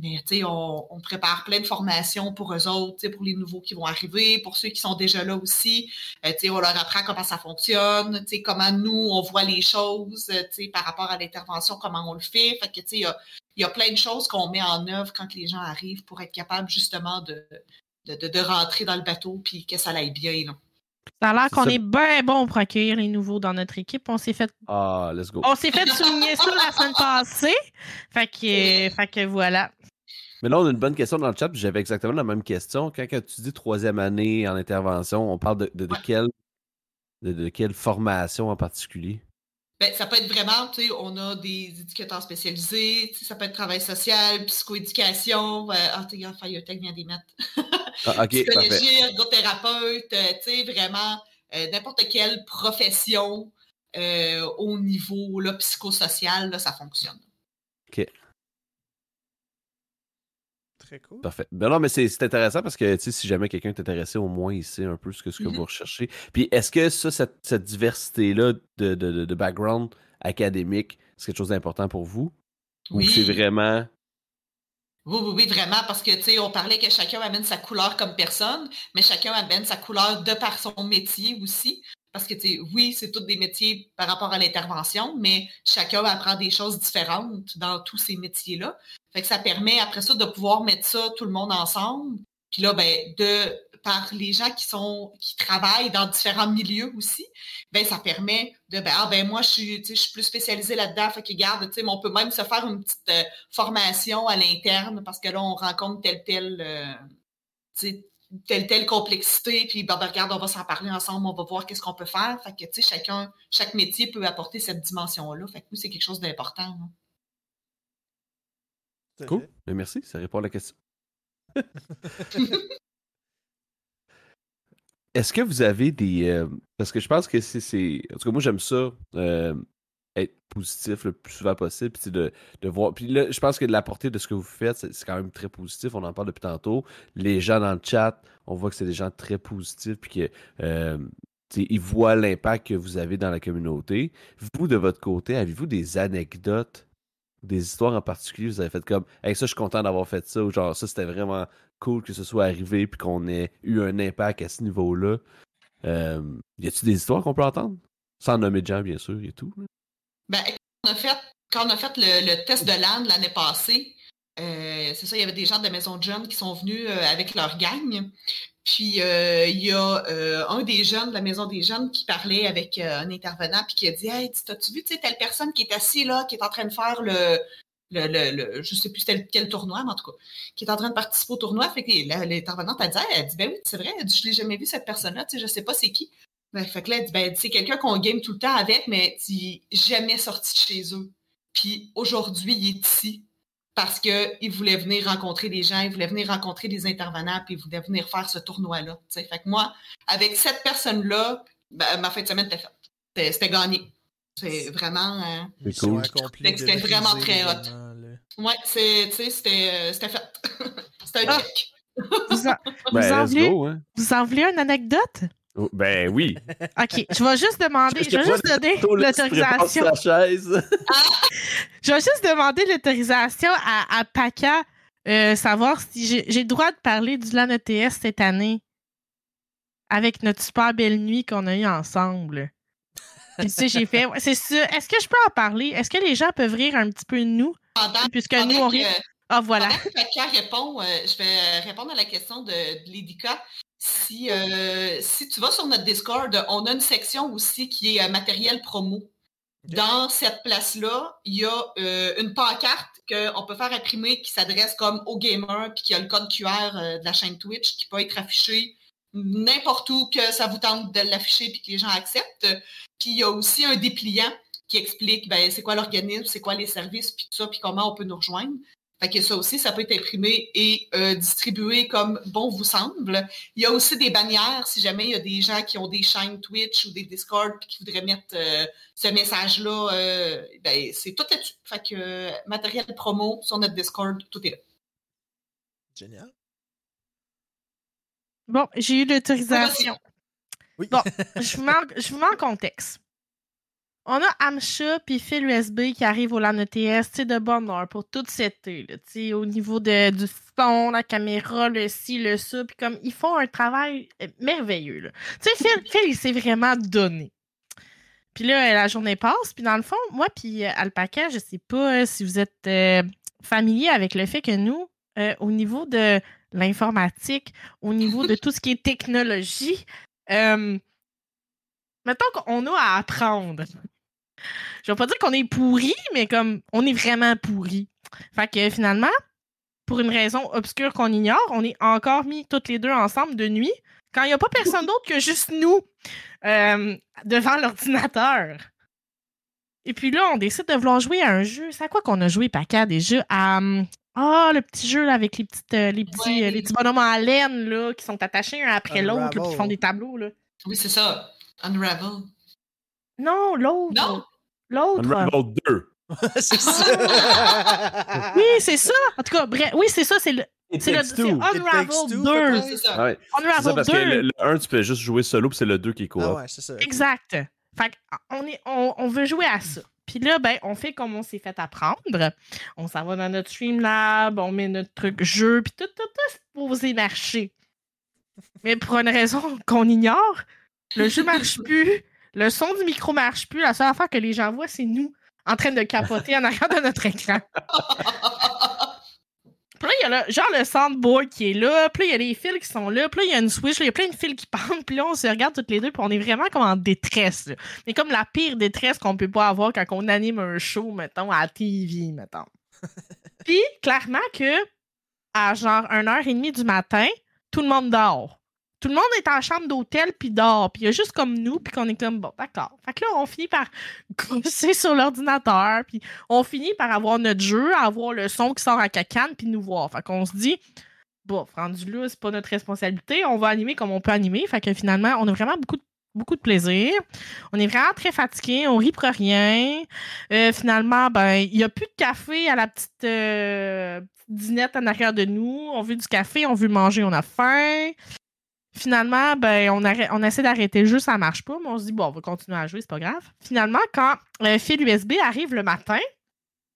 Mais on, on prépare plein de formations pour eux autres, pour les nouveaux qui vont arriver, pour ceux qui sont déjà là aussi. Euh, on leur apprend comment ça fonctionne, comment nous, on voit les choses par rapport à l'intervention, comment on le fait. Fait que, il y a, y a plein de choses qu'on met en œuvre quand les gens arrivent pour être capable justement de, de, rentrer dans le bateau puis que ça aille bien. Là. Ça a l'air qu'on est bien bon pour accueillir les nouveaux dans notre équipe. On s'est fait. Ah, let's go. On s'est fait souligner ça la semaine passée. Fait que, fait que voilà. Mais là, on a une bonne question dans le chat. J'avais exactement la même question. Quand, tu dis troisième année en intervention, on parle de, de, quelle, de, quelle formation en particulier? Ben, ça peut être vraiment, tu sais, on a des éducateurs spécialisés, ça peut être travail social, psychoéducation, euh, ah, tu Firetech vient d'y mettre. ah, Psychologie, ergothérapeute, euh, tu sais, vraiment euh, n'importe quelle profession euh, au niveau là, psychosocial, là, ça fonctionne. OK. Très cool. Parfait. Ben non, mais c'est intéressant parce que si jamais quelqu'un est intéressé, au moins il sait un peu ce que, ce que mm-hmm. vous recherchez. Puis est-ce que ça, cette, diversité-là de, de, de, background académique, c'est quelque chose d'important pour vous? Oui. Ou c'est vraiment. Oui, oui, oui, vraiment, parce que, tu sais, on parlait que chacun amène sa couleur comme personne, mais chacun amène sa couleur de par son métier aussi. Parce que, oui, c'est tous des métiers par rapport à l'intervention, mais chacun apprend des choses différentes dans tous ces métiers-là. Fait que ça permet, après ça, de pouvoir mettre ça tout le monde ensemble. Puis là, ben, de par les gens qui sont qui travaillent dans différents milieux aussi, ben ça permet de ben, ah, ben moi je suis je suis plus spécialisée là-dedans, fait que garde, tu sais, on peut même se faire une petite euh, formation à l'interne parce que là on rencontre tel tel euh, telle, telle complexité, puis ben, regarde, on va s'en parler ensemble, on va voir qu'est-ce qu'on peut faire. Fait que, tu sais, chacun, chaque métier peut apporter cette dimension-là. Fait que oui, c'est quelque chose d'important. Cool. Ben, merci, ça répond à la question. Est-ce que vous avez des. Euh, parce que je pense que c'est. En tout cas, moi, j'aime ça. Euh, être positif le plus souvent possible, puis de, de voir. Puis là, je pense que de la portée de ce que vous faites, c'est quand même très positif. On en parle depuis tantôt. Les gens dans le chat, on voit que c'est des gens très positifs, puis que euh, ils voient l'impact que vous avez dans la communauté. Vous, de votre côté, avez-vous des anecdotes, des histoires en particulier vous avez fait comme hey, ça, je suis content d'avoir fait ça, ou genre ça, c'était vraiment cool que ce soit arrivé puis qu'on ait eu un impact à ce niveau-là. Euh, y a-t-il des histoires qu'on peut entendre? Sans nommer de gens, bien sûr, et tout. Ben, quand on a fait le, test de land l'année passée, euh, c'est ça, il y avait des gens de la maison de jeunes qui sont venus euh, avec leur gang. Puis euh, il y a un des jeunes de la maison des jeunes qui parlait avec un intervenant puis qui a dit Hey, t'as-tu vu telle personne qui est assise là, qui est en train de faire le, le, le, je sais plus quel tournoi, mais en tout cas, qui est en train de participer au tournoi. L'intervenante a dit, elle dit, ben oui, c'est vrai, je l'ai jamais vu cette personne-là, tu sais, je sais pas c'est qui. Ben, fait que là, ben, c'est quelqu'un qu'on game tout le temps avec, mais il jamais sorti de chez eux. Puis aujourd'hui, il est ici parce qu'il voulait venir rencontrer des gens, il voulait venir rencontrer des intervenants, puis il voulait venir faire ce tournoi-là. Fait que moi, avec cette personne-là, ben, ma fin de semaine était faite. C'était gagné. C'est vraiment. Euh, c'était vraiment très hot. Ouais, c'était euh, fait. c'était un check. Vous en, ben, voulez, hein. vous en voulez une anecdote? Oh, ben oui. OK, je vais juste demander, je, vais juste donner l'autorisation. je vais juste demander l'autorisation à, à PACA, euh, savoir si j'ai le droit de parler du LAN ETS cette année avec notre super belle nuit qu'on a eue ensemble. C'est j'ai fait. C'est ça. Est-ce que je peux en parler? Est-ce que les gens peuvent rire un petit peu de nous? puisque nous, on rit. Ah, voilà. Pendant répond, euh, je vais euh, répondre à la question de, de Si, euh, si tu vas sur notre Discord, on a une section aussi qui est matériel promo. Dans cette place-là, il y a une pancarte qu'on peut faire imprimer qui s'adresse comme aux gamers, puis qui a le code QR de la chaîne Twitch qui peut être affiché n'importe où que ça vous tente de l'afficher puis que les gens acceptent. Puis il y a aussi un dépliant qui explique ben, c'est quoi l'organisme, c'est quoi les services, puis tout ça, puis comment on peut nous rejoindre. Fait que ça aussi, ça peut être imprimé et euh, distribué comme bon vous semble. Il y a aussi des bannières, si jamais il y a des gens qui ont des chaînes Twitch ou des Discord puis qui voudraient mettre euh, ce message-là, euh, ben, c'est tout là-dessus. Fait que matériel promo sur notre Discord, tout est là. Génial. Bon, j'ai eu l'autorisation. Oui. Bon, je vous, mets, je vous mets en contexte. On a Amcha puis fil USB qui arrive au LAN ETS, de bonne heure pour tout cet été, au niveau de, du son, la caméra, le ci, le ça, puis comme ils font un travail euh, merveilleux. Tu sais, Phil, Phil, il s'est vraiment donné. Puis là, la journée passe, puis dans le fond, moi puis euh, Alpaca, je sais pas euh, si vous êtes familier avec le fait que nous, au niveau de l'informatique, au niveau de tout ce qui est technologie, mettons qu'on a à apprendre je vais pas dire qu'on est pourri, mais comme on est vraiment pourri. Fait que finalement, pour une raison obscure qu'on ignore, on est encore mis toutes les deux ensemble de nuit quand il n'y a pas personne d'autre que juste nous euh, devant l'ordinateur. Et puis là, on décide de vouloir jouer à un jeu. C'est à quoi qu'on a joué, Paca, des jeux à. Ah, le petit jeu là, avec les, petites, euh, les, petits, euh, les petits bonhommes en laine là, qui sont attachés un après l'autre, qui font des tableaux. Là. Oui, c'est ça. Unravel. Non, l'autre. Non. L'autre. Unravel 2. c'est ça. oui, c'est ça. En tout cas, bref, oui, c'est ça. C'est le. C'est le Unravel 2. C'est ça. Ouais. Unravel parce 2. que le, 1, tu peux juste jouer solo, puis c'est le 2 qui est cool. Ah ouais, c'est ça. Exact. Fait on, est, on, on, veut jouer à ça. Puis là, ben, on fait comme on s'est fait apprendre. On s'en va dans notre Streamlab, on met notre truc jeu, puis tout, tout, tout supposé marcher. Mais pour une raison qu'on ignore, le jeu marche plus. Le son du micro marche plus. La seule affaire que les gens voient, c'est nous en train de capoter en arrière de notre écran. Puis là, il y a le, genre le soundboard qui est là. Puis là, il y a les fils qui sont là. Puis là, il y a une switch. Il y a plein de fils qui pendent. Puis là, on se regarde toutes les deux. Puis on est vraiment comme en détresse. Mais comme la pire détresse qu'on peut pas avoir quand on anime un show, mettons, à la TV, mettons. Puis, clairement que à genre 1h30 du matin, tout le monde dort tout le monde est en chambre d'hôtel puis dort. Puis il y a juste comme nous, puis qu'on est comme, bon, d'accord. Fait que là, on finit par grosser sur l'ordinateur, puis on finit par avoir notre jeu, avoir le son qui sort à cacane, puis nous voir. Fait qu'on se dit, bon, rendu là, c'est pas notre responsabilité, on va animer comme on peut animer. Fait que finalement, on a vraiment beaucoup de beaucoup de plaisir. On est vraiment très fatigué, on rit pour rien. Euh, finalement, ben, il n'y a plus de café à la petite, euh, petite dinette en arrière de nous. On veut du café, on veut manger, on a faim. Finalement, ben, on, on essaie d'arrêter jeu, ça marche pas, mais on se dit, bon, on va continuer à jouer, c'est pas grave. Finalement, quand le fil USB arrive le matin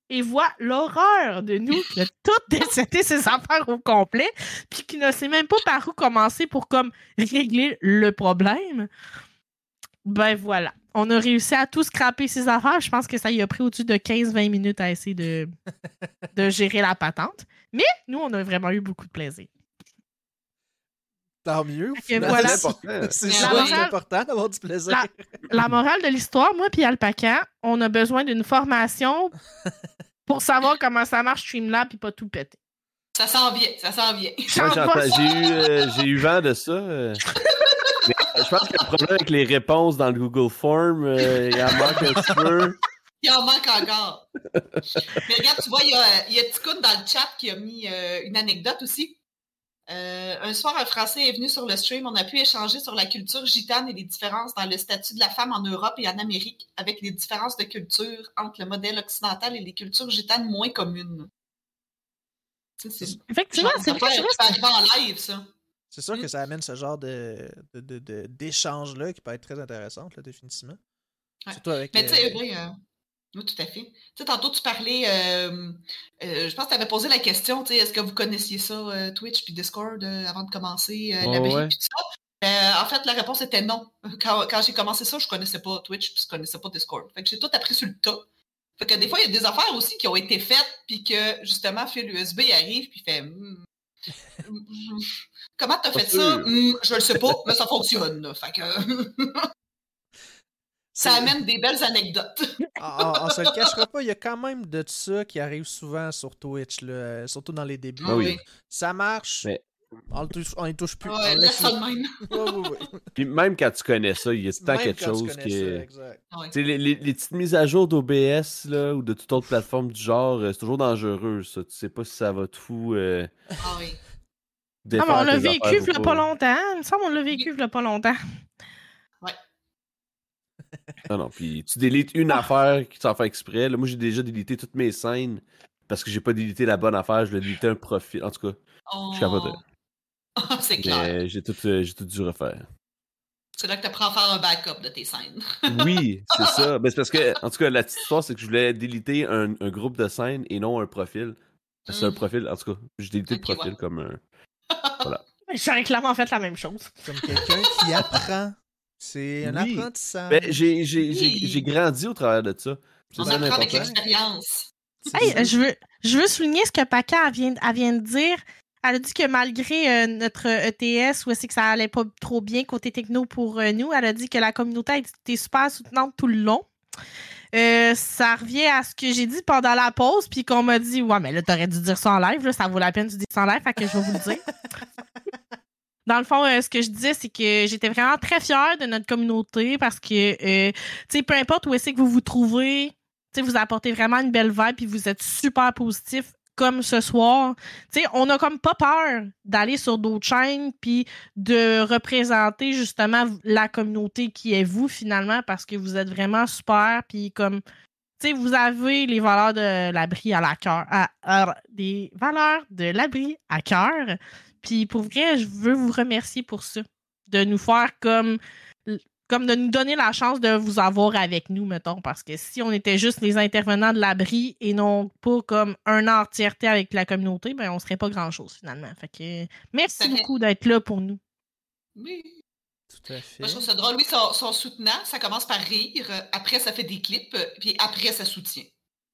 et voit l'horreur de nous qui a tout décédé ses affaires au complet, puis qui ne sait même pas par où commencer pour comme régler le problème, ben voilà. On a réussi à tout scraper ses affaires. Je pense que ça y a pris au-dessus de 15-20 minutes à essayer de, de gérer la patente. Mais nous, on a vraiment eu beaucoup de plaisir. Tant mieux. C'est important d'avoir du plaisir. La, morale de l'histoire, moi puis Alpaca, on a besoin d'une formation pour savoir comment ça marche Streamlab et pas tout péter. Ça s'en vient, ça s'en vient. Euh, j'ai eu, vent de ça. Euh. je pense qu'il y a un problème avec les réponses dans le Google Form. Euh, il en manque un petit peu. Il en manque encore. Mais regarde, tu vois, il y a, il y a dans le chat qui a mis une anecdote aussi. Euh, un soir, un Français est venu sur le stream. On a pu échanger sur la culture gitane et les différences dans le statut de la femme en Europe et en Amérique, avec les différences de culture entre le modèle occidental et les cultures gitanes moins communes. Effectivement, c'est vrai. en live, ça. C'est sûr que ça amène ce genre de, d'échange-là qui peut être très intéressant, là, définitivement. Surtout avec, Mais tu sais, euh, oui, tout à fait. Tu sais, tantôt, tu parlais, euh, euh, je pense que tu avais posé la question, tu sais, est-ce que vous connaissiez ça, euh, Twitch puis Discord, avant de commencer la et tout ça? en fait, la réponse était non. Quand, j'ai commencé ça, je connaissais pas Twitch puis je connaissais pas Discord. Fait que j'ai tout appris sur le tas. Fait que des fois, il y a des affaires aussi qui ont été faites puis que, justement, fil USB arrive puis fait... Hmm, hmm, hmm, comment t'as fait ça? je le sais pas, mais ça fonctionne. Fait que... Ça amène des belles anecdotes. Ah, ah, on, se le cachera pas, il y a quand même de ça qui arrive souvent sur Twitch, là, surtout dans les débuts. Ah oui. Ça marche. On, ne touche plus. Ouais, laisse ça de même. Puis même quand tu connais ça, il y a tout le temps quelque chose qui est. Les, les, les, petites mises à jour d'OBS ou de toute autre plateforme du genre, euh, c'est toujours dangereux, ça. Tu sais pas si ça va te fou. Euh... Ah oui. Ah, mais on l'a vécu il y a pas longtemps. Il me semble qu'on l'a vécu il y a pas longtemps. Non, non, puis tu délites une ah. affaire qui t'en fait exprès. moi, j'ai déjà délité toutes mes scènes parce que j'ai pas délité la bonne affaire, je l'ai délité un profil. En tout cas, je suis capable de. c'est clair. J'ai tout, euh, tout dû refaire. C'est là que tu apprends à faire un backup de tes scènes. oui, c'est ça. Ben, c'est parce que, en tout cas, la petite histoire, c'est que je voulais déliter un, un, groupe de scènes et non un profil. C'est un hmm. profil, en tout cas, j'ai délité le profil comme un. Voilà. J'aurais clairement fait la même chose. Comme quelqu'un qui apprend c'est un apprentissage. Ben, j'ai grandi au travers de ça. On apprend avec l'expérience. Hey, je, veux, je veux souligner ce que Paca vient, vient de dire. Elle a dit que malgré euh, notre ETS, où c'est que ça allait pas trop bien côté techno pour euh, nous, elle a dit que la communauté a été super soutenante tout le long. Euh, ça revient à ce que j'ai dit pendant la pause, puis qu'on m'a dit Ouais, mais là, t'aurais dû dire ça en live, là, ça vaut la peine de dire ça en live, fait que je vais vous le dire. dans le fond, euh, ce que je disais, c'est que j'étais vraiment très fière de notre communauté parce que, euh, tu sais, peu importe où est-ce que vous vous trouvez, tu sais, vous apportez vraiment une belle vibe puis vous êtes super positif comme ce soir. Tu sais, on n'a comme pas peur d'aller sur d'autres chaînes puis de représenter justement la communauté qui est vous finalement parce que vous êtes vraiment super puis comme tu sais, vous avez les valeurs de l'abri à la cœur, des valeurs de l'abri à cœur. Puis pour vrai, je veux vous remercier pour ça. De nous faire comme comme de nous donner la chance de vous avoir avec nous, mettons, parce que si on était juste les intervenants de l'abri et non pas comme un entièreté avec la communauté, ben on serait pas grand-chose finalement. Fait que merci beaucoup d'être là pour nous. Oui. Tout à fait. Moi, je trouve ça drôle. Oui, son, son, soutenant, ça commence par rire, après ça fait des clips, puis après ça soutient.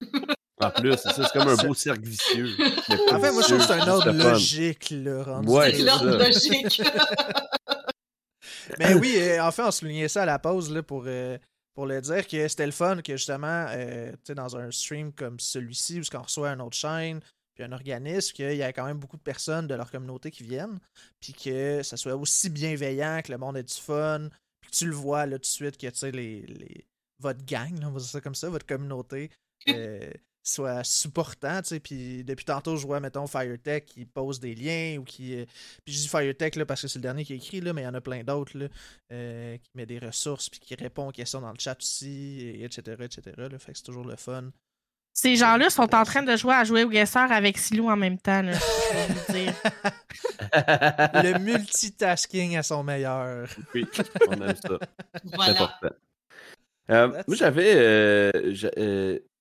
En plus, c'est comme un beau cercle vicieux. En fait, moi, je trouve que c'est un ordre logique, là, rendu. Ouais, c'est l'ordre logique. Mais oui, euh, en fait, on soulignait ça à la pause là, pour, euh, pour le dire que c'était le fun que justement, euh, tu sais, dans un stream comme celui-ci, où on reçoit une autre chaîne, puis un organisme, qu'il y a quand même beaucoup de personnes de leur communauté qui viennent, puis que ça soit aussi bienveillant, que le monde ait du fun, puis que tu le vois là tout de suite, que tu sais, les, les, votre gang, on va dire ça comme ça, votre communauté, soit supportant, tu sais, puis depuis tantôt, je vois, mettons, Firetech qui pose des liens ou qui... Euh, puis je dis Firetech, là, parce que c'est le dernier qui a écrit, là, mais il y en a plein d'autres, là, euh, qui met des ressources, puis qui répond aux questions dans le chat aussi, et etc., etc., là, fait que c'est toujours le fun Ces gens-là sont en train de jouer à jouer au guesseur avec Silou en même temps, là, je vous dire. Le multitasking à son meilleur. Oui, on aime ça. Voilà. Euh, moi, j'avais.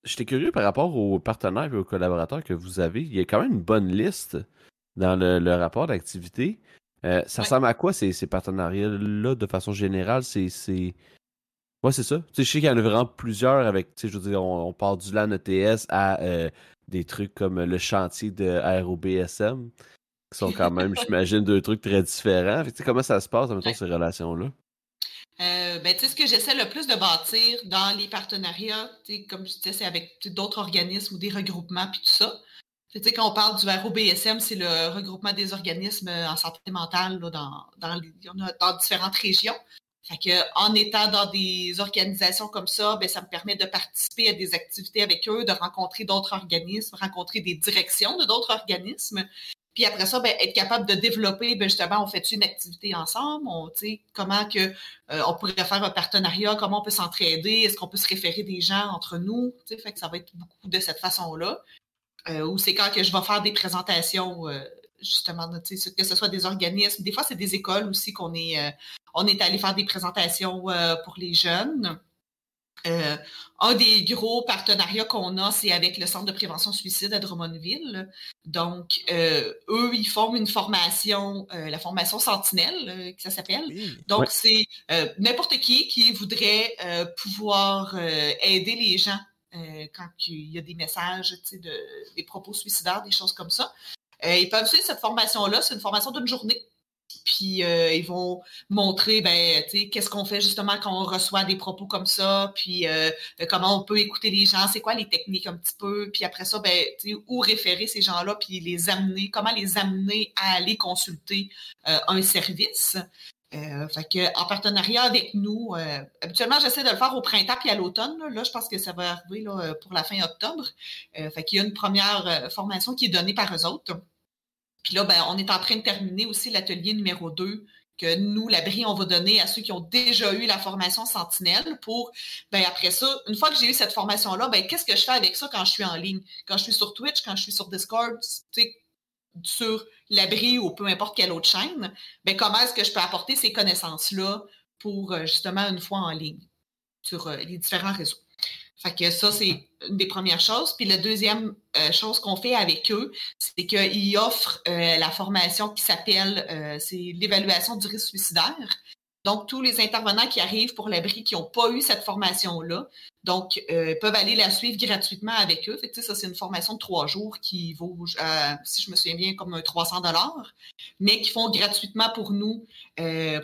Euh, euh, j'étais curieux par rapport aux partenaires et aux collaborateurs que vous avez. Il y a quand même une bonne liste dans le, rapport d'activité. ça ressemble à quoi ces, ces partenariats-là de façon générale? C'est Ouais, c'est ça. Je sais qu'il y en a vraiment plusieurs avec, je veux dire, on, part du LAN ETS à euh, des trucs comme le chantier de ROBSM, qui sont quand même, j'imagine, deux trucs très différents. tu sais, comment ça se passe, en même temps, ces relations-là? Euh, ben, ce que j'essaie le plus de bâtir dans les partenariats, comme je disais, c'est avec d'autres organismes ou des regroupements, puis tout ça. Quand on parle du ROBSM, c'est le regroupement des organismes en santé mentale là, dans, dans, différentes régions. En étant dans des organisations comme ça, ben, ça me permet de participer à des activités avec eux, de rencontrer d'autres organismes, rencontrer des directions de d'autres organismes. Puis après ça, ben, être capable de développer, ben, justement, on fait une activité ensemble, on, comment que euh, on pourrait faire un partenariat, comment on peut s'entraider, est-ce qu'on peut se référer des gens entre nous, fait que ça va être beaucoup de cette façon-là. Euh, ou c'est quand que je vais faire des présentations euh, justement, que ce soit des organismes, des fois c'est des écoles aussi qu'on est, euh, on est allé faire des présentations pour les jeunes. Euh, un des gros partenariats qu'on a, c'est avec le Centre de prévention suicide à Drummondville. Donc, eux, ils font une formation, la formation Sentinelle, que ça s'appelle. Donc, c'est n'importe qui qui voudrait pouvoir aider les gens quand il y a des messages, de, des propos suicidaires, des choses comme ça. Euh, ils peuvent suivre cette formation-là. C'est une formation d'une journée. Puis euh, ils vont montrer ben, qu'est-ce qu'on fait justement quand on reçoit des propos comme ça, puis euh, comment on peut écouter les gens, c'est quoi les techniques un petit peu, puis après ça, ben, où référer ces gens-là, puis les amener, comment les amener à aller consulter un service. fait que, en partenariat avec nous, habituellement, j'essaie de le faire au printemps puis à l'automne. Là. je pense que ça va arriver là, pour la fin octobre. fait qu'il y a une première formation qui est donnée par eux autres. Puis là, ben, on est en train de terminer aussi l'atelier numéro 2 que nous, l'abri, on va donner à ceux qui ont déjà eu la formation Sentinelle pour, ben, après ça, une fois que j'ai eu cette formation-là, ben, qu'est-ce que je fais avec ça quand je suis en ligne? Quand je suis sur Twitch, quand je suis sur Discord, sur l'abri ou peu importe quelle autre chaîne, ben, comment est-ce que je peux apporter ces connaissances-là pour, euh, justement, une fois en ligne sur euh, les différents réseaux? Fait que ça, c'est une des premières choses. Puis la deuxième euh, chose qu'on fait avec eux, c'est qu'ils offrent euh, la formation qui s'appelle, euh, c'est l'évaluation du risque suicidaire. Donc, tous les intervenants qui arrivent pour l'abri qui n'ont pas eu cette formation-là, donc, peuvent aller la suivre gratuitement avec eux. Fait que, ça, c'est une formation de trois jours qui vaut, si je me souviens bien, comme 300 dollars, mais qui font gratuitement pour nous,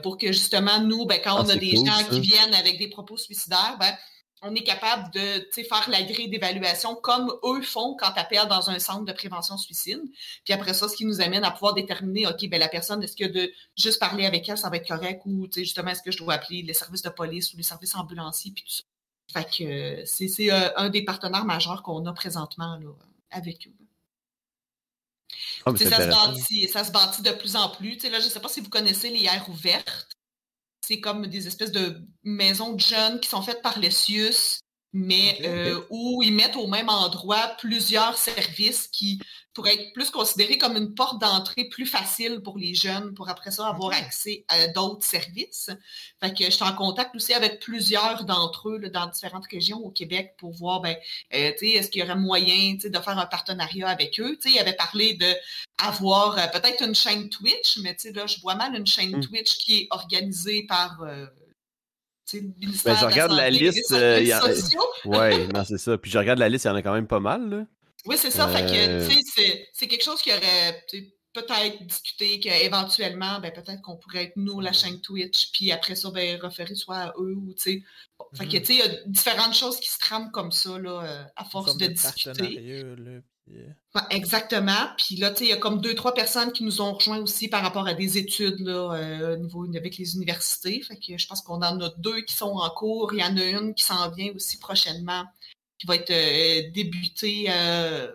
pour que justement, nous, ben, quand ah, on a des gens qui viennent avec des propos suicidaires, ben, on est capable de faire la grille d'évaluation comme eux font quand tu appelles dans un centre de prévention suicide. Puis après ça, ce qui nous amène à pouvoir déterminer, OK, ben la personne, est-ce que de juste parler avec elle, ça va être correct ou justement, est-ce que je dois appeler les services de police ou les services ambulanciers, puis tout ça. Fait que c'est euh, un des partenaires majeurs qu'on a présentement là, avec eux. Ah, ça, se bâtit, ça se bâtit de plus en plus. là, je ne sais pas si vous connaissez les aires ouvertes c'est comme des espèces de maisons de jeunes qui sont faites par les CIUS, mais euh, où ils mettent au même endroit plusieurs services qui pourraient être plus considérés comme une porte d'entrée plus facile pour les jeunes pour après ça avoir accès à d'autres services. Fait que je suis en contact aussi avec plusieurs d'entre eux dans différentes régions au Québec pour voir ben, euh, est-ce qu'il y aurait moyen de faire un partenariat avec eux? sais, il avait parlé de avoir euh, peut-être une chaîne Twitch, mais là, je vois mal une chaîne mmh. Twitch qui est organisée par ben, je regarde la, liste. Euh, Oui, non, c'est ça. Puis je regarde la liste, il y en a quand même pas mal. Là. Oui, c'est ça. Fait que, euh. c'est quelque chose qui aurait peut-être discuté qu'éventuellement, ben, peut-être qu'on pourrait être nous, la chaîne Twitch, puis après ça, ben, référer soit à eux ou, tu sais. Fait que, mm-hmm. tu sais, il y a différentes choses qui se trament comme ça, là, euh, à force de, de discuter. Exactement. Puis là, tu sais, il y a comme deux, trois personnes qui nous ont rejoints aussi par rapport à des études là, euh, au niveau avec les universités. Fait que je pense qu'on en a deux qui sont en cours. Il y en a une qui s'en vient aussi prochainement, qui va être euh, débutée euh,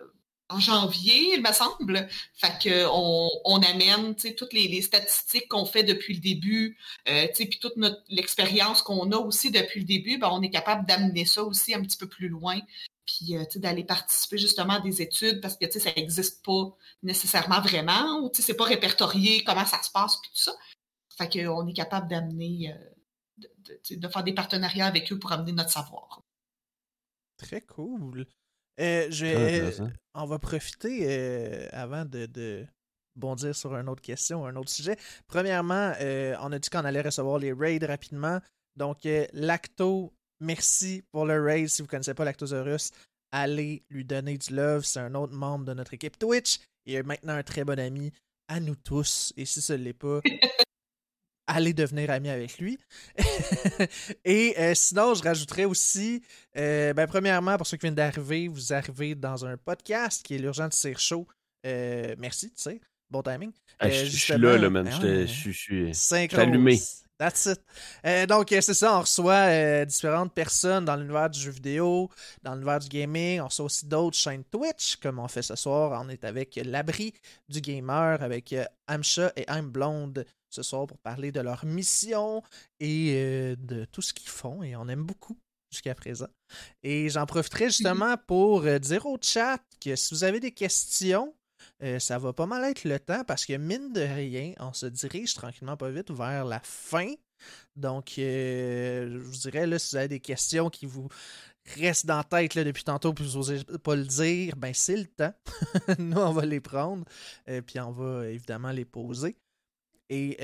en janvier, il me semble. Fait que on, amène toutes les, les statistiques qu'on fait depuis le début, puis toute l'expérience qu'on a aussi depuis le début, ben, on est capable d'amener ça aussi un petit peu plus loin puis d'aller participer justement à des études parce que ça n'existe pas nécessairement vraiment, ou c'est pas répertorié comment ça se passe, puis tout ça. Fait qu'on est capable d'amener, de, faire des partenariats avec eux pour amener notre savoir. Très cool. je, on va profiter avant de, bondir sur une autre question, un autre sujet. Premièrement, on a dit qu'on allait recevoir les raids rapidement. Donc, Lacto, merci pour le raid. Si vous ne connaissez pas Lactosaurus, allez lui donner du love. C'est un autre membre de notre équipe Twitch. Il est maintenant un très bon ami à nous tous. Et si ce ne l'est pas, allez devenir ami avec lui. Et euh, sinon, je rajouterais aussi, euh, ben, premièrement, pour ceux qui viennent d'arriver, vous arrivez dans un podcast qui est l'Urgent de Cire Show. Euh, merci, tu sais. Bon timing. je, suis là, là, man. Ben je, suis allumé. That's it. Donc, c'est ça, on reçoit différentes personnes dans l'univers du jeu vidéo, dans l'univers du gaming. On reçoit aussi d'autres chaînes Twitch, comme on fait ce soir. On est avec l'abri du gamer, avec Amcha et I'm Blonde ce soir pour parler de leur mission et de tout ce qu'ils font. Et on aime beaucoup jusqu'à présent. Et j'en profiterai justement pour dire au chat que si vous avez des questions, euh, ça va pas mal être le temps parce que mine de rien, on se dirige tranquillement pas vite vers la fin. Donc, euh, je vous dirais, là, si vous avez des questions qui vous restent dans la tête là, depuis tantôt puis vous n'osez pas le dire, ben c'est le temps. Nous, on va les prendre et euh, puis on va évidemment les poser. Et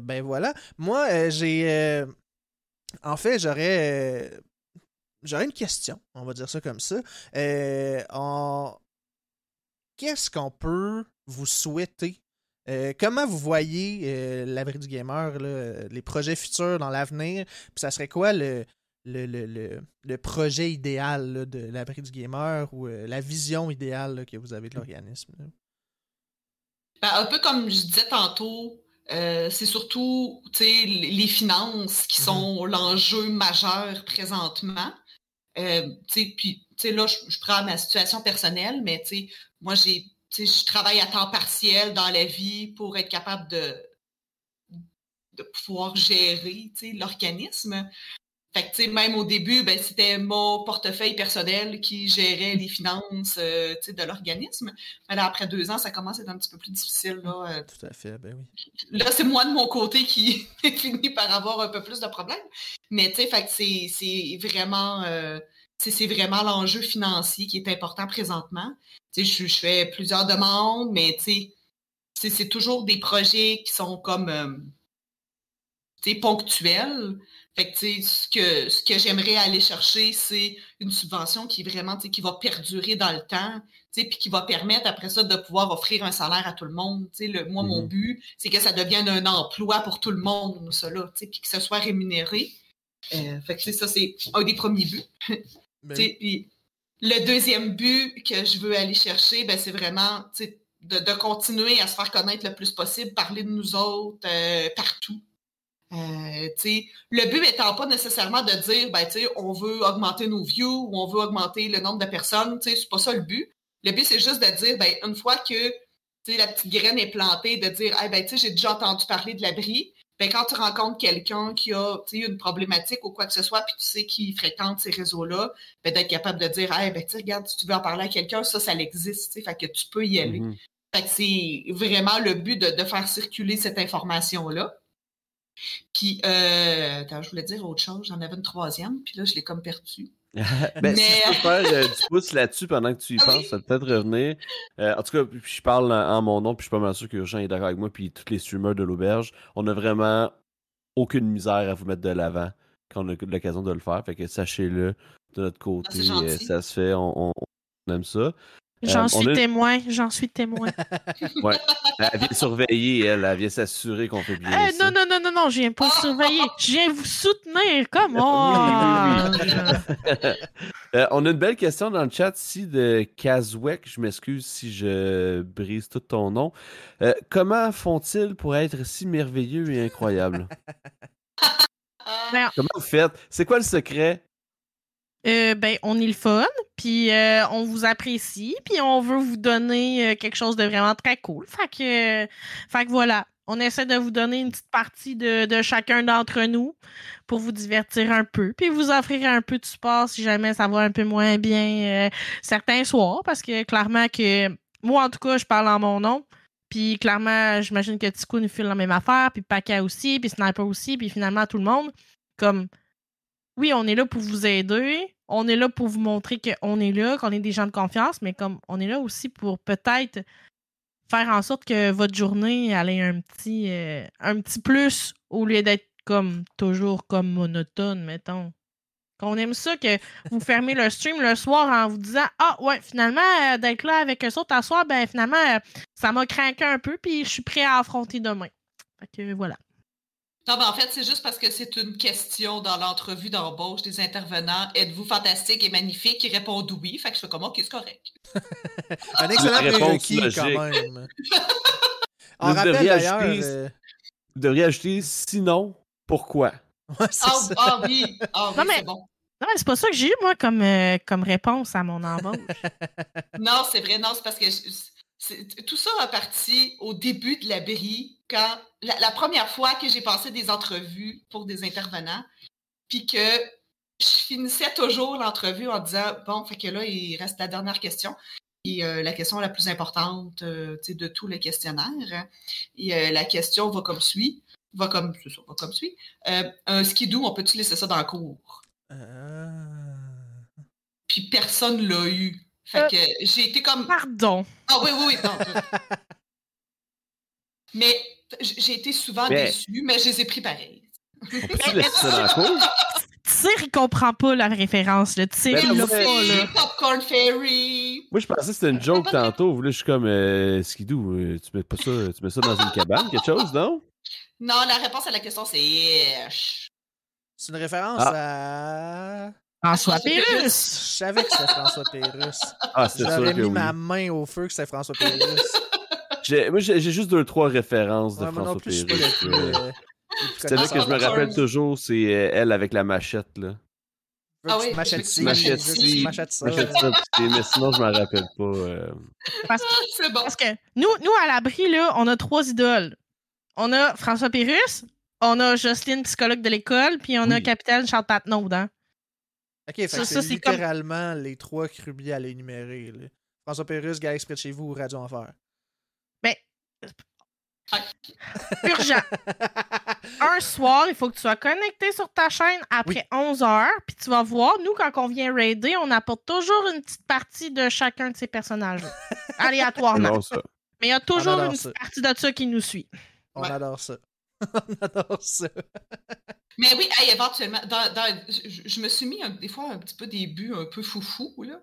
ben voilà. Moi, j'ai. en fait, j'aurais. J'aurais une question, on va dire ça comme ça. en qu'est-ce qu'on peut vous souhaiter? Euh, comment vous voyez euh, l'abri du gamer, les projets futurs dans l'avenir? Puis ça serait quoi le, le, projet idéal de l'abri du gamer ou euh, la vision idéale que vous avez de l'organisme? Ben, un peu comme je disais tantôt, c'est surtout les finances qui mm-hmm. sont l'enjeu majeur présentement. puis là, je, je, prends ma situation personnelle, mais moi, j'ai, je travaille à temps partiel dans la vie pour être capable de, de pouvoir gérer l'organisme. Fait que, même au début, ben, c'était mon portefeuille personnel qui gérait les finances euh, de l'organisme. Mais là, après deux ans, ça commence à être un petit peu plus difficile. Là, euh. Tout à fait, ben oui. Là, c'est moi de mon côté qui fini par avoir un peu plus de problèmes. Mais tu sais, c'est vraiment euh, c'est vraiment l'enjeu financier qui est important présentement. Je, je fais plusieurs demandes, mais c'est toujours des projets qui sont comme euh, ponctuels. Fait que, ce que, ce que j'aimerais aller chercher, c'est une subvention qui vraiment qui va perdurer dans le temps, puis qui va permettre après ça de pouvoir offrir un salaire à tout le monde. Le, moi, mon mmh but, c'est que ça devienne un emploi pour tout le monde, ça puis que ce soit rémunéré. Euh, fait que ça, c'est un des premiers buts. Ben le deuxième but que je veux aller chercher, ben, c'est vraiment de, continuer à se faire connaître le plus possible, parler de nous autres euh, partout. Euh, le but étant pas nécessairement de dire ben, on veut augmenter nos views ou on veut augmenter le nombre de personnes, c'est pas ça le but. Le but, c'est juste de dire, ben, une fois que la petite graine est plantée, de dire ben, j'ai déjà entendu parler de l'abri, ben, quand tu rencontres quelqu'un qui a une problématique ou quoi que ce soit, puis tu sais qu'il fréquente ces réseaux-là, ben, d'être capable de dire hey, ben, regarde, si tu veux en parler à quelqu'un, ça, ça existe, fait que tu peux y aller. Mm-hmm. Fait que c'est vraiment le but de, faire circuler cette information-là. Puis, euh, attends, je voulais dire autre chose, j'en avais une troisième, puis là, je l'ai comme perdu. ben, Si tu peux faire euh, du pouce là-dessus pendant que tu y ah penses, ça peut être revenir. Euh, en tout cas, je parle en, mon nom, puis je suis pas mal sûr que Jean est d'accord avec moi, puis tous les streamers de l'auberge. On a vraiment aucune misère à vous mettre de l'avant quand on a l'occasion de le faire. Fait que sachez-le de notre ah, côté, ça se fait, on, aime ça. J'en suis témoin, j'en suis témoin. ouais. Elle vient surveiller, elle, elle vient s'assurer qu'on fait bien. Euh, non, non, non, non, non, je viens pas surveiller. Je viens vous soutenir. Comment? euh, on a une belle question dans le chat ici de Kazwek. Je m'excuse si je brise tout ton nom. Euh, comment font-ils pour être si merveilleux et incroyables? Comment vous faites? C'est quoi le secret? Euh, ben, on est le fun, puis euh, on vous apprécie, puis on veut vous donner euh, quelque chose de vraiment très cool. Fait que, fait que voilà. On essaie de vous donner une petite partie de, chacun d'entre nous pour vous divertir un peu, puis vous offrir un peu de support si jamais ça va un peu moins bien euh, certains soirs, parce que clairement que moi, en tout cas, je parle en mon nom. Puis clairement, j'imagine que Tico nous file la même affaire, puis Paka aussi, puis Sniper aussi, puis finalement tout le monde. Comme, oui, on est là pour vous aider, on est là pour vous montrer qu'on est là, qu'on est des gens de confiance, mais comme on est là aussi pour peut-être faire en sorte que votre journée ait un petit, euh, plus au lieu d'être comme toujours comme monotone, mettons. Qu'on aime ça que vous fermez le stream le soir en vous disant Ah ouais, finalement, euh, d'être là avec eux autres à soir, ben finalement, euh, ça m'a craqué un peu, puis je suis prêt à affronter demain. Fait que voilà. Non, ben en fait, c'est juste parce que c'est une question dans l'entrevue d'embauche des intervenants. Êtes-vous fantastique et magnifique? Ils répondent oui. Fait que je fais comment? c'est correct. Un excellent prérequis, quand même. On vous, devriez ajouter, euh... vous devriez ajouter sinon, pourquoi? ah, ah, oui, ah, oui c'est bon. Non, mais c'est pas ça que j'ai eu, moi, comme, euh, comme réponse à mon embauche. non, c'est vrai, non, c'est parce que tout ça a parti au début de la BRI, quand la, première fois que j'ai passé des entrevues pour des intervenants, puis que je finissais toujours l'entrevue en disant bon, fait que là, il reste la dernière question. Et euh, la question la plus importante euh, de tout le questionnaire. Et euh, la question va comme suit. Va comme, va comme suit. un skidoo, on peut-tu laisser ça dans le cours? Puis personne l'a eu. Fait euh, que j'ai été comme. Pardon. Ah oui, oui, oui. Non, mais j'ai été souvent déçue, mais je les ai pris pareil. On peut laisser ça dans la il comprend pas la référence. Le Tyr, ben, il l'a pas. Là. Popcorn Fairy. Moi, je pensais que c'était une joke tantôt. Là, je suis comme euh, Skidoo, euh, tu mets pas ça, tu mets ça dans une cabane, quelque chose, non? Non, la réponse à la question, c'est. C'est une référence ah. à. François Pérus! Je savais que c'était François Pérus. Ah, c'est sûr J'aurais mis ma main au feu que c'était François Pérus. moi, j'ai juste deux, trois références de François Pérus. Euh, c'est là que je me rappelle toujours, c'est euh, elle avec la machette, là. Ah oui, machette machette machette ça. mais sinon, je m'en rappelle pas. Euh. Parce, que, bon. parce que nous, nous, à l'abri, là, on a trois idoles. On a François Pérus, on a Jocelyne, psychologue de l'école, puis on a Capitaine Charles Patnaud, hein? Ok, c'est littéralement les trois crubiers à l'énumérer. François Pérus, Galaxy près de chez vous ou Radio Enfer. Ben. Urgent. Un soir, il faut que tu sois connecté sur ta chaîne après 11 heures, puis tu vas voir, nous, quand on vient raider, on apporte toujours une petite partie de chacun de ces personnages aléatoirement. Mais il y a toujours une petite partie de ça qui nous suit. On adore ça. on adore ça. Mais oui, éventuellement, je, me suis mis des fois un petit peu des buts un peu foufou, là.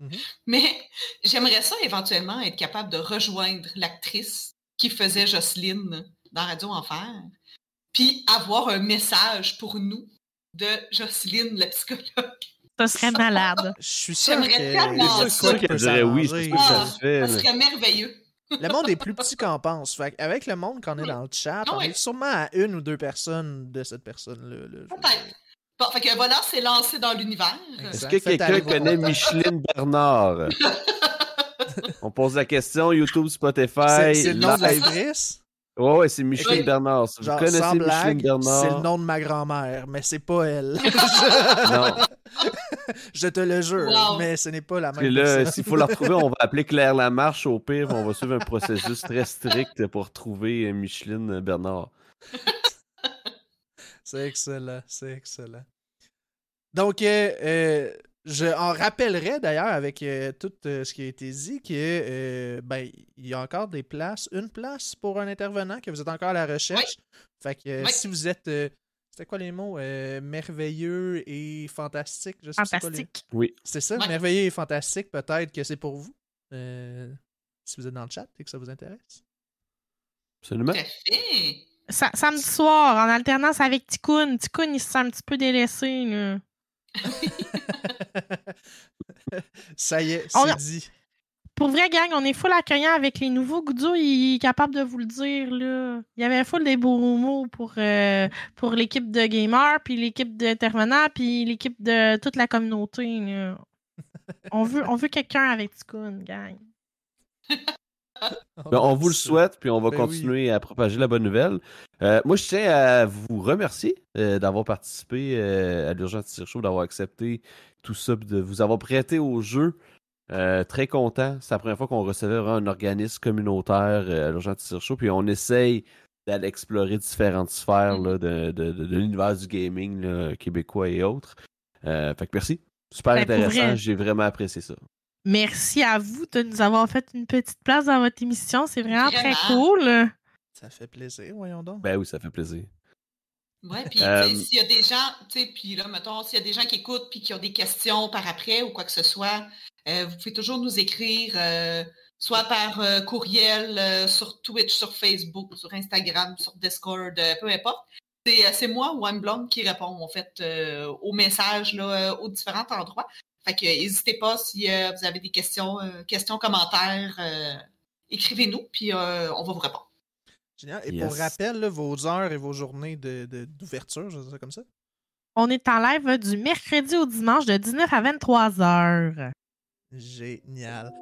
Mm-hmm. Mais j'aimerais ça éventuellement être capable de rejoindre l'actrice qui faisait Jocelyne dans Radio Enfer, puis avoir un message pour nous de Jocelyne, la psychologue. Ça serait malade. Je suis sûr que... tellement ça. dirait oui, ça, ça serait merveilleux. Le monde est plus petit qu'on pense. Fait avec le monde qu'on est dans le chat, ah on est sûrement à une ou deux personnes de cette personne-là. Peut-être. Bon, fait que voilà, c'est lancé dans l'univers. Est-ce que quelqu'un connaît Micheline Bernard? on pose la question, YouTube, Spotify. C'est le nom de l'actrice? Ouais, ouais, c'est Micheline Bernard. Vous connaissez Micheline Bernard? C'est le nom de ma grand-mère, mais c'est pas elle. non. Je te le jure, mais ce n'est pas la même. Et là, s'il faut la retrouver, on va appeler Claire Lamarche au pire. On va suivre un processus très strict pour trouver Micheline Bernard. c'est excellent, c'est excellent. Donc, euh, euh, je en rappellerai d'ailleurs avec euh, tout ce qui a été dit que ben il y a encore des places, une place pour un intervenant que vous êtes encore à la recherche. Fait que si vous êtes c'était quoi les mots euh, Merveilleux et fantastique. Je sais fantastique. Pas Oui. C'est ça, merveilleux et fantastique. Peut-être que c'est pour vous. Euh, si vous êtes dans le chat et que ça vous intéresse. Absolument. Sa samedi soir, en alternance avec Tikkun. Tikkun, il se sent un petit peu délaissé. Là. Ça y est, c'est dit. Pour vrai, gang, on est full accueillant avec les nouveaux. Goudzo, il est capable de vous le dire. Là. Il y avait full des beaux mots pour, euh, pour l'équipe de gamers, puis l'équipe d'intervenants, puis l'équipe de toute la communauté. on veut, on veut quelqu'un avec Tikkun, gang. Ben, on vous le souhaite, puis on va ben continuer à propager la bonne nouvelle. Euh, moi, je tiens à vous remercier euh, d'avoir participé euh, à l'Urgence Tire Show, d'avoir accepté tout ça, de vous avoir prêté au jeu. très content. C'est la première fois qu'on recevait un organisme communautaire à l'Urgence Tire Show, puis on essaye d'aller explorer différentes sphères mm. de, l'univers du gaming québécois et autres. fait que merci. Super ben, intéressant. J'ai vraiment apprécié ça. Merci à vous de nous avoir fait une petite place dans votre émission. C'est vraiment, très cool. Ça fait plaisir, voyons donc. Ben oui, ça fait plaisir. Ouais, puis euh, s'il y a des gens, tu sais, puis là, mettons, s'il y a des gens qui écoutent puis qui ont des questions par après ou quoi que ce soit, euh, vous pouvez toujours nous écrire, euh, soit par courriel, sur Twitch, sur Facebook, sur Instagram, sur Discord, peu importe. C'est moi ou Blonde qui répond, en fait, aux messages là, aux différents endroits. Fait que n'hésitez pas si euh, vous avez des questions, euh, questions, commentaires, euh, écrivez-nous, puis on va vous répondre. Génial. Et pour rappel, vos heures et vos journées d'ouverture, de, je comme ça? On est en live du mercredi au dimanche de 19 à 23 heures. Génial.